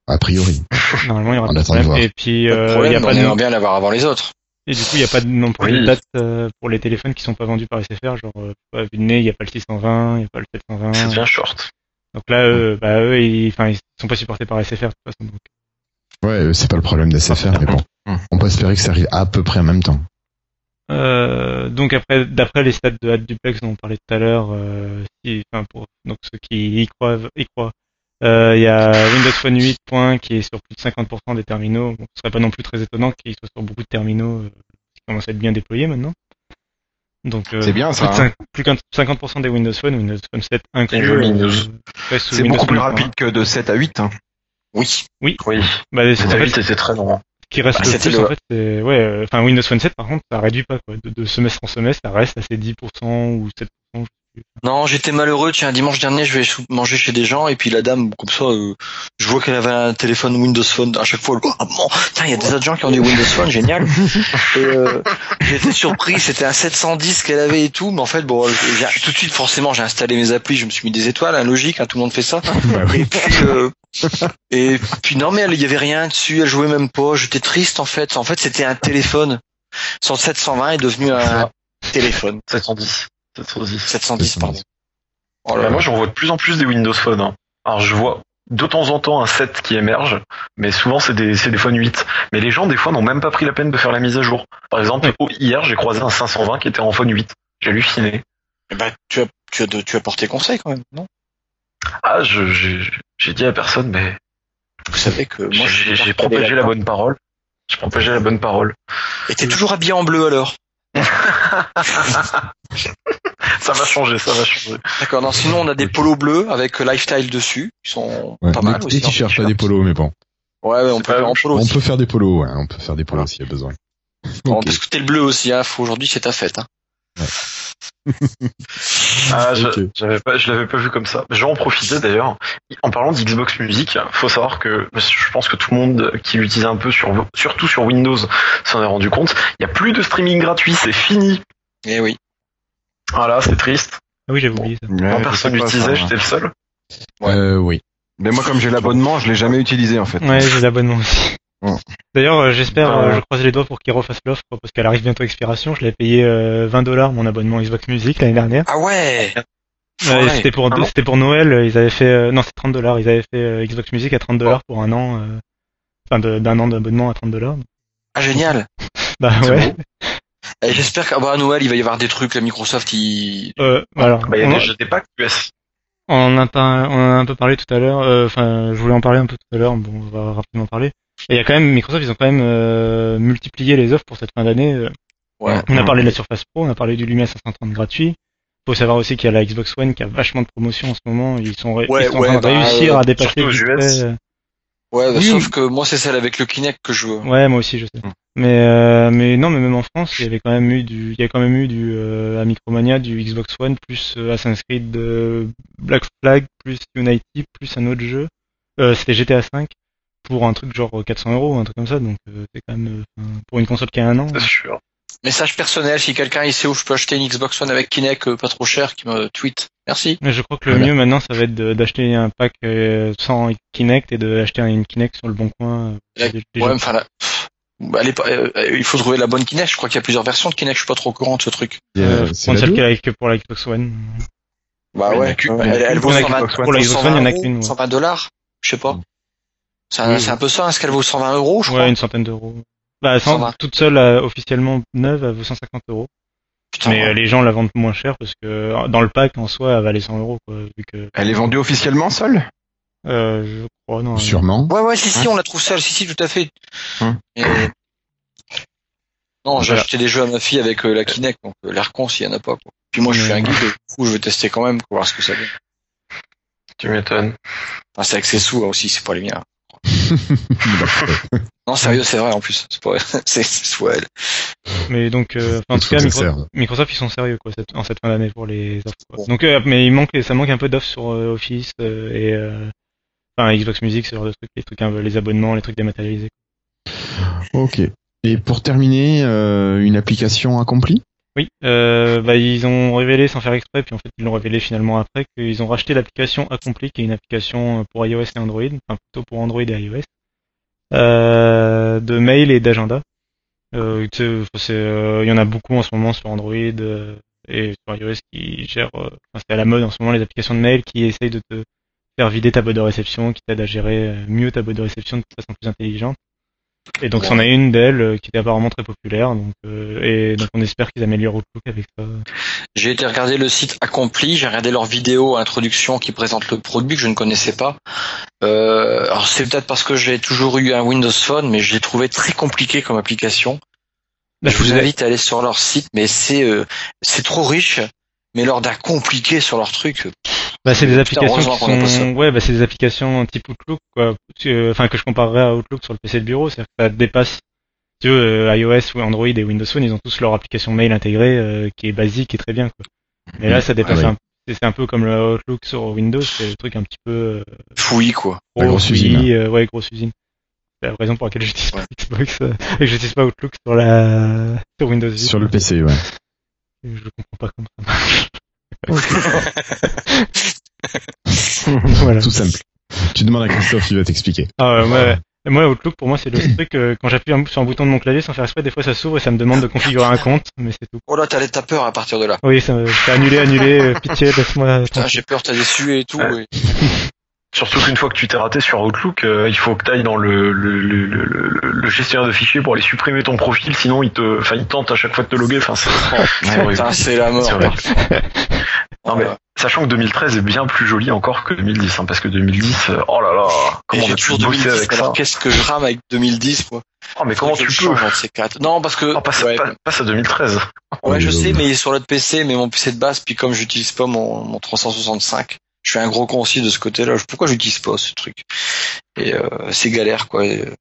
A priori. <laughs> Normalement, il y aura pas de problème. Et puis, euh, il y a on pas de, aimerait bien l'avoir avant les autres. Et du coup, il n'y a pas de- non plus Oui. de date euh, pour les téléphones qui sont pas vendus par SFR. Genre, euh, à vue de nez, il n'y a pas le 620, il n'y a pas le C'est 720. bien short. Donc là, eux, bah, eux, ils, enfin, ils sont pas supportés par SFR de toute façon. Donc, Ouais, euh, c'est pas le problème d'SFR, mais bon. Hum. On peut espérer que ça arrive à peu près en même temps. Euh, donc après, d'après les stats de AdDuplex dont on parlait tout à l'heure, euh, si, enfin pour donc ceux qui y croient, y croient, euh, il y a Windows Phone 8 point qui est sur plus de 50% des terminaux. Bon, ce serait pas non plus très étonnant qu'il soit sur beaucoup de terminaux euh, qui commencent à être bien déployés maintenant. Donc euh, C'est bien, ça, Plus, de hein. cin- plus que 50% des Windows Phone, Windows Phone 7 inclus. Windows. C'est Windows beaucoup plus Phone 8.1. rapide que de 7 à 8. hein. Oui. Oui. Bah, c'est- en C'était fait, vite, c'était très long. ce qui reste Bah, le plus, le- en fait, c'est, ouais, euh, enfin, Windows Phone 7, par contre, ça réduit pas, quoi. De, de semestre en semestre, ça reste à ces 10% ou 7%. je sais plus. Non, j'étais malheureux. Tiens, dimanche dernier, je vais manger chez des gens et puis la dame, comme ça, euh, je vois qu'elle avait un téléphone Windows Phone. À chaque fois, elle, oh, bon, tiens, il y a des autres gens qui ont des Windows Phone, génial. <laughs> et euh, j'étais surpris. C'était un 710 qu'elle avait et tout, mais en fait, bon, tout de suite, forcément, j'ai installé mes applis, je me suis mis des étoiles, hein, logique, hein, tout le monde fait ça. Et puis, euh, et puis non, mais il y avait rien dessus. Elle jouait même pas. J'étais triste en fait. En fait, c'était un téléphone. Son 720 est devenu un téléphone. 710. 710. 710, pardon. Oh là Bah, là. moi, j'en vois de plus en plus des Windows Phone. hein. Alors, je vois de temps en temps un 7 qui émerge, mais souvent, c'est des, c'est des Phone 8. Mais les gens, des fois, n'ont même pas pris la peine de faire la mise à jour. Par exemple, au- hier, j'ai croisé un 520 qui était en Phone 8. J'ai halluciné. Eh ben, tu as, tu as, de- tu as porté conseil quand même, non? Ah, je, j'ai, j'ai dit à personne, mais Vous savez que moi, je j'ai, suis j'ai pas propagé la bonne parole. J'ai propagé la bonne parole. Et t'es toujours habillé en bleu alors? <laughs> Ça va changer, ça va changer. D'accord. Non, sinon on a des polos bleus avec euh, lifestyle dessus, qui sont Ouais, pas des, mal des aussi. en t-shirts, pas des polos, mais bon. Ouais, on peut faire en la polo On aussi. peut faire des polos, ouais, on peut faire des polos s'il y a besoin. Bon, Ok. parce que t'es le bleu aussi, hein. Faut aujourd'hui c'est ta fête. Hein. <laughs> Ah, <laughs> je, pas, je l'avais pas vu comme ça. Je vais en profiter d'ailleurs. En parlant d'Xbox Music, faut savoir que je pense que tout le monde qui l'utilise un peu sur, surtout sur Windows, s'en est rendu compte. Il y a plus de streaming gratuit, c'est fini. Eh oui. Voilà, c'est triste. Ah oui, j'avais oublié ça. Ouais, je personne l'utilisait, j'étais le seul. Ouais. Euh, oui. Mais moi, comme j'ai l'abonnement, je l'ai jamais utilisé en fait. Ouais, j'ai l'abonnement aussi. Ouais. D'ailleurs, euh, j'espère, Ouais. euh, je croise les doigts pour qu'ils refassent l'offre parce qu'elle arrive bientôt à expiration. Je l'ai payé euh, 20 dollars mon abonnement Xbox Music l'année dernière. Ah ouais. Ouais, Ouais. c'était pour Ah c'était pour Noël. euh, Ils avaient fait euh, non, c'est 30 dollars. Ils avaient fait euh, Xbox Music à 30 dollars pour un an. euh, Enfin, de- d'un an d'abonnement à 30 dollars. Ah génial. <laughs> Bah ouais. Et j'espère qu'à bah, à Noël il va y avoir des trucs. La Microsoft, il. Euh, voilà. Bah, il y a On- déjà des packs US. On en a, pas- on en a un peu parlé tout à l'heure. euh, Enfin, je voulais en parler un peu tout à l'heure. Bon, on va rapidement parler. Et il y a quand même Microsoft, ils ont quand même euh, multiplié les offres pour cette fin d'année. euh, Ouais. On a parlé de la Surface Pro, on a parlé du Lumia 530 gratuit. Faut savoir aussi qu'il y a la Xbox One qui a vachement de promotion en ce moment. Ils sont, Ouais, ils sont ouais, en train de bah, réussir euh, à dépasser surtout aux vite US. euh, Ouais, bah, Oui. sauf que moi c'est celle avec le Kinect que je veux. Ouais, moi aussi, je sais. Mm. Mais euh, mais non, mais même en France, il y avait quand même eu du, il y a quand même eu du euh, à Micromania, du Xbox One plus euh, Assassin's Creed euh, Black Flag plus Unity plus un autre jeu. Euh, C'était GTA 5 pour un truc genre 400 euros, un truc comme ça. Donc euh, c'est quand même euh, pour une console qui a un an. C'est sûr. Message personnel, si quelqu'un il sait où je peux acheter une Xbox One avec Kinect euh, pas trop cher, qui me tweet. Merci. Mais je crois que le Voilà. mieux maintenant, ça va être d'acheter un pack euh, sans Kinect et d'acheter une Kinect sur le bon coin. euh, des- Ouais, enfin, là, bah, elle euh, euh, il faut trouver la bonne Kinect. Je crois qu'il y a plusieurs versions de Kinect. Je suis pas trop au courant de ce truc. Euh, c'est celle y a que pour la Xbox One. Bah Ouais, qu'une. Elle, elle vaut Pour la 120, Xbox One. Pour la Xbox One, il y en a qu'une. ouais. 120 dollars. Je sais pas. C'est un, Oui. c'est un peu ça. Est-ce qu'elle vaut 120 euros, je crois? Ouais, une centaine d'euros. Bah, sans- 120. toute seule, euh, officiellement neuve, elle vaut 150 euros. Putain, Mais ouais. euh, les gens la vendent moins cher parce que euh, dans le pack en soi, elle valait 100 euros, quoi, vu que, Elle est vendue officiellement seule? Euh, je crois, non. Sûrement. Ouais, ouais, si, si, on la trouve seule. Si, si, tout à fait. Et- Non, j'ai Voilà. acheté des jeux à ma fille avec euh, la Kinect, donc euh, l'air con s'il y en a pas, quoi. Puis moi, je suis un geek, du coup, je vais tester quand même, pour voir ce que ça donne. Tu m'étonnes. Enfin, c'est avec ses sous, hein, aussi, c'est pas les miens. <laughs> Non, sérieux, c'est vrai, en plus. C'est pas, <laughs> c'est, c'est soit elle. Mais donc, euh, en tout cas. Microsoft, ils sont sérieux, quoi, cette- en cette fin d'année pour les offres. quoi. Bon. Donc, euh, mais il manque, ça manque un peu d'offres sur euh, Office euh, et, euh, enfin, Xbox Music, ce genre de trucs, les trucs, un peu- les abonnements, les trucs dématérialisés. Ok. Et pour terminer, euh, une application accomplie? Oui, euh, bah, ils ont révélé sans faire exprès, puis en fait ils l'ont révélé finalement après qu'ils ont racheté l'application Accompli, qui est une application pour iOS et Android, enfin plutôt pour Android et iOS, euh, de mail et d'agenda. Euh, euh, il y en a beaucoup en ce moment sur Android euh, et sur iOS qui gèrent, euh, enfin, c'est à la mode en ce moment les applications de mail qui essayent de te faire vider ta boîte de réception, qui t'aident à gérer euh, mieux ta boîte de réception de façon plus intelligente. Et donc, c'en a une d'elle euh, qui était apparemment très populaire. Donc, euh, et donc, on espère qu'ils améliorent Outlook avec ça. J'ai été regarder le site Accompli, j'ai regardé leur vidéo introduction qui présente le produit que je ne connaissais pas. Euh, alors c'est peut-être parce que j'ai toujours eu un Windows Phone, mais je l'ai trouvé très compliqué comme application. Bah, je vous invite à aller sur leur site, mais c'est euh, c'est trop riche, mais leur d'un compliqué sur leur truc. Bah, c'est des applications qui sont, ouais, bah, c'est des applications type Outlook, quoi. Euh, Enfin, que je comparerais à Outlook sur le PC de bureau, c'est-à-dire que ça dépasse. Tu vois, euh, iOS ou Android et Windows Phone, ils ont tous leur application mail intégrée, euh, qui est basique et très bien, quoi. Mais là, ça dépasse Ah ouais. un, c'est c'est un peu comme le Outlook sur Windows, c'est le truc un petit peu, euh, Fouillis quoi. Grosse fouillis, usine. euh, ouais, grosse usine. C'est la raison pour laquelle j'utilise Ouais. pas <laughs> Xbox, euh, et que j'utilise pas Outlook sur la, sur Windows 10. Sur le PC, ouais. Je comprends pas comment ça marche. <laughs> voilà. Tout simple. Tu demandes à Christophe, il va t'expliquer. Ah ouais, ouais. Et Moi, Outlook, pour moi, c'est le <laughs> truc, euh, quand j'appuie un- sur un bouton de mon clavier sans faire exprès, des fois ça s'ouvre et ça me demande de configurer un compte, mais c'est tout. Oh là, t'as peur à partir de là. Oui, ça, c'est annulé, annulé, euh, pitié, laisse-moi. Putain, j'ai peur, t'as déçu et tout. Ouais. et- <laughs> Surtout qu'une fois que tu t'es raté sur Outlook, euh, il faut que tu ailles dans le, le, le, le, le- le gestionnaire de fichiers pour aller supprimer ton profil, sinon il te, enfin, il tente à chaque fois de te loguer. Enfin, c'est <laughs> la mort. <laughs> Non mais sachant que 2013 est bien plus joli encore que 2010, hein, parce que 2010, euh, oh là là, comment j'ai on a toujours bosser 2010, avec alors ça qu'est-ce que je rame avec 2010, quoi. Oh mais comment tu peux change. Non, parce que, Oh, passe, ouais, passe- passe à 2013. ouais, je sais, mais sur l'autre PC, mais mon PC de base, puis comme j'utilise pas mon, mon 365, je suis un gros con aussi de ce côté-là. Pourquoi j'utilise pas ce truc? Et euh, c'est galère, quoi. Et, euh,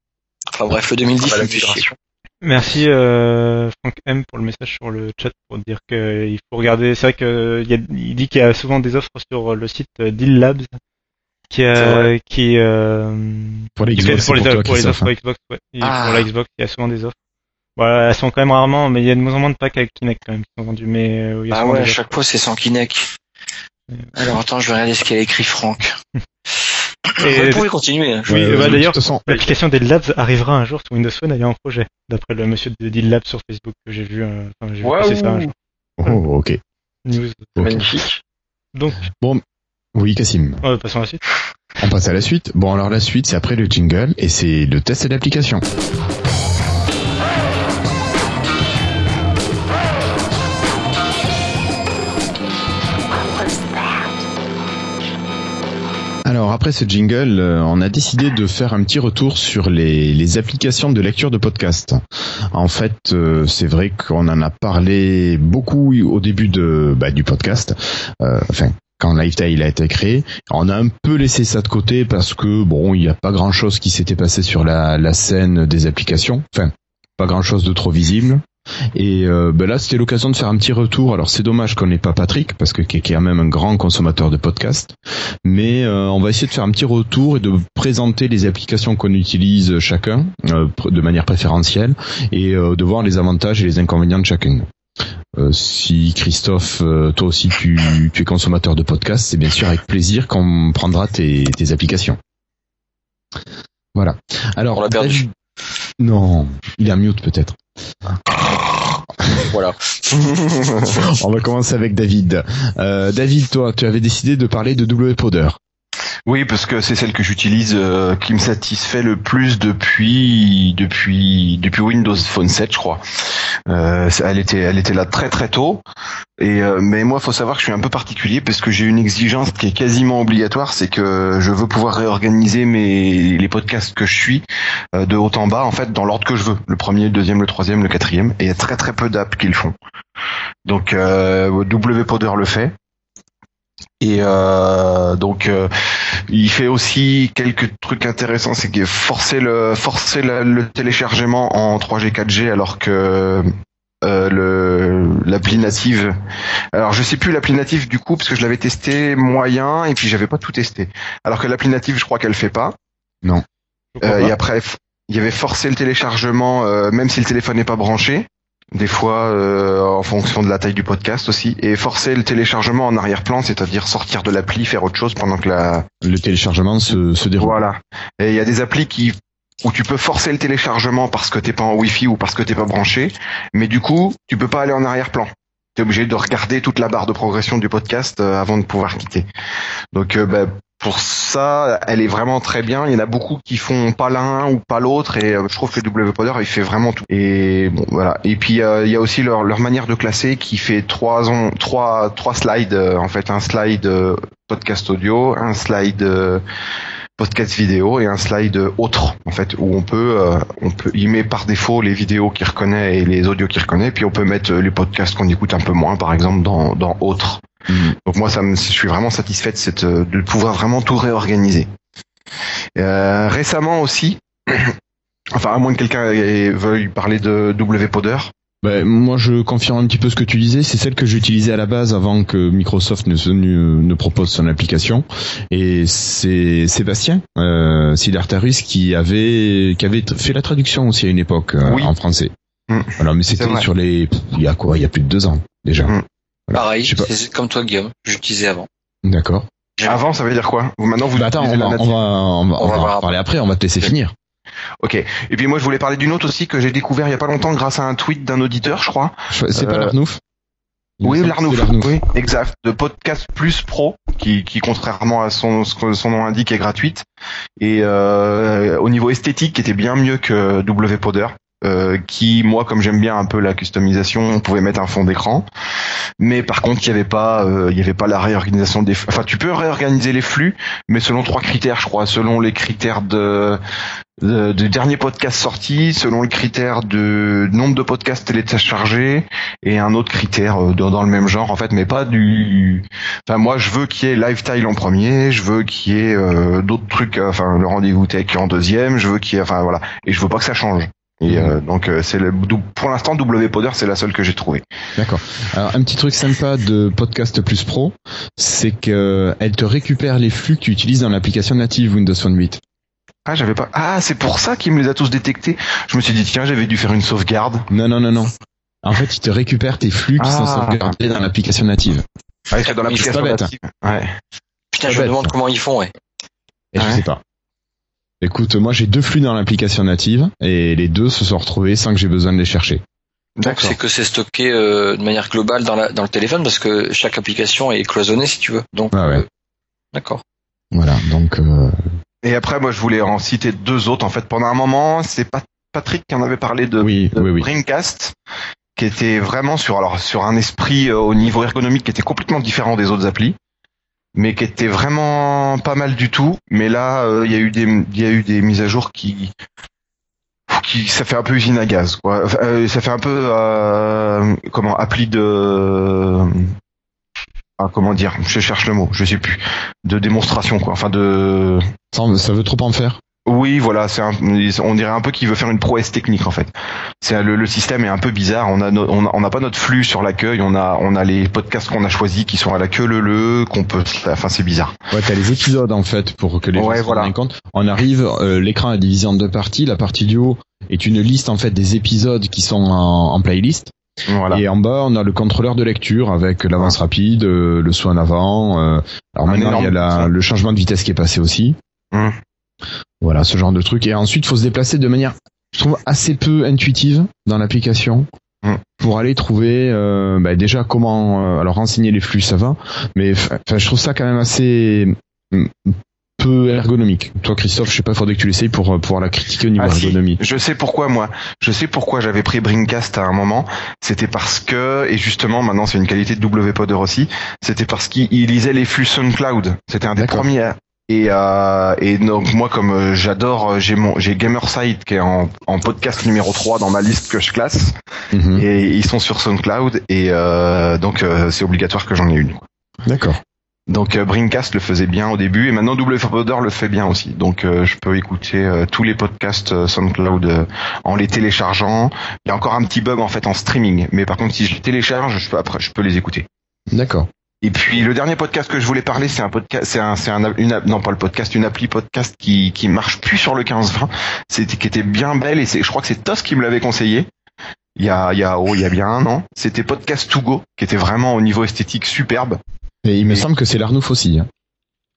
Enfin bref, le 2010, Ah bah. Merci euh, Franck M pour le message sur le chat pour dire que il faut regarder. C'est vrai que il, y a- il dit qu'il y a souvent des offres sur le site euh, Deal Labs qui euh, Pour les Xbox, pour les, pour toi, pour les Christophe, offres hein. Xbox, ouais. Ah. pour la Xbox, il y a souvent des offres. Voilà, elles sont quand même rarement, mais il y a de moins en moins de packs avec Kinect quand même qui sont vendus. Mais euh, oui, il y a Ah ouais, à chaque fois, c'est sans Kinect. Alors attends, je vais regarder ce qu'elle a écrit Franck. <laughs> Et- Vous pouvez continuer. hein. Oui, Euh, bah, de d'ailleurs, L'application Deal Labs arrivera un jour sur Windows Phone, il y a un projet, d'après le monsieur de Deal Labs sur Facebook que j'ai vu, euh, enfin, j'ai ça un jour. Oh, ok. News. Magnifique. Donc, Oui, Cassim. euh, passons à la suite. On passe à la suite. Bon, alors la suite, c'est après le jingle et c'est le test d'application. Alors après ce jingle, euh, on a décidé de faire un petit retour sur les, les applications de lecture de podcast. En fait, euh, c'est vrai qu'on en a parlé beaucoup au début de bah, du podcast. Euh, enfin, quand Lifetime a été créé, on a un peu laissé ça de côté parce que bon, il n'y a pas grand chose qui s'était passé sur la, la scène des applications. Enfin, pas grand chose de trop visible. Et euh, ben là, c'était l'occasion de faire un petit retour. Alors c'est dommage qu'on n'ait pas Patrick parce que qui est quand même un grand consommateur de podcasts. Mais euh, on va essayer de faire un petit retour et de présenter les applications qu'on utilise chacun euh, de manière préférentielle et euh, de voir les avantages et les inconvénients de chacune. Euh, si Christophe, euh, toi aussi tu, tu es consommateur de podcasts, c'est bien sûr avec plaisir qu'on prendra tes, tes applications. Voilà. Alors, On l'a perdu. Non, il est en mute peut-être. Voilà. <laughs> On va commencer avec David. Euh, David, toi, tu avais décidé de parler de WPoder. Oui, parce que c'est celle que j'utilise, euh, qui me satisfait le plus depuis depuis depuis Windows Phone 7, je crois. Euh, elle était elle était là très très tôt. Et euh, mais moi, faut savoir que je suis un peu particulier parce que j'ai une exigence qui est quasiment obligatoire, c'est que je veux pouvoir réorganiser mes les podcasts que je suis de haut en bas, en fait, dans l'ordre que je veux. Le premier, le deuxième, le troisième, le quatrième. Et il y a très très peu d'apps qui le font. Donc euh, WPoder le fait. Et euh, donc euh, il fait aussi quelques trucs intéressants, c'est qu'il forcer le forcer la- le téléchargement en 3G 4G alors que euh, le l'appli native. Alors je sais plus l'appli native du coup parce que je l'avais testé moyen et puis j'avais pas tout testé. Alors que l'appli native, je crois qu'elle fait pas. Crois Euh, pas. et après, il y avait forcé le téléchargement, euh, même si le téléphone n'est pas branché. Des fois, euh, en fonction de la taille du podcast aussi, et forcer le téléchargement en arrière-plan, c'est-à-dire sortir de l'appli, faire autre chose pendant que la. Le téléchargement se, se déroule. Voilà. Et il y a des applis qui où tu peux forcer le téléchargement parce que t'es pas en Wi-Fi ou parce que t'es pas branché, mais du coup, tu peux pas aller en arrière-plan. T'es obligé de regarder toute la barre de progression du podcast euh, avant de pouvoir quitter. Donc, euh, bah, pour ça, elle est vraiment très bien. Il y en a beaucoup qui font pas l'un ou pas l'autre, et euh, je trouve que WPoder il fait vraiment tout. Et bon, voilà. Et puis euh, il y a aussi leur, leur manière de classer qui fait trois on- trois trois slides euh, en fait, un slide podcast audio, un slide podcast vidéo et un slide autre en fait où on peut on peut il met par défaut les vidéos qu'il reconnaît et les audios qu'il reconnaît puis on peut mettre les podcasts qu'on écoute un peu moins par exemple dans dans autre donc moi, ça me, je suis vraiment satisfait de, cette, euh, de pouvoir vraiment tout réorganiser. Euh, récemment aussi, <coughs> enfin à moins que quelqu'un veuille parler de WPoder. Ben, moi, je confirme un petit peu ce que tu disais. C'est celle que j'utilisais à la base avant que Microsoft ne, se- ne, ne propose son application. Et c'est Sébastien euh, Sidartarus qui avait qui avait fait la traduction aussi à une époque euh, en français. Mm. Voilà, mais c'était sur les il y a quoi? Il y a plus de deux ans déjà. Mm. Voilà. Pareil, c'est comme toi Guillaume, j'utilisais avant. D'accord. Avant, ça veut dire quoi Vous- Maintenant, vous Bah, attends, on va, on va, on va, On on va va voir en parler après. On va te laisser finir. Ok. Et puis moi, je voulais parler d'une autre aussi que j'ai découvert il y a pas longtemps grâce à un tweet d'un auditeur, je crois. C'est pas Euh, l'Arnouf Oui, l'Arnouf. Oui, exact. De Podcast Plus Pro, qui, qui contrairement à son, ce que son nom indique, est gratuite. Et euh, au niveau esthétique, qui était bien mieux que WPoder. Euh, qui moi comme j'aime bien un peu la customisation on pouvait mettre un fond d'écran. Mais par contre il y avait pas euh, il y avait pas la réorganisation des enfin tu peux réorganiser les flux mais selon trois critères je crois. Selon les critères de, de- du dernier podcast sorti selon le critère de nombre de podcasts téléchargés et un autre critère euh, dans, le même genre en fait mais pas du enfin moi je veux qu'il y ait Lifestyle en premier je veux qu'il y ait d'autres trucs enfin le rendez-vous tech en deuxième je veux qu'il y ait enfin voilà. Et je veux pas que ça change et euh, donc euh, c'est le pour l'instant WPoder c'est la seule que j'ai trouvée D'accord. Alors un petit truc sympa de Podcast Plus Pro, c'est que elle te récupère les flux que tu utilises dans l'application native Windows Phone 8. ah j'avais pas ah c'est pour ça qu'il me les a tous détectés je me suis dit tiens j'avais dû faire une sauvegarde Non, non, non, non. En fait, il te récupère tes flux qui sont Ah. sauvegardés dans l'application native. ouais, c'est dans l'application c'est pas bête. native ouais Putain, je me demande ça. comment ils font, ouais. Et je Ouais. sais pas. Écoute, moi j'ai deux flux dans l'application native et les deux se sont retrouvés sans que j'ai besoin de les chercher. Donc c'est que c'est stocké euh, de manière globale dans, la, dans le téléphone parce que chaque application est cloisonnée si tu veux. Donc Ah ouais. euh, d'accord. Voilà, donc euh, Et après, moi, je voulais en citer deux autres. En fait, pendant un moment, c'est pas Patrick qui en avait parlé de, oui, de oui, oui. Dreamcast, qui était vraiment sur alors sur un esprit euh, au niveau ergonomique qui était complètement différent des autres applis, mais qui était vraiment pas mal du tout. Mais là, euh, il y a eu des il y a eu des mises à jour qui qui ça fait un peu usine à gaz quoi. Euh, ça fait un peu euh, comment appli de ah, comment dire, je cherche le mot, je sais plus, de démonstration quoi, enfin de Ça, ça veut trop en faire. Oui, voilà, c'est un- on dirait un peu qu'il veut faire une prouesse technique en fait. C'est le, le système est un peu bizarre. On a, no- on n'a pas notre flux sur l'accueil. On a on a les podcasts qu'on a choisis qui sont à la queue le le qu'on peut. Enfin, c'est bizarre. Ouais, t'as les épisodes en fait pour que les Ouais, gens se rendent compte. On arrive, euh, l'écran est divisé en deux parties. La partie du haut est une liste en fait des épisodes qui sont en, en playlist. Voilà. Et en bas, on a le contrôleur de lecture avec l'avance rapide, euh, le saut en avant. euh, alors Un maintenant, il y a la- le changement de vitesse qui est passé aussi. Hum. Voilà, ce genre de truc. Et ensuite, faut se déplacer de manière, je trouve, assez peu intuitive dans l'application. Hum. Pour aller trouver euh, bah, déjà comment euh, alors renseigner les flux ça va mais enfin je trouve ça quand même assez hum, peu ergonomique toi Christophe je sais pas faudrait que tu l'essayes pour euh, pouvoir la critiquer au niveau Ah, si. ergonomie Je sais pourquoi moi. Je sais pourquoi j'avais pris Bringcast à un moment. C'était parce que et justement maintenant c'est une qualité de WPoder aussi. C'était parce qu'il il lisait les flux SoundCloud. C'était un des premiers. Et, euh, et donc moi comme euh, j'adore, euh, j'ai mon j'ai Gamerside qui est en, en podcast numéro 3 dans ma liste que je classe. Mhm. Et ils sont sur SoundCloud et euh, donc euh, c'est obligatoire que j'en ai une. d'accord Donc euh, Bringcast le faisait bien au début et maintenant WPoder le fait bien aussi. Donc euh, je peux écouter tous les podcasts SoundCloud en les téléchargeant. Il y a encore un petit bug en fait en streaming, mais par contre si je les télécharge, je peux après je peux les écouter. d'accord Et puis le dernier podcast que je voulais parler, c'est un podcast, c'est un, c'est un, une, non pas le podcast, une appli podcast qui qui marche plus sur le 15-20, c'était qui était bien belle et c'est, je crois que c'est Tos qui me l'avait conseillé. Il y a, il y a, oh, il y a bien un an. C'était Podcast to Go, qui était vraiment au niveau esthétique superbe. et il me Et- semble que c'est l'Arnouf aussi hein.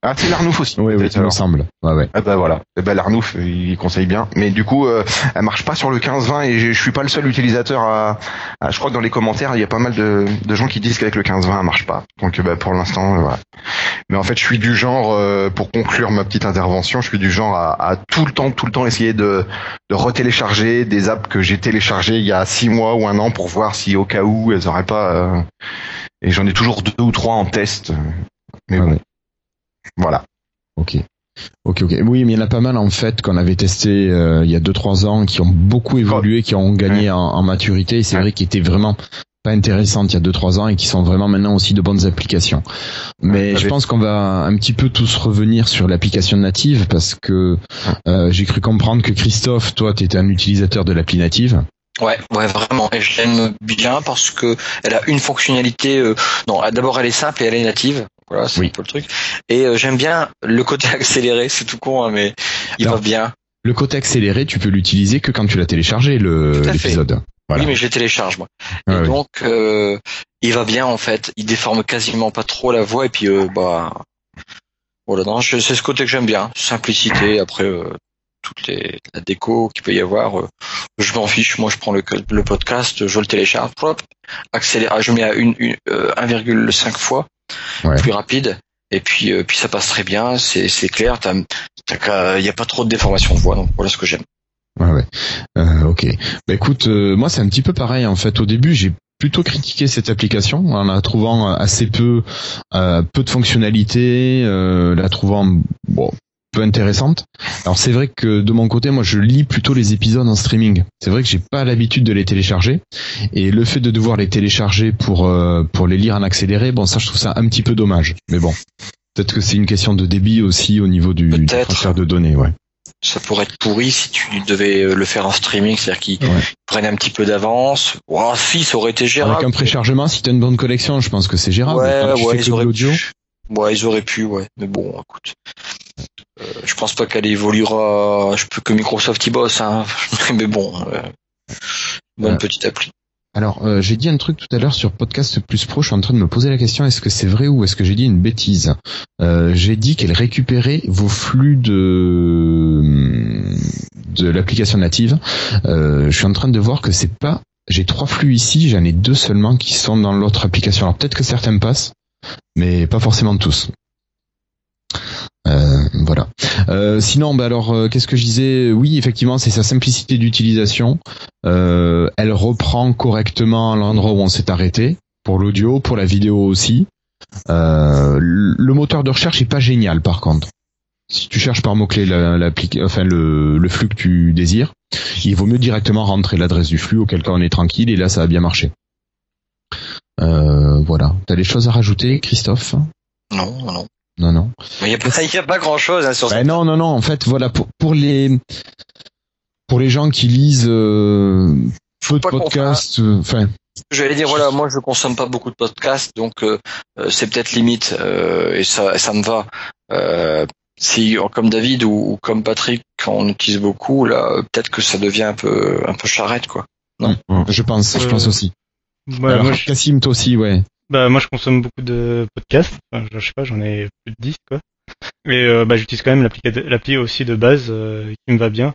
Ah, c'est l'Arnouf aussi. Oui, oui, il me semble. Ouais, ouais. Ah bah voilà. Eh ben l'Arnouf, il conseille bien. Mais du coup, euh, elle marche pas sur le 15-20 et je je suis pas le seul utilisateur à, à- Je crois que dans les commentaires, il y a pas mal de, de gens qui disent qu'avec le 15-20, elle marche pas. Donc euh, bah, pour l'instant, euh, voilà. Mais en fait, je suis du genre, euh, pour conclure ma petite intervention, je suis du genre à, à tout le temps, tout le temps essayer de, de retélécharger des apps que j'ai téléchargées il y a six mois ou un an pour voir si au cas où elles auraient pas. euh, Et j'en ai toujours deux ou trois en test. Mais Ah bon, ouais. Voilà. Ok. Ok, ok. Oui, mais il y en a pas mal en fait qu'on avait testé euh, il y a 2-3 ans, qui ont beaucoup évolué, qui ont gagné en, en maturité, et c'est Ouais. vrai qu'ils étaient vraiment pas intéressantes il y a 2-3 ans et qui sont vraiment maintenant aussi de bonnes applications. Mais Ouais, je pense qu'on va un petit peu tous revenir sur l'application native parce que euh, j'ai cru comprendre que Christophe, toi, tu étais un utilisateur de l'appli native. Ouais, ouais, vraiment. Et je l'aime bien parce que elle a une fonctionnalité. euh, non, d'abord elle est simple et elle est native. Voilà, c'est Oui. un peu le truc. Et euh, j'aime bien le côté <laughs> accéléré. C'est tout con, hein, mais il Alors, va bien. Le côté accéléré, tu peux l'utiliser que quand tu l'as téléchargé, le- l'épisode. Voilà. Oui, mais je les télécharge moi. Ah et oui. donc euh, il va bien en fait. Il déforme quasiment pas trop la voix et puis euh, bah voilà. Non, c'est ce côté que j'aime bien. Simplicité. Après euh, toutes les la déco qu'il peut y avoir, euh, je m'en fiche. Moi, je prends le, le podcast, je le télécharge, hop, accélère. ah, Je mets à une, une euh, 1,5 fois Ouais. plus rapide. Et puis, euh, puis ça passe très bien. C'est c'est clair. T'as t'as qu'à- il y a pas trop de déformation de voix. Donc voilà ce que j'aime. Ouais, ouais. Euh, ok. Bah écoute, euh, moi c'est un petit peu pareil en fait. Au début, j'ai plutôt critiqué cette application en la trouvant assez peu, euh, peu de fonctionnalités, la trouvant bon peu intéressante. Alors c'est vrai que de mon côté, moi je lis plutôt les épisodes en streaming. C'est vrai que j'ai pas l'habitude de les télécharger et le fait de devoir les télécharger pour euh, pour les lire en accéléré, bon ça je trouve ça un petit peu dommage. Mais bon, peut-être que c'est une question de débit aussi au niveau du, transfert de données, ouais. ça pourrait être pourri si tu devais euh, le faire en streaming, c'est-à-dire qu'ils Ouais. prennent un petit peu d'avance. Ouah, si, ça aurait été gérable. Avec un préchargement, si t'as une bonne collection, je pense que c'est gérable. Ouais, tu ouais, ils auraient pu. Ouais, ils auraient pu, ouais. Mais bon, écoute. Euh, je pense pas qu'elle évoluera. Je peux que Microsoft y bosse, hein. <laughs> Mais bon, euh, bonne Ouais. petite appli. Alors, euh, j'ai dit un truc tout à l'heure sur Podcast Plus Pro. Je suis en train de me poser la question est-ce que c'est vrai ou est-ce que j'ai dit une bêtise? Euh, J'ai dit qu'elle récupérait vos flux de de l'application native. Euh, je suis en train de voir que c'est pas. J'ai trois flux ici. J'en ai deux seulement qui sont dans l'autre application. Alors peut-être que certains passent, mais pas forcément tous. Euh, voilà. Euh, sinon, bah alors, euh, qu'est-ce que je disais? Oui, effectivement, c'est sa simplicité d'utilisation. Euh, elle reprend correctement l'endroit où on s'est arrêté pour l'audio, pour la vidéo aussi. Euh, le moteur de recherche est pas génial, par contre. Si tu cherches par mot-clé enfin le, le flux que tu désires, il vaut mieux directement rentrer l'adresse du flux, auquel cas on est tranquille, et là ça a bien marché. Euh, voilà. T'as des choses à rajouter, Christophe? Non, non, non. Non, non. Il y a pas, y a pas grand chose, hein, sur Ben non, non, non. En fait, voilà pour pour les pour les gens qui lisent euh, peu de podcasts, euh, enfin J'allais dire voilà, moi je consomme pas beaucoup de podcasts, donc euh, euh, c'est peut-être limite euh, et ça ça me va. Euh, si comme David ou, ou comme Patrick, quand on utilise beaucoup, là peut-être que ça devient un peu un peu charrette quoi. je pense, je pense aussi. Ouais, Alors, moi, je, Cassim, toi aussi, ouais. Bah, moi, je consomme beaucoup de podcasts. Enfin, je, je sais pas, j'en ai plus de 10, quoi. Mais euh, bah, j'utilise quand même l'appli aussi de base euh, qui me va bien.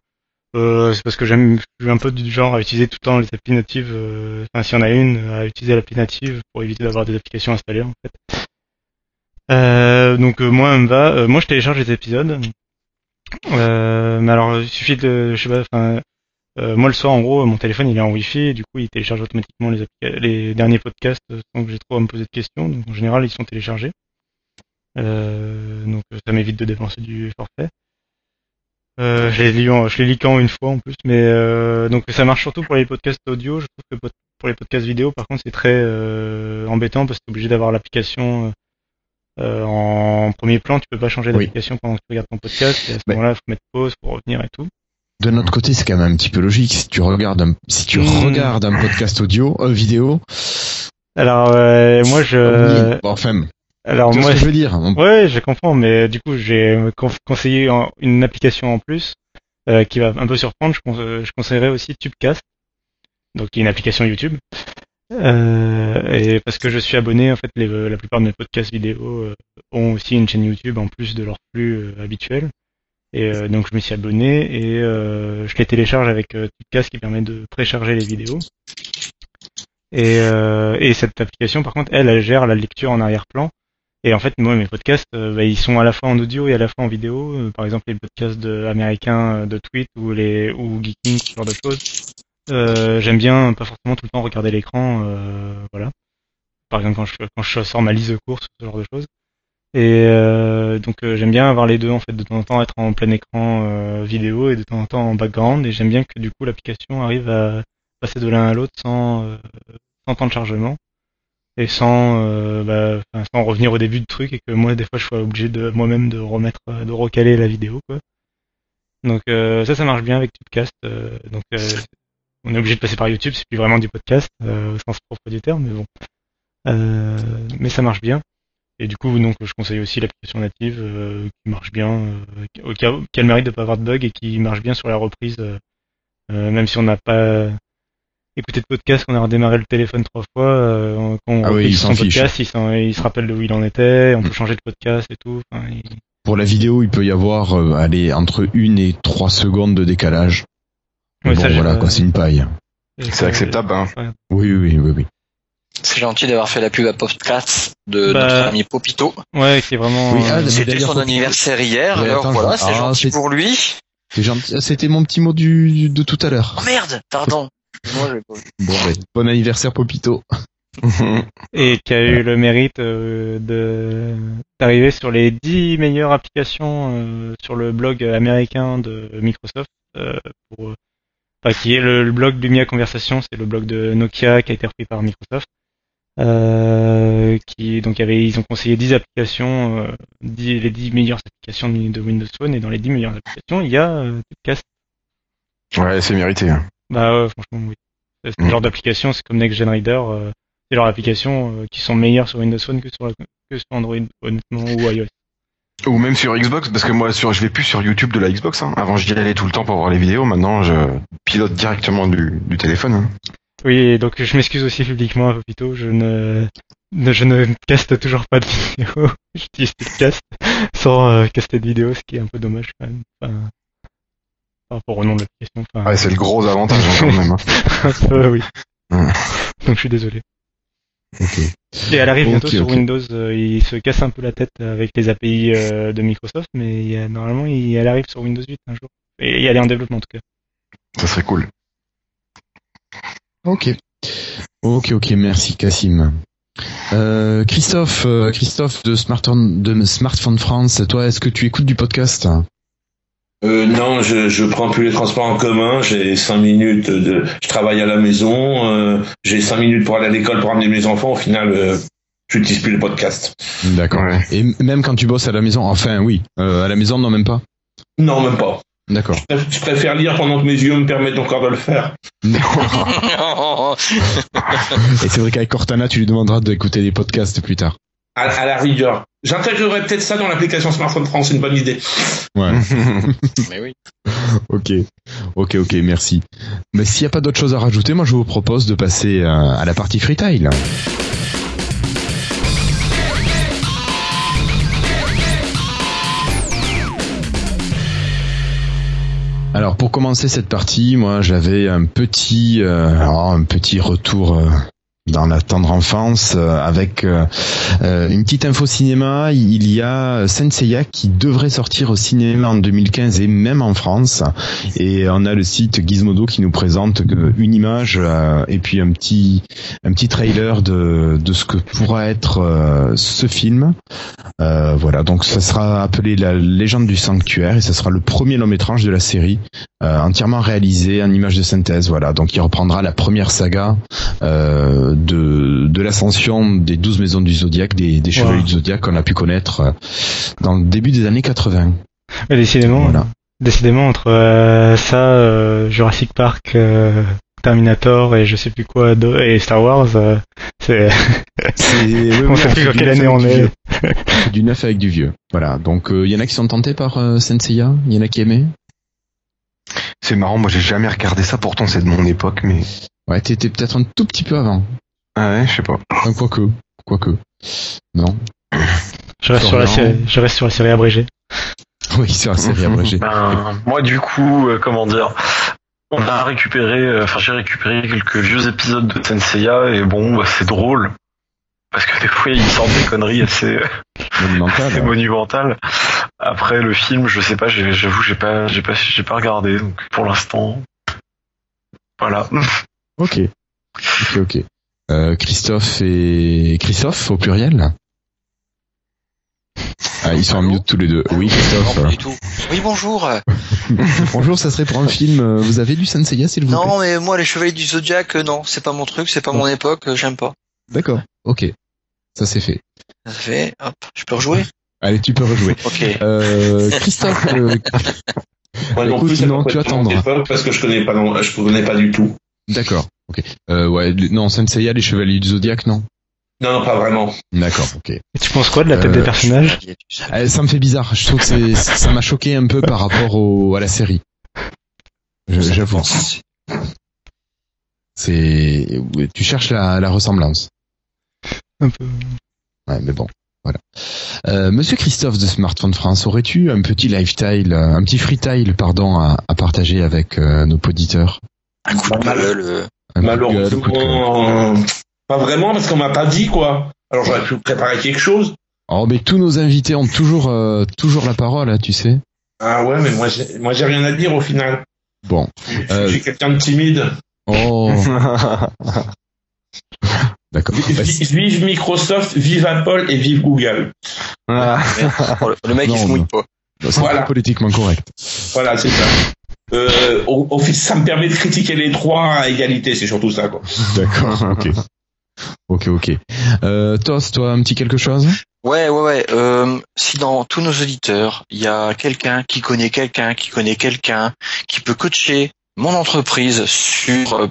Euh, c'est parce que j'aime, un peu du genre à utiliser tout le temps les applis natives. euh, Enfin, s'il y en a une, à utiliser l'appli native pour éviter d'avoir des applications installées en fait. Euh, donc euh, moi, elle me va. Moi, je télécharge les épisodes. Mais alors, il suffit de, je sais pas, enfin, euh, moi le soir, en gros, mon téléphone il est en Wi-Fi, et du coup, il télécharge automatiquement les, les derniers podcasts sans que j'ai trop à me poser de questions. Donc en général, ils sont téléchargés. Euh, donc ça m'évite de dépenser du forfait. Euh, je les lis, en- je les lis qu'en une fois en plus, mais euh, donc ça marche surtout pour les podcasts audio. Je trouve que pour les podcasts vidéo, par contre, c'est très euh, embêtant parce que t'es obligé d'avoir l'application euh, euh, en premier plan. Tu peux pas changer Oui. d'application pendant que tu regardes ton podcast. Et à ce Mais- moment-là, il faut mettre pause pour revenir et tout. De notre côté, c'est quand même un petit peu logique. Si tu regardes un, si tu Hmm. regardes un podcast audio, euh, vidéo, Alors euh, moi je, bon, enfin, alors moi ce que je veux dire. Ouais, je comprends, mais du coup, j'ai con- conseillé une application en plus euh, qui va un peu surprendre. Je, euh, je conseillerais aussi Tubecast, donc qui est une application YouTube. Euh, et parce que je suis abonné, en fait, les, la plupart de mes podcasts vidéo euh, ont aussi une chaîne YouTube en plus de leur flux euh, habituel. Et euh, donc je me suis abonné et je les télécharge avec Tipcast qui permet de précharger les vidéos. Et, et cette application, par contre, elle, elle gère la lecture en arrière-plan. Et en fait, moi, mes podcasts, bah, ils sont à la fois en audio et à la fois en vidéo. par exemple, les podcasts de, américains de Tweet ou les ou Geeking, ce genre de choses. Euh, j'aime bien pas forcément tout le temps regarder l'écran, euh, voilà. Par exemple quand je quand je sors ma liste de courses, ce genre de choses. Et euh, donc j'aime bien avoir les deux en fait, de temps en temps être en plein écran vidéo et de temps en temps en background. Et j'aime bien que du coup l'application arrive à passer de l'un à l'autre sans sans temps de chargement et sans bah, sans revenir au début du truc et que moi des fois je sois obligé de moi-même de remettre de recaler la vidéo quoi. Donc ça ça marche bien avec Tubecast. donc on est obligé de passer par YouTube, c'est plus vraiment du podcast euh, au sens propre du terme, mais bon. Euh, mais ça marche bien. Et du coup, donc, je conseille aussi l'application native euh, qui marche bien, qui a, le mérite de pas avoir de bug et qui marche bien sur la reprise, même si on n'a pas écouté de podcast, qu'on a redémarré le téléphone trois fois, quand on ah son podcast, il, se rappelle de où il en était, on peut mm. changer de podcast et tout. Pour la vidéo, il peut y avoir aller entre une et trois secondes de décalage. Oui, bon, voilà, quoi, c'est une paille. C'est acceptable, hein. Oui, oui, oui, oui. C'est gentil d'avoir fait la pub à Postcast de bah, notre ami Popito. Ouais, qui est vraiment. Oui, ah, C'était son anniversaire hier, alors voilà, c'est ah, gentil pour lui. C'était mon petit mot du, de tout à l'heure. Oh merde, pardon. <laughs> Moi, bon, bon anniversaire Popito. et qui a eu le mérite euh, de d'arriver sur les 10 meilleures applications euh, sur le blog américain de Microsoft euh, pour enfin, qui est le, blog Lumia Conversation, c'est le blog de Nokia qui a été repris par Microsoft. Euh, qui donc avait, ils ont conseillé 10 applications, euh, les 10 meilleures applications de Windows Phone et dans les 10 meilleures applications il y a euh, Ouais, c'est mérité. Hein. Bah ouais, franchement oui. C'est ce mm. genre d'application, c'est comme Next Gen Reader, euh, c'est genre d'applications qui sont meilleures sur Windows Phone que sur, que sur Android honnêtement ou iOS. Ou même sur Xbox, parce que moi sur, je vais plus sur YouTube de la Xbox. Hein. Avant j'y allais tout le temps pour voir les vidéos, maintenant je pilote directement du, du téléphone. Hein. Oui, donc je m'excuse aussi publiquement à Popito, je ne, je ne caste toujours pas de vidéos. <laughs> J'utilise cast sans euh, caster de vidéos, ce qui est un peu dommage quand même. Enfin, par rapport au nom de l'application. Enfin, ouais, c'est le gros avantage hein, quand même. Hein. <laughs> oui. Donc je suis désolé. Et elle arrive bientôt sur Windows. Euh, il se casse un peu la tête avec les API euh, de Microsoft, mais normalement, il, elle arrive sur Windows 8 un jour. Et elle est en développement en tout cas. Ça serait cool. Ok. Ok, ok, merci Cassim. Euh, Christophe, Christophe de Smartphone, de Smartphone France, toi, est-ce que tu écoutes du podcast? Euh, non, je, je prends plus les transports en commun. J'ai cinq minutes de, je travaille à la maison. Euh, j'ai cinq minutes pour aller à l'école pour amener mes enfants. Au final, euh, je n'utilise plus le podcast. D'accord. Et même quand tu bosses à la maison, enfin oui, euh, à la maison, non même pas? Non, même pas. D'accord. Je préfère lire pendant que mes yeux me permettent encore de le faire. <laughs> Et c'est vrai qu'avec Cortana, tu lui demanderas d'écouter des podcasts plus tard à, la rigueur. J'intégrerai peut-être ça dans l'application Smartphone France, c'est une bonne idée. Ouais. <laughs> Mais oui. Ok, ok, ok, merci. Mais s'il n'y a pas d'autre chose à rajouter, moi je vous propose de passer à, à la partie freetail. Alors pour commencer cette partie, moi j'avais un petit, euh, un petit retour euh, dans la tendre enfance euh, avec euh, euh, une petite info cinéma. Il y a Senseiya qui devrait sortir au cinéma en 2015 et même en France. Et on a le site Gizmodo qui nous présente une image et puis un petit un petit trailer de, de ce que pourra être ce film. Voilà. Donc ça sera appelé la légende du sanctuaire et ce sera le premier long métrage de la série entièrement réalisé en image de synthèse. Voilà. Donc il reprendra la première saga de, de l'ascension des douze maisons du zodiaque, des, des chevaliers du zodiaque qu'on a pu connaître euh, dans le début des années 80. décidément, voilà. décidément entre euh, ça, euh, Jurassic Park, Terminator et je sais plus quoi et Star Wars, c'est <laughs> on sait plus quelle année on est. du neuf avec du vieux. Voilà. Donc il y en a qui sont tentés par Senseiya, il y en a qui aimaient? C'est marrant, moi j'ai jamais regardé ça, pourtant c'est de mon époque, mais. Ouais, t'étais peut-être un tout petit peu avant. Ah ouais, je sais pas. Enfin, quoique, quoique. Non. Je reste, sur la série, je reste sur la série abrégée. Oui, c'est la série <laughs> abrégée. Ben, moi, du coup, euh, comment dire, on a récupéré, euh, enfin, j'ai récupéré quelques vieux épisodes de Senseiya et bon, bah, c'est drôle. Parce que des fois, ils sortent des conneries assez, <laughs> assez monumentales. Après, le film, je sais pas, j'avoue, j'ai pas, j'ai pas, j'ai pas regardé, donc pour l'instant, voilà. Ok. Ok, ok. Euh, Christophe et Christophe au pluriel? Ah, ils sont en mute tous les deux. Oui, Non, Christophe. pas du tout. Oui, bonjour. <laughs> Bonjour, ça serait pour un film. Vous avez lu Senseiya, s'il vous plaît? Non, mais moi, les Chevaliers du Zodiac, euh, non, c'est pas mon truc, c'est pas mon époque, euh, j'aime pas. D'accord. Ok. Ça c'est fait. Ça fait, hop, je peux rejouer? Allez, tu peux rejouer. <laughs> Ok. Euh, <laughs> Christophe, euh, Moi non Écoute, plus, non, tu attendras. parce que je connais pas, non, je connais pas du tout. D'accord. Ok. Euh, ouais, non, Senseiya, les Chevaliers du Zodiac, non? Non, non, pas vraiment. D'accord. Ok. Et tu penses quoi de la tête Euh, des personnages? Euh, ça me fait bizarre. Je trouve que c'est, ça m'a choqué un peu par rapport au, à la série. Je- J'avoue. C'est, tu cherches la, la ressemblance. Un peu. Ouais, mais bon, voilà. Euh, Monsieur Christophe de Smartphone France, aurais-tu un petit lifestyle, euh, un petit freestyle, pardon, à, à partager avec euh, nos auditeurs? Un coup de gueule. euh. Malheureusement, pas vraiment parce qu'on m'a pas dit quoi. Alors j'aurais pu préparer quelque chose. Oh, mais tous nos invités ont toujours, euh, toujours la parole, hein, tu sais. Ah ouais, mais moi j'ai, moi j'ai rien à dire au final. Bon. Je, je Euh, suis quelqu'un de timide. Oh, <laughs> d'accord. Vi- Bah, Vive Microsoft, vive Apple et vive Google. Ah. le- mec, Non, il se mouille pas. C'est Voilà. pas politiquement correct. Voilà, c'est ça. Euh, au, au fait, ça me permet de critiquer les trois à égalité, c'est surtout ça quoi. <laughs> D'accord, ok. Ok, ok. Euh, Tos, toi, un petit quelque chose? Ouais, ouais, ouais. Euh, si dans tous nos auditeurs, il y a quelqu'un qui connaît quelqu'un, qui connaît quelqu'un, qui peut coacher mon entreprise sur euh,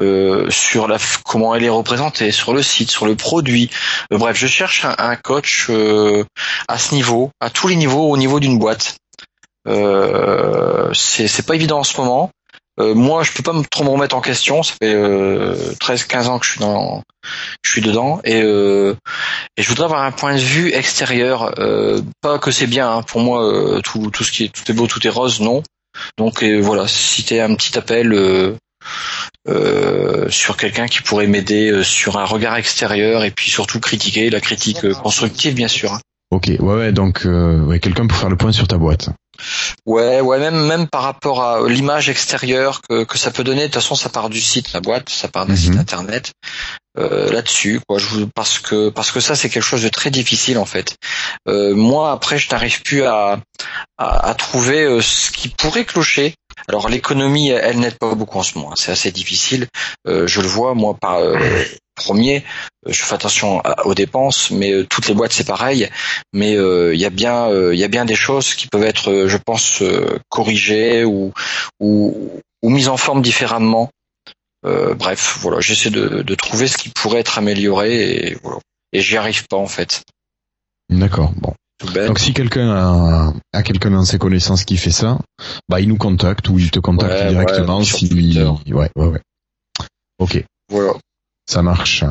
euh, sur la comment elle est représentée, sur le site, sur le produit. Euh, bref, je cherche un, coach euh, à ce niveau, à tous les niveaux, au niveau d'une boîte. C'est pas évident en ce moment. Moi, je peux pas me trop me remettre en question. Ça fait euh, 13-15 ans que je suis dans, je suis dedans et et je voudrais avoir un point de vue extérieur. Pas que c'est bien hein, pour moi. tout, tout ce qui est tout est beau, tout est rose, non. Donc euh, voilà, si t'es un petit appel euh, euh, sur quelqu'un qui pourrait m'aider euh, sur un regard extérieur et puis surtout critiquer la critique euh, constructive, bien sûr. hein. Ok, ouais, ouais, donc euh, ouais, quelqu'un pour faire le point sur ta boîte. Ouais, ouais, même même par rapport à l'image extérieure que, que ça peut donner. De toute façon, ça part du site, la boîte, ça part d'un Mhm. site internet. Euh, là-dessus, quoi. Je vous, parce que parce que ça, c'est quelque chose de très difficile en fait. Euh, moi, après, je n'arrive plus à, à à trouver euh, ce qui pourrait clocher. Alors l'économie, elle, n'aide pas beaucoup en ce moment. C'est assez difficile. Euh, je le vois moi par euh, premier. euh, Je fais attention aux dépenses, mais toutes les boîtes c'est pareil mais il y a bien il y a bien des choses qui peuvent être je pense corrigées ou, ou ou mises en forme différemment bref voilà j'essaie de, de trouver ce qui pourrait être amélioré et voilà et j'y arrive pas en fait D'accord, bon. Donc si quelqu'un a, a quelqu'un dans ses connaissances qui fait ça, bah il nous contacte ou il te contacte Ouais, directement ouais, si Twitter. ouais ouais ouais. Ok, voilà ça marche.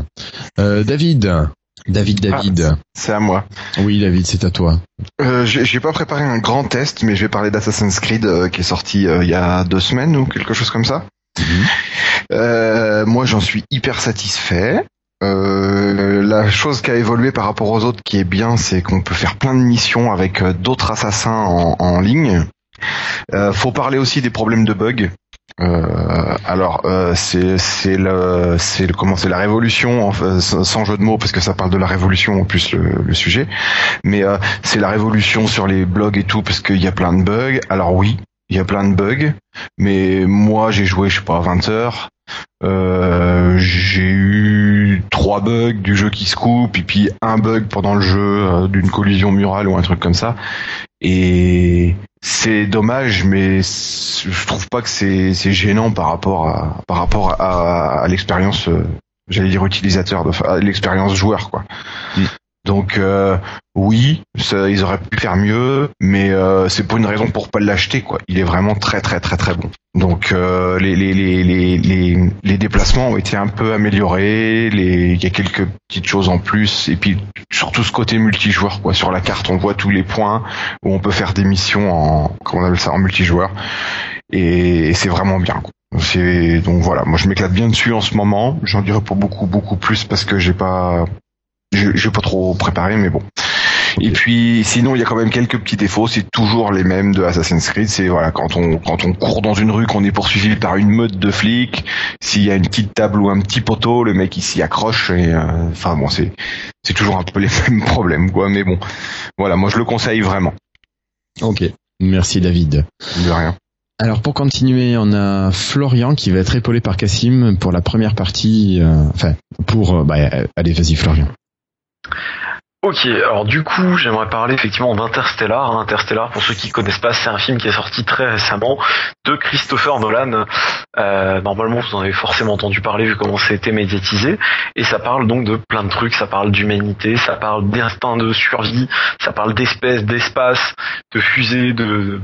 Euh, David, David, David. C'est à moi. Oui, David, c'est à toi. Euh, j'ai j'ai pas préparé un grand test, mais je vais parler d'Assassin's Creed euh, qui est sorti euh, il y a deux semaines ou quelque chose comme ça. Mhm. Euh, moi, j'en suis hyper satisfait. Euh, la chose qui a évolué par rapport aux autres qui est bien, c'est qu'on peut faire plein de missions avec euh, d'autres assassins en, ligne. Euh, faut parler aussi des problèmes de bugs. Euh, alors c'est le c'est le comment c'est la révolution sans jeu de mots parce que ça parle de la révolution en plus le, le sujet mais c'est la révolution sur les blogs et tout parce qu'il y a plein de bugs alors oui il y a plein de bugs mais moi j'ai joué je sais pas 20 heures euh, j'ai eu trois bugs du jeu qui se coupe et puis un bug pendant le jeu euh, d'une collision murale ou un truc comme ça et c'est dommage mais je trouve pas que c'est gênant par rapport à par rapport à, l'expérience euh, j'allais dire utilisateur l'expérience joueur quoi Mm. Donc euh, oui, ça, ils auraient pu faire mieux, mais euh, c'est pas une raison pour pas l'acheter quoi. Il est vraiment très très très très bon. Donc euh, les, les, les, les, déplacements ont été un peu améliorés, il y a quelques petites choses en plus, et puis surtout ce côté multijoueur quoi. Sur la carte, on voit tous les points où on peut faire des missions en comment on appelle ça en multijoueur, et, c'est vraiment bien. Quoi. Donc voilà, moi je m'éclate bien dessus en ce moment. J'en dirai pas beaucoup beaucoup plus parce que j'ai pas je vais pas trop préparé, mais bon. Et puis sinon il y a quand même quelques petits défauts, c'est toujours les mêmes de Assassin's Creed, c'est voilà quand on quand on court dans une rue qu'on est poursuivi par une meute de flics, s'il y a une petite table ou un petit poteau, le mec il s'y accroche et euh, enfin bon c'est c'est toujours un peu <laughs> les mêmes problèmes quoi, mais bon voilà moi je le conseille vraiment. Ok. Merci David. De rien. Alors pour continuer, on a Florian qui va être épaulé par Cassim pour la première partie. euh, enfin, pour euh, bah, allez, vas-y Florian. Ok, alors du coup, j'aimerais parler effectivement d'Interstellar. Interstellar, pour ceux qui connaissent pas, c'est un film qui est sorti très récemment de Christopher Nolan. Euh, normalement, vous en avez forcément entendu parler vu comment c'était médiatisé. Et ça parle donc de plein de trucs. Ça parle d'humanité, ça parle d'instinct de survie, ça parle d'espèces, d'espace, de fusées, de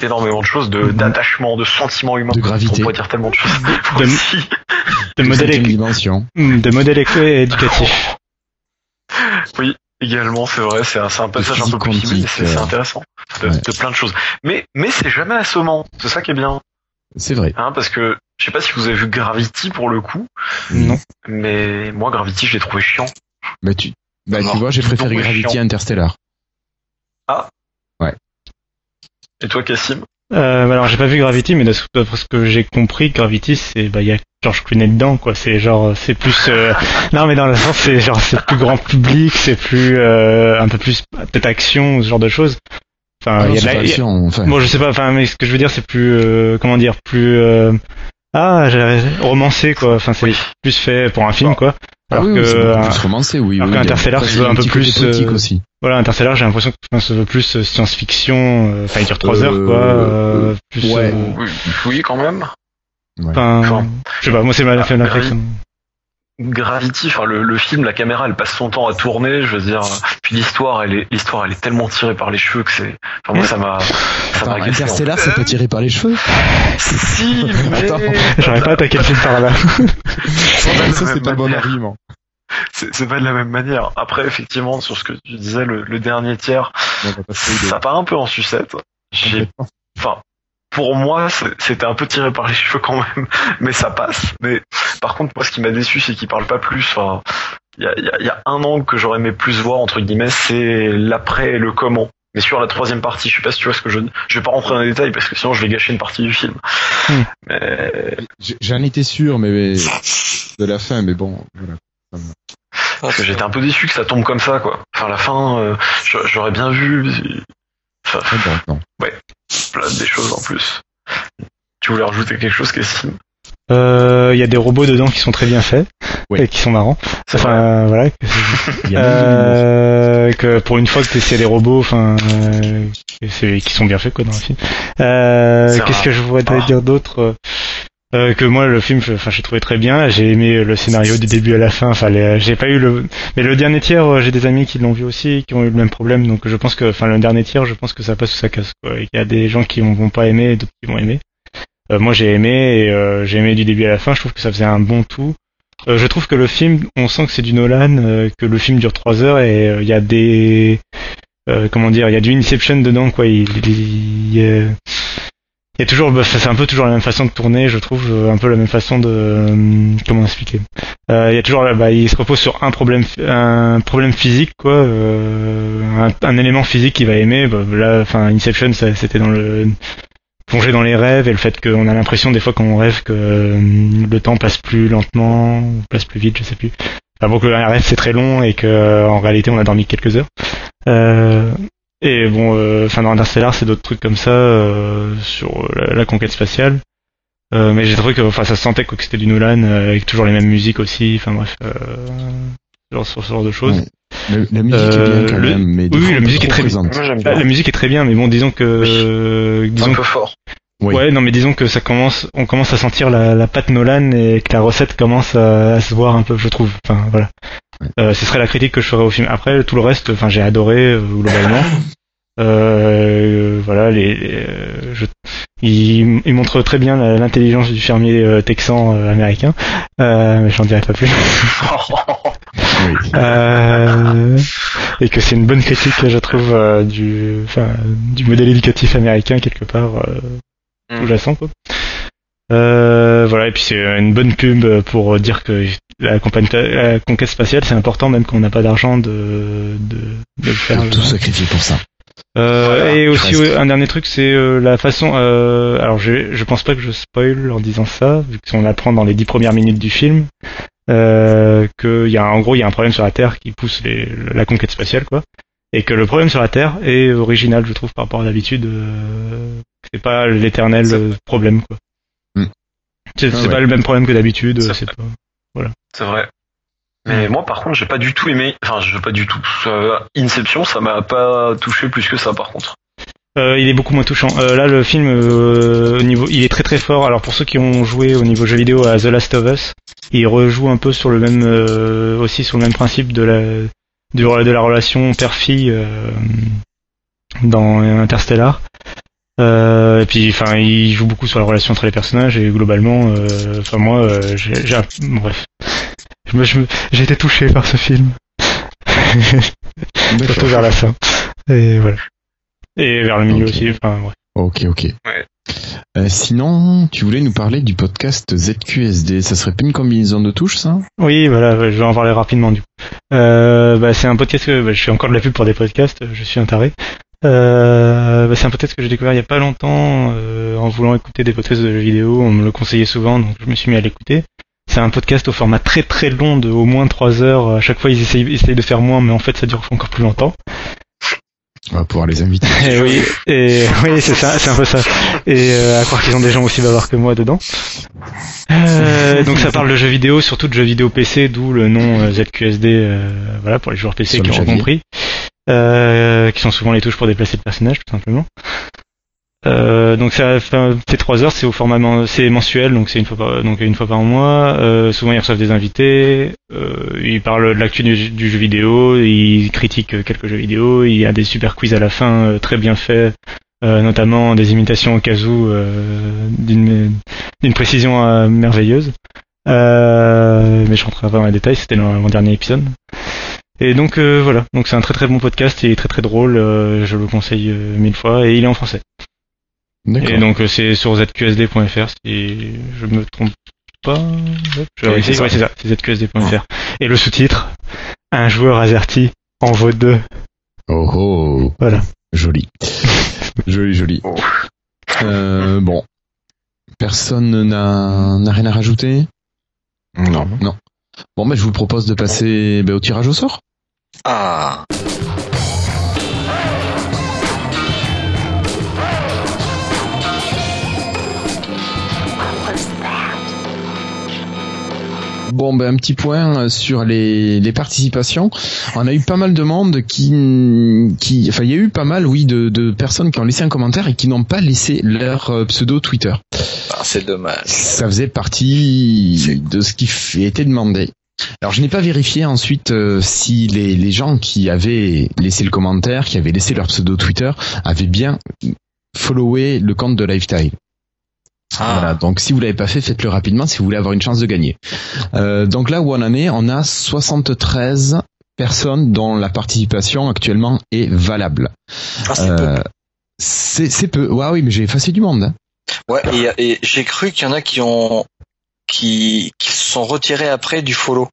d'énormément de choses, de d'attachement, de sentiments humains. De gravité. On pourrait dire tellement de choses. De- <laughs> Aussi. De Cinquième modèle, dimension. de modèle éco- éducatif. Oui, également, c'est vrai, c'est un, passage un peu plus mais c'est euh, intéressant de, ouais. de plein de choses. Mais mais c'est jamais assommant, c'est ça qui est bien, C'est vrai. hein, parce que je sais pas si vous avez vu Gravity pour le coup, Non. mais moi Gravity je l'ai trouvé chiant. Bah tu, bah, tu vois, j'ai préféré Gravity à Interstellar. Et toi Cassim? Euh, bah alors j'ai pas vu Gravity, mais d'après d'après ce que j'ai compris, Gravity, c'est bah il y a George Clooney dedans, quoi. C'est genre c'est plus euh, <laughs> non mais dans le sens c'est genre c'est plus grand public, c'est plus euh, un peu plus peut-être action, ce genre de choses. Enfin Ah il y a de la- action, enfin. Bon, je sais pas, enfin, mais ce que je veux dire, c'est plus, euh, comment dire, plus, euh, ah, romancé, quoi. Enfin, c'est Oui. plus fait pour un film, Bon. Quoi. Ah Alors oui, que, oui, euh, plus romancé, oui. alors oui, qu'Interstellar, se veut un peu plus, euh, aussi. voilà, Interstellar, j'ai l'impression que ça veut plus euh, science-fiction, euh, enfin, il dure trois Euh, heures, quoi. euh, plus, ouais. euh, oui, oui, quand même. enfin, Enfin, je sais pas, moi, c'est ma ah, fait l'impression. Gravity, enfin le, le film, la caméra, elle passe son temps à tourner. Je veux dire, puis l'histoire, elle est l'histoire, elle est tellement tirée par les cheveux que c'est. Enfin moi ça m'a ça m'a. Interstellar, c'est pas tiré par les cheveux Si, mais Attends. J'aurais pas attaqué le film par là. Ça, c'est pas le bon argument. c'est c'est pas de la même manière. Après, effectivement, sur ce que tu disais, le, le dernier tiers, spoiler. ça part un peu en sucette. J'ai, enfin, pour moi, c'était un peu tiré par les cheveux quand même, <laughs> mais ça passe. Mais par contre, moi, ce qui m'a déçu, c'est qu'il parle pas plus. Enfin, il y a, il y a- il y a un angle que j'aurais aimé plus voir entre guillemets, c'est l'après et le comment. Mais sur la troisième partie, je sais pas si tu vois ce que je, je vais pas rentrer dans les détails parce que sinon je vais gâcher une partie du film. Hmm. Mais J'en étais sûr, mais mais de la fin, mais bon, voilà. Parce que j'étais un peu déçu que ça tombe comme ça, quoi. Enfin, la fin, euh, j'a- j'aurais bien vu enfin, Ah bon, non. Plein des choses en plus. Tu voulais rajouter quelque chose, Cassim? Euh, il y a des robots dedans qui sont très bien faits. Et qui sont marrants. C'est vrai. Enfin, voilà. <laughs> A même Euh, que pour une fois que c'est des robots, enfin, euh, qui sont bien faits quoi dans le film. Euh, Qu'est-ce que je voudrais Ah. dire d'autre? Euh, Que moi le film, enfin, j'ai trouvé très bien. J'ai aimé le scénario du début à la fin. Enfin, j'ai pas eu le, mais le dernier tiers, euh, j'ai des amis qui l'ont vu aussi, qui ont eu le même problème. Donc je pense que, enfin, le dernier tiers, je pense que ça passe ou ça casse. Quoi. Il y a des gens qui vont pas aimer, et d'autres qui vont aimer. Euh, moi j'ai aimé et euh, j'ai aimé du début à la fin. Je trouve que ça faisait un bon tout. Euh, je trouve que le film, on sent que c'est du Nolan, que le film dure trois heures et il y a des comment dire, il y a du Inception dedans quoi. Il, il, il il y a toujours, bah, c'est un peu toujours la même façon de tourner, je trouve, euh, un peu la même façon de euh, comment expliquer. Euh, il y a toujours, bah, il se repose sur un problème, un problème physique quoi, euh, un, un élément physique qu'il va aimer. Bah, là, enfin, Inception, c'était dans le plonger dans les rêves et le fait qu'on a l'impression des fois quand on rêve que euh, le temps passe plus lentement, ou passe plus vite, je sais plus. Enfin bon, que un rêve c'est très long et que en réalité on a dormi quelques heures. Euh, et bon, euh, enfin dans Interstellar c'est d'autres trucs comme ça euh, sur la, la conquête spatiale. Euh, mais j'ai trouvé que, enfin, ça se sentait quoi, que c'était du Nolan euh, avec toujours les mêmes musiques aussi. Enfin bref, euh, genre sur ce genre de choses. Ouais. Le- la musique est Euh, bien quand le- même, mais oui, la musique est très- présente. Moi, bien. la musique est très bien, mais bon, disons que, euh, C'est disons un peu fort. Oui. Ouais, non, mais disons que ça commence, on commence à sentir la, la patte Nolan et que la recette commence à, à se voir un peu, je trouve. Enfin, voilà. Ouais. Euh, ce serait la critique que je ferais au film. Après, tout le reste, enfin, j'ai adoré euh, globalement. <coughs> Euh, voilà, les, les, euh, je, il, il montre très bien l'intelligence du fermier euh, texan euh, américain. Euh, mais j'en dirai pas plus. Euh, et que c'est une bonne critique, je trouve, euh, du, enfin, du modèle éducatif américain quelque part euh, Mm. sous-jacent. Quoi. Euh, voilà, et puis c'est une bonne pub pour dire que la, la conquête spatiale, c'est important, même quand on n'a pas d'argent de, de, de le faire. Faut tout sacrifier pour ça. Euh, Voilà, et aussi ouais, un dernier truc, c'est euh, la façon. Euh, alors je je pense pas que je spoil en disant ça, vu qu'on apprend dans les dix premières minutes du film euh, que y a en gros il y a un problème sur la Terre qui pousse les, la conquête spatiale quoi, et que le problème sur la Terre est original, je trouve, par rapport à d'habitude. Euh, c'est pas l'éternel euh, problème quoi. Hmm. C'est Ah ouais. pas le même problème que d'habitude. C'est pas. C'est vrai. Mais moi, par contre, j'ai pas du tout aimé. Enfin, je pas du tout. Euh, Inception, ça m'a pas touché plus que ça, par contre. Euh, il est beaucoup moins touchant. Euh, là, le film, euh, au niveau, il est très très fort. Alors pour ceux qui ont joué au niveau jeu vidéo à The Last of Us, il rejoue un peu sur le même, euh, aussi sur le même principe de la, de, de la relation père-fille euh, dans Interstellar. Euh, et puis, enfin, il joue beaucoup sur la relation entre les personnages et globalement, euh, enfin moi, euh, j'ai, j'ai bref, je me, je me- j'ai été touché par ce film, <laughs> surtout vers la fin. Et voilà. Et vers le milieu aussi. Enfin, bref. Ok, ok. Ouais. Euh, sinon, tu voulais nous parler du podcast ZQSD. Ça serait pas une combinaison de touches, ça? Oui, voilà, je vais en parler rapidement du coup. Euh, bah, c'est un podcast que bah, je fais encore de la pub pour des podcasts, je suis un taré. Euh, bah, c'est un podcast que j'ai découvert il y a pas longtemps euh, en voulant écouter des podcasts de jeux vidéo. On me le conseillait souvent, donc je me suis mis à l'écouter. C'est un podcast au format très très long de au moins 3 heures. À chaque fois, ils ils essayent de faire moins, mais en fait, ça dure encore plus longtemps. On va pouvoir les inviter. <laughs> Et oui, et oui, c'est ça, c'est un peu ça. Et euh, à croire qu'ils ont des gens aussi bavards que moi dedans. Euh, donc ça parle de jeux vidéo, surtout de jeux vidéo PC, d'où le nom euh, ZQSD, euh, voilà pour les joueurs PC Sur qui le ont compris, euh, qui sont souvent les touches pour déplacer le personnage tout simplement. Euh, donc ça fait, trois heures, c'est au format c'est mensuel, donc c'est une fois par, donc une fois par mois. Euh, souvent ils reçoivent des invités, euh, ils parlent de l'actu du, jeu vidéo, ils critiquent quelques jeux vidéo, il y a des super quiz à la fin euh, très bien faits, euh, notamment des imitations au cas où euh, d'une précision merveilleuse. Mais je rentrerai pas dans les détails, c'était dans mon dernier épisode. Et donc voilà, donc c'est un très très bon podcast, il est très très drôle, je le conseille mille fois, et il est en français. Et donc euh, c'est sur zqsd.fr si je me trompe pas. Je c'est ça. Ouais, c'est ça, c'est zqsd.fr. Et le sous-titre, un joueur azerty en vaut deux. Oh oh. Voilà. Joli. joli, joli. Oh. Euh, bon. Personne n'a rien à rajouter? Non. Non. Bon, ben, je vous propose de passer ben, au tirage au sort. Ah, Bon, ben, un petit point euh, sur les, les participations. On a eu pas mal de monde qui, qui, enfin, il y a eu pas mal, oui, de, de personnes qui ont laissé un commentaire et qui n'ont pas laissé leur euh, pseudo Twitter. ah, c'est dommage. Ça faisait partie de ce qui était demandé. Alors, je n'ai pas vérifié ensuite euh, si les, les gens qui avaient laissé le commentaire, qui avaient laissé leur pseudo Twitter, avaient bien followé le compte de Lifetime. Ah, Voilà, donc si vous l'avez pas fait, faites-le rapidement si vous voulez avoir une chance de gagner. Euh, donc là où on en est, on a 73 personnes dont la participation actuellement est valable. Ah, c'est peu. Euh, c'est c'est peu. Ouais, oui, mais j'ai effacé du monde. hein. Ouais, et, et j'ai cru qu'il y en a qui ont qui, qui se sont retirés après du follow.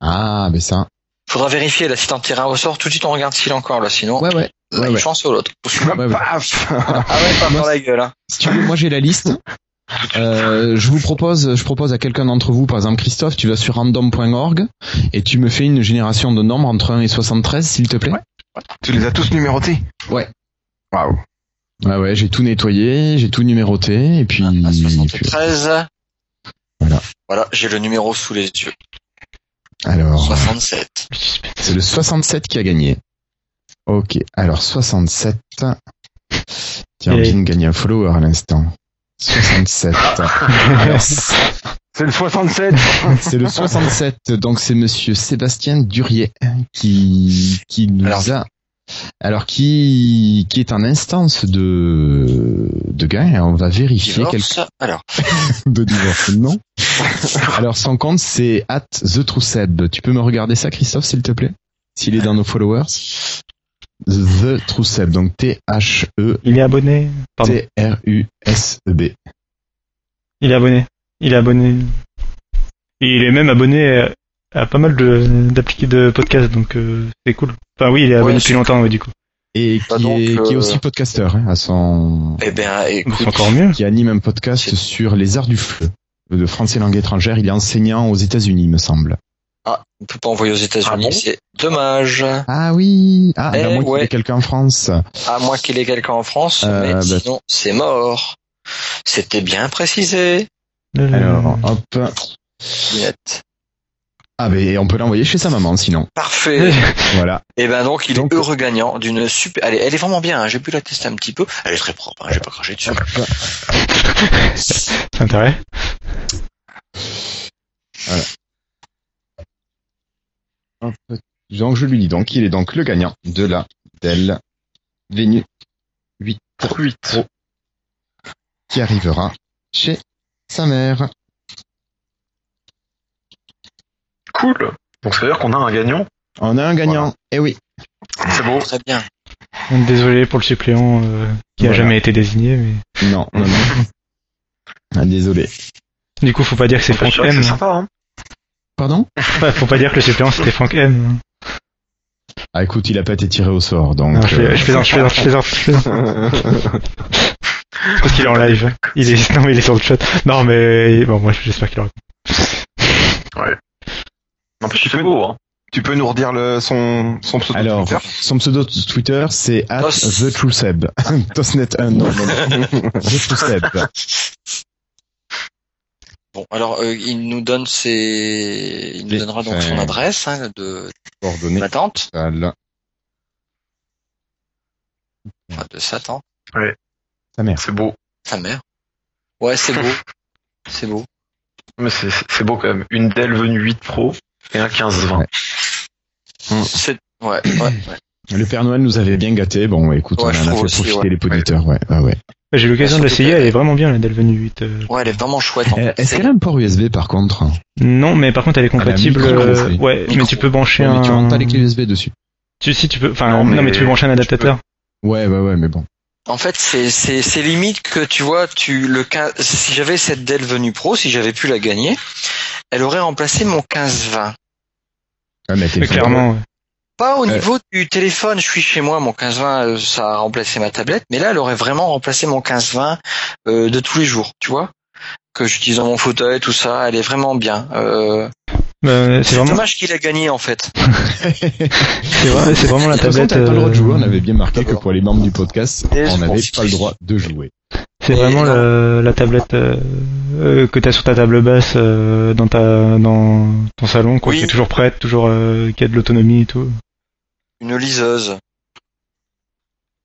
Ah, mais ça. Faudra vérifier là si t'en tires un au sort, tout de suite on regarde s'il est encore là, sinon Ouais, ouais. Ouais, une chance ou l'autre. Ouais, ouais. Paf <laughs> Ah ouais, pas Moi, dans la gueule. Hein. Si tu veux, moi j'ai la liste. <laughs> Euh, je vous propose, je propose à quelqu'un d'entre vous, par exemple Christophe, tu vas sur random.org et tu me fais une génération de nombres entre 1 et 73, s'il te plaît. Ouais. Tu les as tous numérotés? Ouais. Waouh. Ouais, ouais, j'ai tout nettoyé, j'ai tout numéroté et puis. À et puis- 73. Voilà. Voilà, j'ai le numéro sous les yeux. alors. 67. Le suspense. C'est le 67 qui a gagné. Ok, alors 67. Tiens, on Et- vient de gagner un follower à l'instant. 67. Alors, <laughs> C'est le 67. <laughs> c'est le 67, donc c'est monsieur Sébastien Durier qui, qui nous Alors- a, alors qui, qui est en instance de, de gain, on va vérifier quelque. Alors, <laughs> de divorce, non. Alors son compte c'est at the True Seb. Tu peux me regarder ça, Christophe, s'il te plaît? S'il est dans nos followers? The True Seb, donc T-H-E Il est abonné. Pardon. T-R-U-S-E-B. Il est abonné. Il est abonné. Et il est même abonné à, à pas mal de d'appliqués de podcasts, donc euh, c'est cool. Enfin oui, il est abonné Ouais, depuis longtemps, ouais, du coup. Et Bah qui, donc, est, qui est euh, aussi podcasteur, hein, à son, eh bien, C'est écoute, encore mieux. qui anime un podcast sur les arts du feu de français langue étrangère. Il est enseignant aux États-Unis, me semble. Ah, on peut pas envoyer aux États-Unis, Ah bon c'est dommage. Ah oui, ah, Eh bah, moi qui ouais. ai quelqu'un en France. À moins qu'il ait quelqu'un en France, Euh, mais bah- sinon, c'est mort. C'était bien précisé. Alors, hop. Net. Ah, ben, on peut l'envoyer chez sa maman, sinon. Parfait. <laughs> Voilà. Et ben donc, il Donc- est heureux gagnant d'une super. Elle est, elle est vraiment bien. hein. J'ai pu la tester un petit peu. Elle est très propre. Hein. J'ai pas craché dessus. c'est <laughs> intérêt? Hop. Donc, je lui dis donc, il est donc le gagnant de la Dell Venue 8 8. Pro qui arrivera chez sa mère. Cool. Donc ça veut dire qu'on a un gagnant. On a un gagnant. Eh oui. C'est beau. Très bien. Désolé pour le suppléant euh, qui a Voilà. jamais été désigné, mais Non, non, non. <laughs> Ah, désolé. du coup, faut pas dire que c'est C'est Franck M. sympa, hein. Pardon? <laughs> Ouais, faut pas dire que le suppléant c'était Franck M. Ah, écoute, il a pas été tiré au sort, donc. Non, je, euh, fais- je plaisante, je plaisante, je plaisante, je plaisante. <laughs> Parce qu'il est en live. Il est, non, mais il est sur le chat. Non, mais bon, moi, j'espère qu'il aura. En plus, c'est beau, hein. Tu peux nous redire le, son, son pseudo Alors, Twitter son pseudo Twitter, c'est at Tos. the true Seb. <laughs> Tosnet 1, non, non, non. The true Seb. Bon, alors euh, il nous donne ses, il nous donnera donc son adresse hein, de Coordonnées. ma tante, enfin de sa tante, Sa mère. C'est beau. sa mère. Ouais, c'est beau, <laughs> c'est beau. Mais c'est c'est beau quand même. Une Dell venue 8 Pro et un 15-20. Ouais. C'est ouais, ouais, ouais. Le Père Noël nous avait bien gâté. Bon, écoute, Ouais, on en a fait aussi, profiter ouais. les poditeurs. Ouais, ouais, ouais. J'ai eu l'occasion de Surtout l'essayer, elle est vraiment bien, la Delvenu 8. euh. Ouais, elle est vraiment chouette. En Euh, fait. Est-ce qu'elle a un port USB par contre? Non, mais par contre, elle est Elle a un compatible. micro, euh, ouais, mais tu peux brancher Ouais, un. mais tu les clés USB dessus. Tu, si tu peux, enfin, Non, non, mais, tu peux brancher un adaptateur. Ouais, ouais, ouais, mais bon. En fait, c'est limite que tu vois, tu le 15 si j'avais cette Dell venue Pro, si j'avais pu la gagner, elle aurait remplacé mon 15-20. Ouais, mais t'es Mais clairement, ouais. Pas au Euh. niveau du téléphone, je suis chez moi, mon 15-20, euh, ça a remplacé ma tablette, mais là, elle aurait vraiment remplacé mon 15-20 euh, de tous les jours, tu vois que j'utilise dans mon fauteuil, tout ça, elle est vraiment bien. Euh, Bah, c'est vraiment, dommage qu'il a gagné en fait. <laughs> c'est vrai- c'est vraiment la tablette. t'avais pas le droit de euh, jouer. On avait bien marqué que pour les membres du podcast, Et on n'avait pas le droit de jouer. C'est vraiment la, la tablette euh, euh, que tu as sur ta table basse euh, dans ta dans ton salon, quoi, Oui. qui est toujours prête, toujours euh, qui a de l'autonomie et tout. Une liseuse.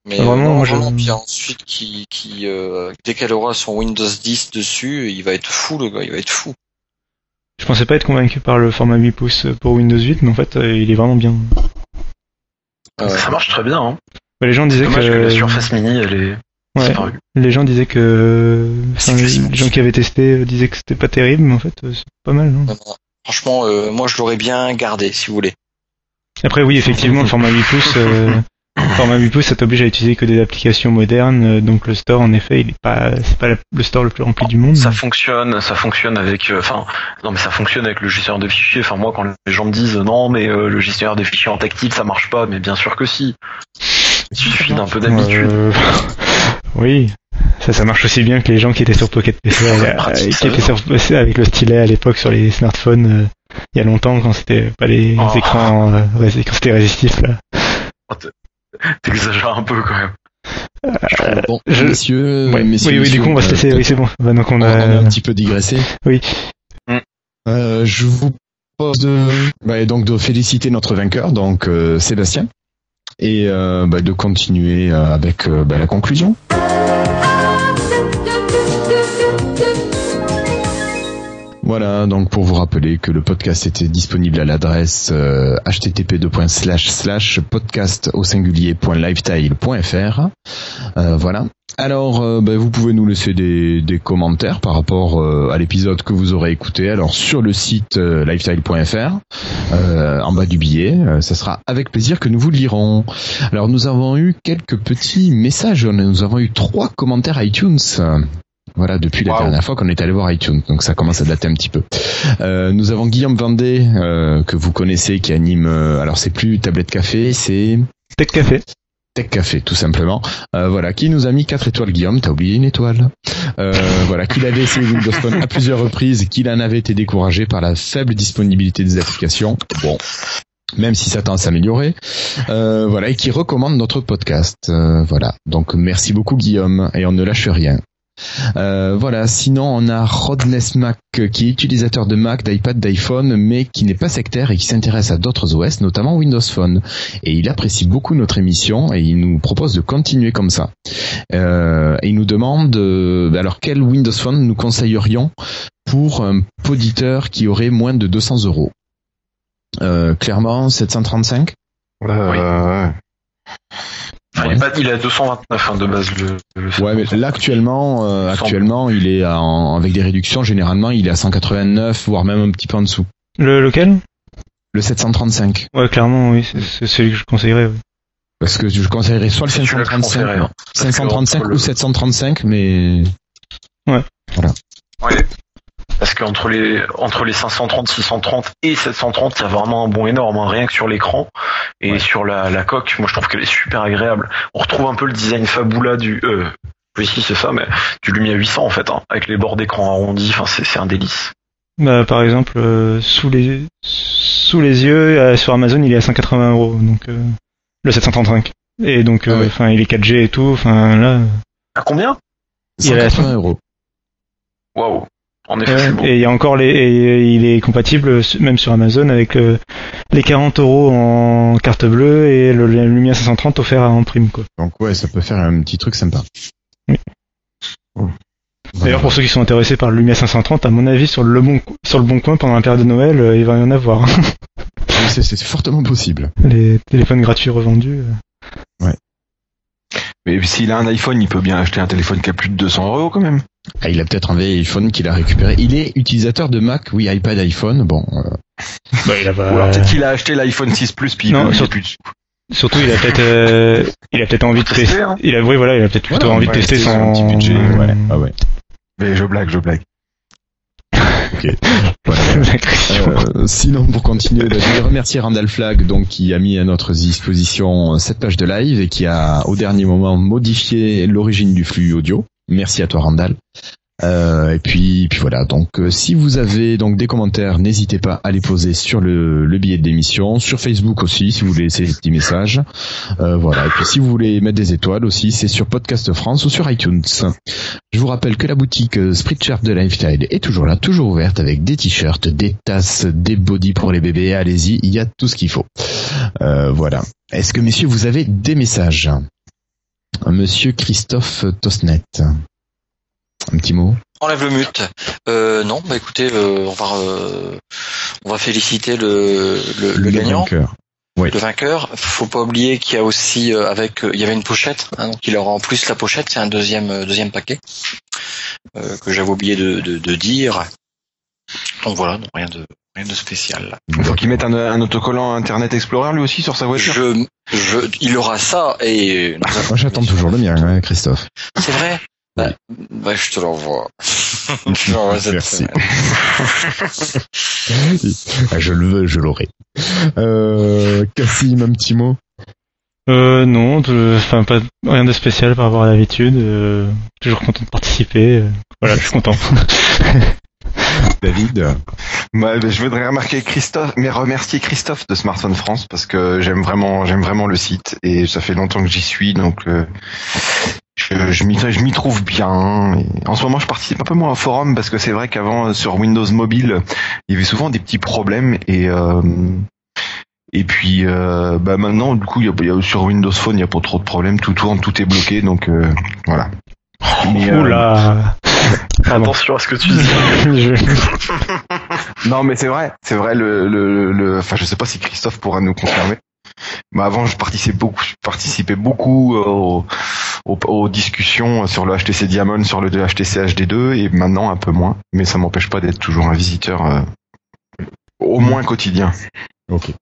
Mais Ah, vraiment, moi, je- vraiment bien. Ensuite, qui, qui euh, dès qu'elle aura son Windows 10 dessus, il va être fou le gars, il va être fou. Je pensais pas être convaincu par le format 8 pouces pour Windows 8, mais en fait, euh, il est vraiment bien. Ça marche très bien. Hein. Bah, les gens disaient Dommage que que, la Surface Mini, elle est ouais, les gens disaient que, enfin, les gens qui avaient testé euh, disaient que c'était pas terrible, mais en fait, euh, c'est pas mal. Non Non, non. Franchement, euh, moi je l'aurais bien gardé si vous voulez. Après, oui, effectivement, le <laughs> format 8 pouces, euh, format 8 pouces, ça t'oblige à utiliser que des applications modernes, euh, donc le store, en effet, il est pas, c'est pas la- le store le plus rempli du monde. Ça fonctionne, ça fonctionne avec, euh, enfin, non mais ça fonctionne avec le gestionnaire de fichiers. Enfin moi quand les gens me disent non mais euh, le gestionnaire de fichiers en tactile ça marche pas, mais bien sûr que si. Il suffit d'un peu d'habitude. Euh, oui, ça, ça marche aussi bien que les gens qui étaient sur Pocket PC, euh, pratique, qui étaient sur PC avec le stylet à l'époque sur les smartphones, euh, il y a longtemps quand c'était pas les Oh. écrans, euh, quand c'était résistif là. T'exagères un peu quand même. Bon, je- messieurs, Ouais. messieurs, oui, oui, du messieurs, coup, on va se euh, laisser. Oui, c'est bon. Bah, donc on on, a. on a un petit peu digressé. Oui. Mm. Euh, je vous propose de, bah, donc de féliciter notre vainqueur, donc euh, Sébastien. Et euh, bah, de continuer euh, avec euh, bah, la conclusion. Voilà, donc pour vous rappeler que le podcast était disponible à l'adresse euh, http podcast au singulier.lifestyle.fr. Euh, voilà. Alors, euh, ben, vous pouvez nous laisser des, des commentaires par rapport euh, à l'épisode que vous aurez écouté. Alors sur le site euh, lifestyle.fr, euh, en bas du billet, euh, ça sera avec plaisir que nous vous lirons. Alors nous avons eu quelques petits messages. Nous avons eu trois commentaires iTunes. Voilà, depuis la Wow. dernière fois qu'on est allé voir iTunes, donc ça commence à dater un petit peu. Euh, nous avons Guillaume Vendée, euh, que vous connaissez, qui anime. euh, alors c'est plus Tablette Café, c'est Tech Café. Tech Café, tout simplement. Euh, voilà, qui nous a mis quatre étoiles. Guillaume, t'as oublié une étoile? Euh, voilà, qu'il avait essayé Windows Phone à plusieurs reprises, qu'il en avait été découragé par la faible disponibilité des applications. Bon. Même si ça tend à s'améliorer, euh, voilà, et qui recommande notre podcast. Voilà, donc merci beaucoup Guillaume, et on ne lâche rien. Euh, voilà, sinon on a Rodness Mac euh, qui est utilisateur de Mac, d'iPad, d'iPhone, mais qui n'est pas sectaire et qui s'intéresse à d'autres OS, notamment Windows Phone. Et il apprécie beaucoup notre émission et il nous propose de continuer comme ça. Euh, et il nous demande euh, alors quel Windows Phone nous conseillerions pour un poditeur qui aurait moins de 200 euros? Euh, clairement 735. Euh, Enfin, il, est pas- il à 229 hein, de base le. le Ouais, mais là actuellement, euh, actuellement, il est en- avec des réductions. Généralement, il est à 189, voire même un petit peu en dessous. Le lequel? Le 735. Ouais, clairement, oui, c'est- celui que je conseillerais. ouais. Parce que je conseillerais soit le C'est celui-là que je 535, conseillerais, hein. Parce que 535 entre ou le- 735, mais Ouais. Parce qu'entre les entre les 530, 630 et 730, il y a vraiment un bond énorme, hein, rien que sur l'écran et sur la, la coque. Moi, je trouve qu'elle est super agréable. On retrouve un peu le design Fabula du. Euh, oui, si c'est ça, mais du Lumia 800 en fait, hein, avec les bords d'écran arrondis. Enfin, c'est un délice. Bah, par exemple, euh, sous les sous les yeux, euh, sur Amazon, il est à 180 euros, donc euh, le 735. Et donc, euh, Ah ouais. enfin, il est 4G et tout. Enfin, là, À combien? Il est à 180 euros. Waouh. En effet, ouais, et il y a encore les, et il est compatible même sur Amazon avec euh, les 40 euros en carte bleue et le, Lumia 530 offert en prime, quoi. Donc ouais, ça peut faire un petit truc sympa. Oui. D'ailleurs, pour ceux qui sont intéressés par le Lumia 530, à mon avis, sur le bon, sur le bon coin pendant la période de Noël, euh, il va y en avoir. <laughs> C'est- fortement possible. les téléphones gratuits revendus. euh. Mais s'il a un iPhone, il peut bien acheter un téléphone qui a plus de 200 euros quand même. Ah, il a peut-être un vieil iPhone qu'il a récupéré. Il est utilisateur de Mac, oui, iPad, iPhone. Bon, euh, Bah, il a pas- Ou alors peut-être qu'il a acheté l'iPhone 6 Plus puis il Non, il sur- a plus de. Surtout, il a peut-être, euh, il a peut-être envie de Tester, tester. hein. Il a, oui, voilà, il a peut-être plutôt Voilà, envie de tester son un petit budget. Ouais, ah ouais. Mais je blague, je blague. <laughs> Euh, sinon, pour continuer, bah, je voulais remercier Randall Flag, donc qui a mis à notre disposition cette page de live et qui a, au dernier moment, modifié l'origine du flux audio. Merci à toi, Randall. Euh, et puis, puis voilà. Donc, euh, si vous avez donc des commentaires, n'hésitez pas à les poser sur le, le billet d'émission, sur Facebook aussi, si vous voulez laisser des petits messages. Euh, voilà. Et puis, si vous voulez mettre des étoiles aussi, c'est sur Podcast France ou sur iTunes. Je vous rappelle que la boutique Spreadshirt de Lifestyle est toujours là, toujours ouverte avec des t-shirts, des tasses, des bodys pour les bébés. Allez-y, il y a tout ce qu'il faut. Voilà. Est-ce que messieurs, vous avez des messages? Monsieur Christophe Tosnet. Un petit mot Enlève le mute. Euh, non, bah écoutez, euh, on va euh, on va féliciter le le, le gagnant, vainqueur. Oui. le vainqueur. Faut pas oublier qu'il y a aussi euh, avec euh, il y avait une pochette, hein, donc il aura en plus la pochette, c'est un deuxième euh, deuxième paquet euh, que j'avais oublié de, de, de dire. Donc voilà, donc rien de rien de spécial. Il faut qu'il mette un, un autocollant Internet Explorer lui aussi sur sa voiture. Je, je, il aura ça et Moi, j'attends toujours le mien, hein, Christophe. C'est vrai. Bah, bah, je te l'envoie. Je te l'envoie cette Merci. semaine. <laughs> Je le veux, je l'aurai. Euh, Cassim, un petit mot? Euh, non, enfin pas rien de spécial par rapport à l'habitude. euh, toujours content de participer. euh, voilà, je suis content. <laughs> David? Ouais, ben, je voudrais remarquer Christophe, mais remercier Christophe de Smartphone France parce que j'aime vraiment, j'aime vraiment le site et ça fait longtemps que j'y suis, donc euh, je, je m'y, trouve bien. Et en ce moment, je participe un peu moins au forum parce que c'est vrai qu'avant euh, sur Windows Mobile, il y avait souvent des petits problèmes et euh, Et puis euh, bah maintenant, du coup, y a, il y a- sur Windows Phone, il n'y a pas trop de problèmes, tout tourne, tout est bloqué, donc euh, voilà. Mais, euh, Oula. <laughs> Attention à ce que tu dis. <laughs> Non, mais c'est vrai, c'est vrai. Le, le, le, enfin, je sais pas si Christophe pourra nous confirmer. Mais avant, je participais beaucoup, je participais beaucoup euh, aux, aux, aux discussions sur le HTC Diamond, sur le HTC HD2, et maintenant un peu moins. Mais ça m'empêche pas d'être toujours un visiteur, euh, au moins quotidien. Ok.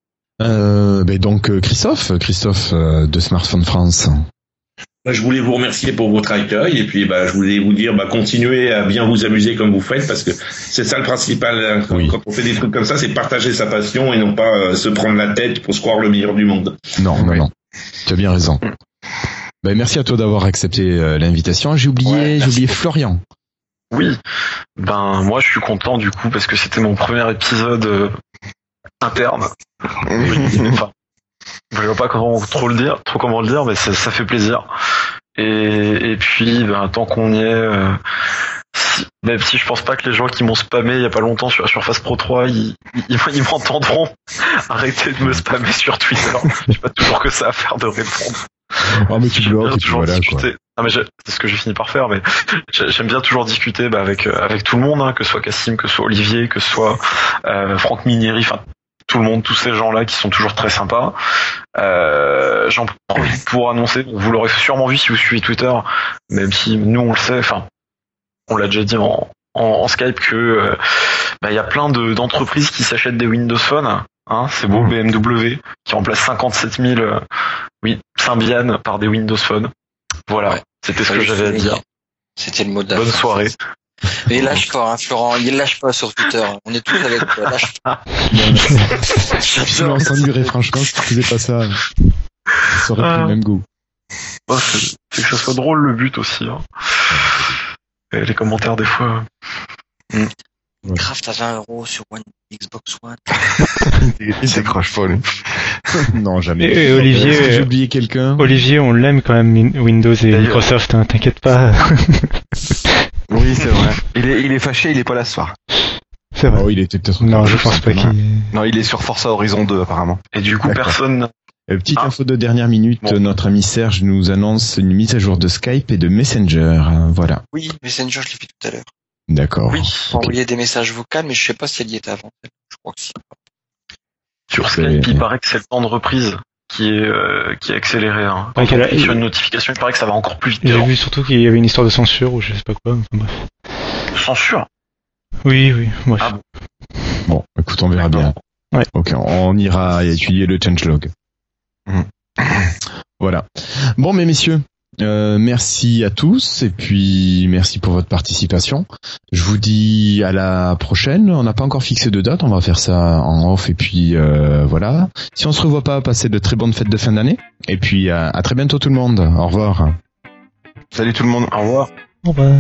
Euh, donc Christophe, Christophe de Smartphone France. Bah, je voulais vous remercier pour votre accueil et puis bah, je voulais vous dire bah, continuez à bien vous amuser comme vous faites parce que c'est ça le principal hein. quand, Oui. quand on fait des trucs comme ça c'est partager sa passion et non pas euh, se prendre la tête pour se croire le meilleur du monde. Non, non, Oui. non. Tu as bien raison. Ben, merci à toi d'avoir accepté euh, l'invitation. J'ai oublié, Ouais, j'ai oublié. Florian. Oui, ben moi je suis content du coup parce que c'était mon premier épisode euh, interne. <laughs> Enfin, je vois pas comment trop le dire, trop comment le dire, mais ça, ça fait plaisir. Et, et puis, ben, tant qu'on y est, euh, si- même si je pense pas que les gens qui m'ont spammé il y a pas longtemps sur Surface Pro 3, ils, ils, ils m'entendront. <laughs> Arrêtez de me spammer sur Twitter. J'ai pas toujours que ça à faire de répondre. Oh, mais tu bloques toujours voilà, quoi. discuter. Non, mais c'est ce que j'ai fini par faire, mais j'ai- j'aime bien toujours discuter bah, avec euh, avec tout le monde, hein, que ce soit Cassim, que ce soit Olivier, que ce soit euh, Franck Minieri, enfin tout le monde, tous ces gens-là qui sont toujours très sympas. Euh, J'en profite pour annoncer, vous l'aurez sûrement vu si vous suivez Twitter, même si nous on le sait, enfin on l'a déjà dit en, en, en Skype que euh, bah, il y a plein de- d'entreprises qui s'achètent des Windows Phone. Hein, c'est beau, BMW qui remplace 57 000 euh, oui, Symbian par des Windows Phone. Voilà, Ouais. c'était ce que j'avais à dire. C'était le mot de la Bonne fin. soirée. Mais lâche pas, hein, Florent, il lâche pas sur Twitter. On est tous avec toi, lâche pas. Sinon, on s'ennuierait franchement si tu faisais pas ça. Ça aurait pris Ah. le même goût. Ouais, c'est c'est que ça soit drôle le but aussi. Hein. Et les commentaires des fois. Craft à 20 euros sur One, Xbox One. Il décroche pas, lui. non, jamais. Et- et Olivier, J'ai euh, oublié quelqu'un? Olivier, on l'aime quand même, Windows et D'ailleurs. Microsoft, hein, t'inquiète pas. <laughs> Oui, c'est vrai. Il est, il est fâché, il est pas là ce soir. C'est vrai. Oh, il était peut-être. Non, je pense pas qu'il... Non, il est sur Forza Horizon 2, apparemment. Et du coup, personne. Euh, petite Ah. info de dernière minute, Bon. notre ami Serge nous annonce une mise à jour de Skype et de Messenger. Voilà. Oui, Messenger, je l'ai fait tout à l'heure. D'accord. Oui, Pour envoyer des messages vocaux, mais je sais pas si elle y était avant. Je crois que si. sur Skype, il paraît que c'est le temps de reprise qui est euh, qui est accéléré. Hein. Quand Ouais, a- sur une notification, il paraît que ça va encore plus vite. J'ai vu surtout qu'il y avait une histoire de censure ou je sais pas quoi. Enfin, bref. Censure? Oui, oui, bref. Ah bon. Bon, écoute, on verra bien. Ouais. Ok, on ira étudier le changelog. Mhm. Voilà. Bon, mais messieurs, euh, merci à tous et puis merci pour votre participation. Je vous dis à la prochaine. On n'a pas encore fixé de date, on va faire ça en off et puis euh, voilà. Si on se revoit pas, passez de très bonnes fêtes de fin d'année et puis à, à très bientôt tout le monde. Au revoir. Salut tout le monde. Au revoir. Au revoir.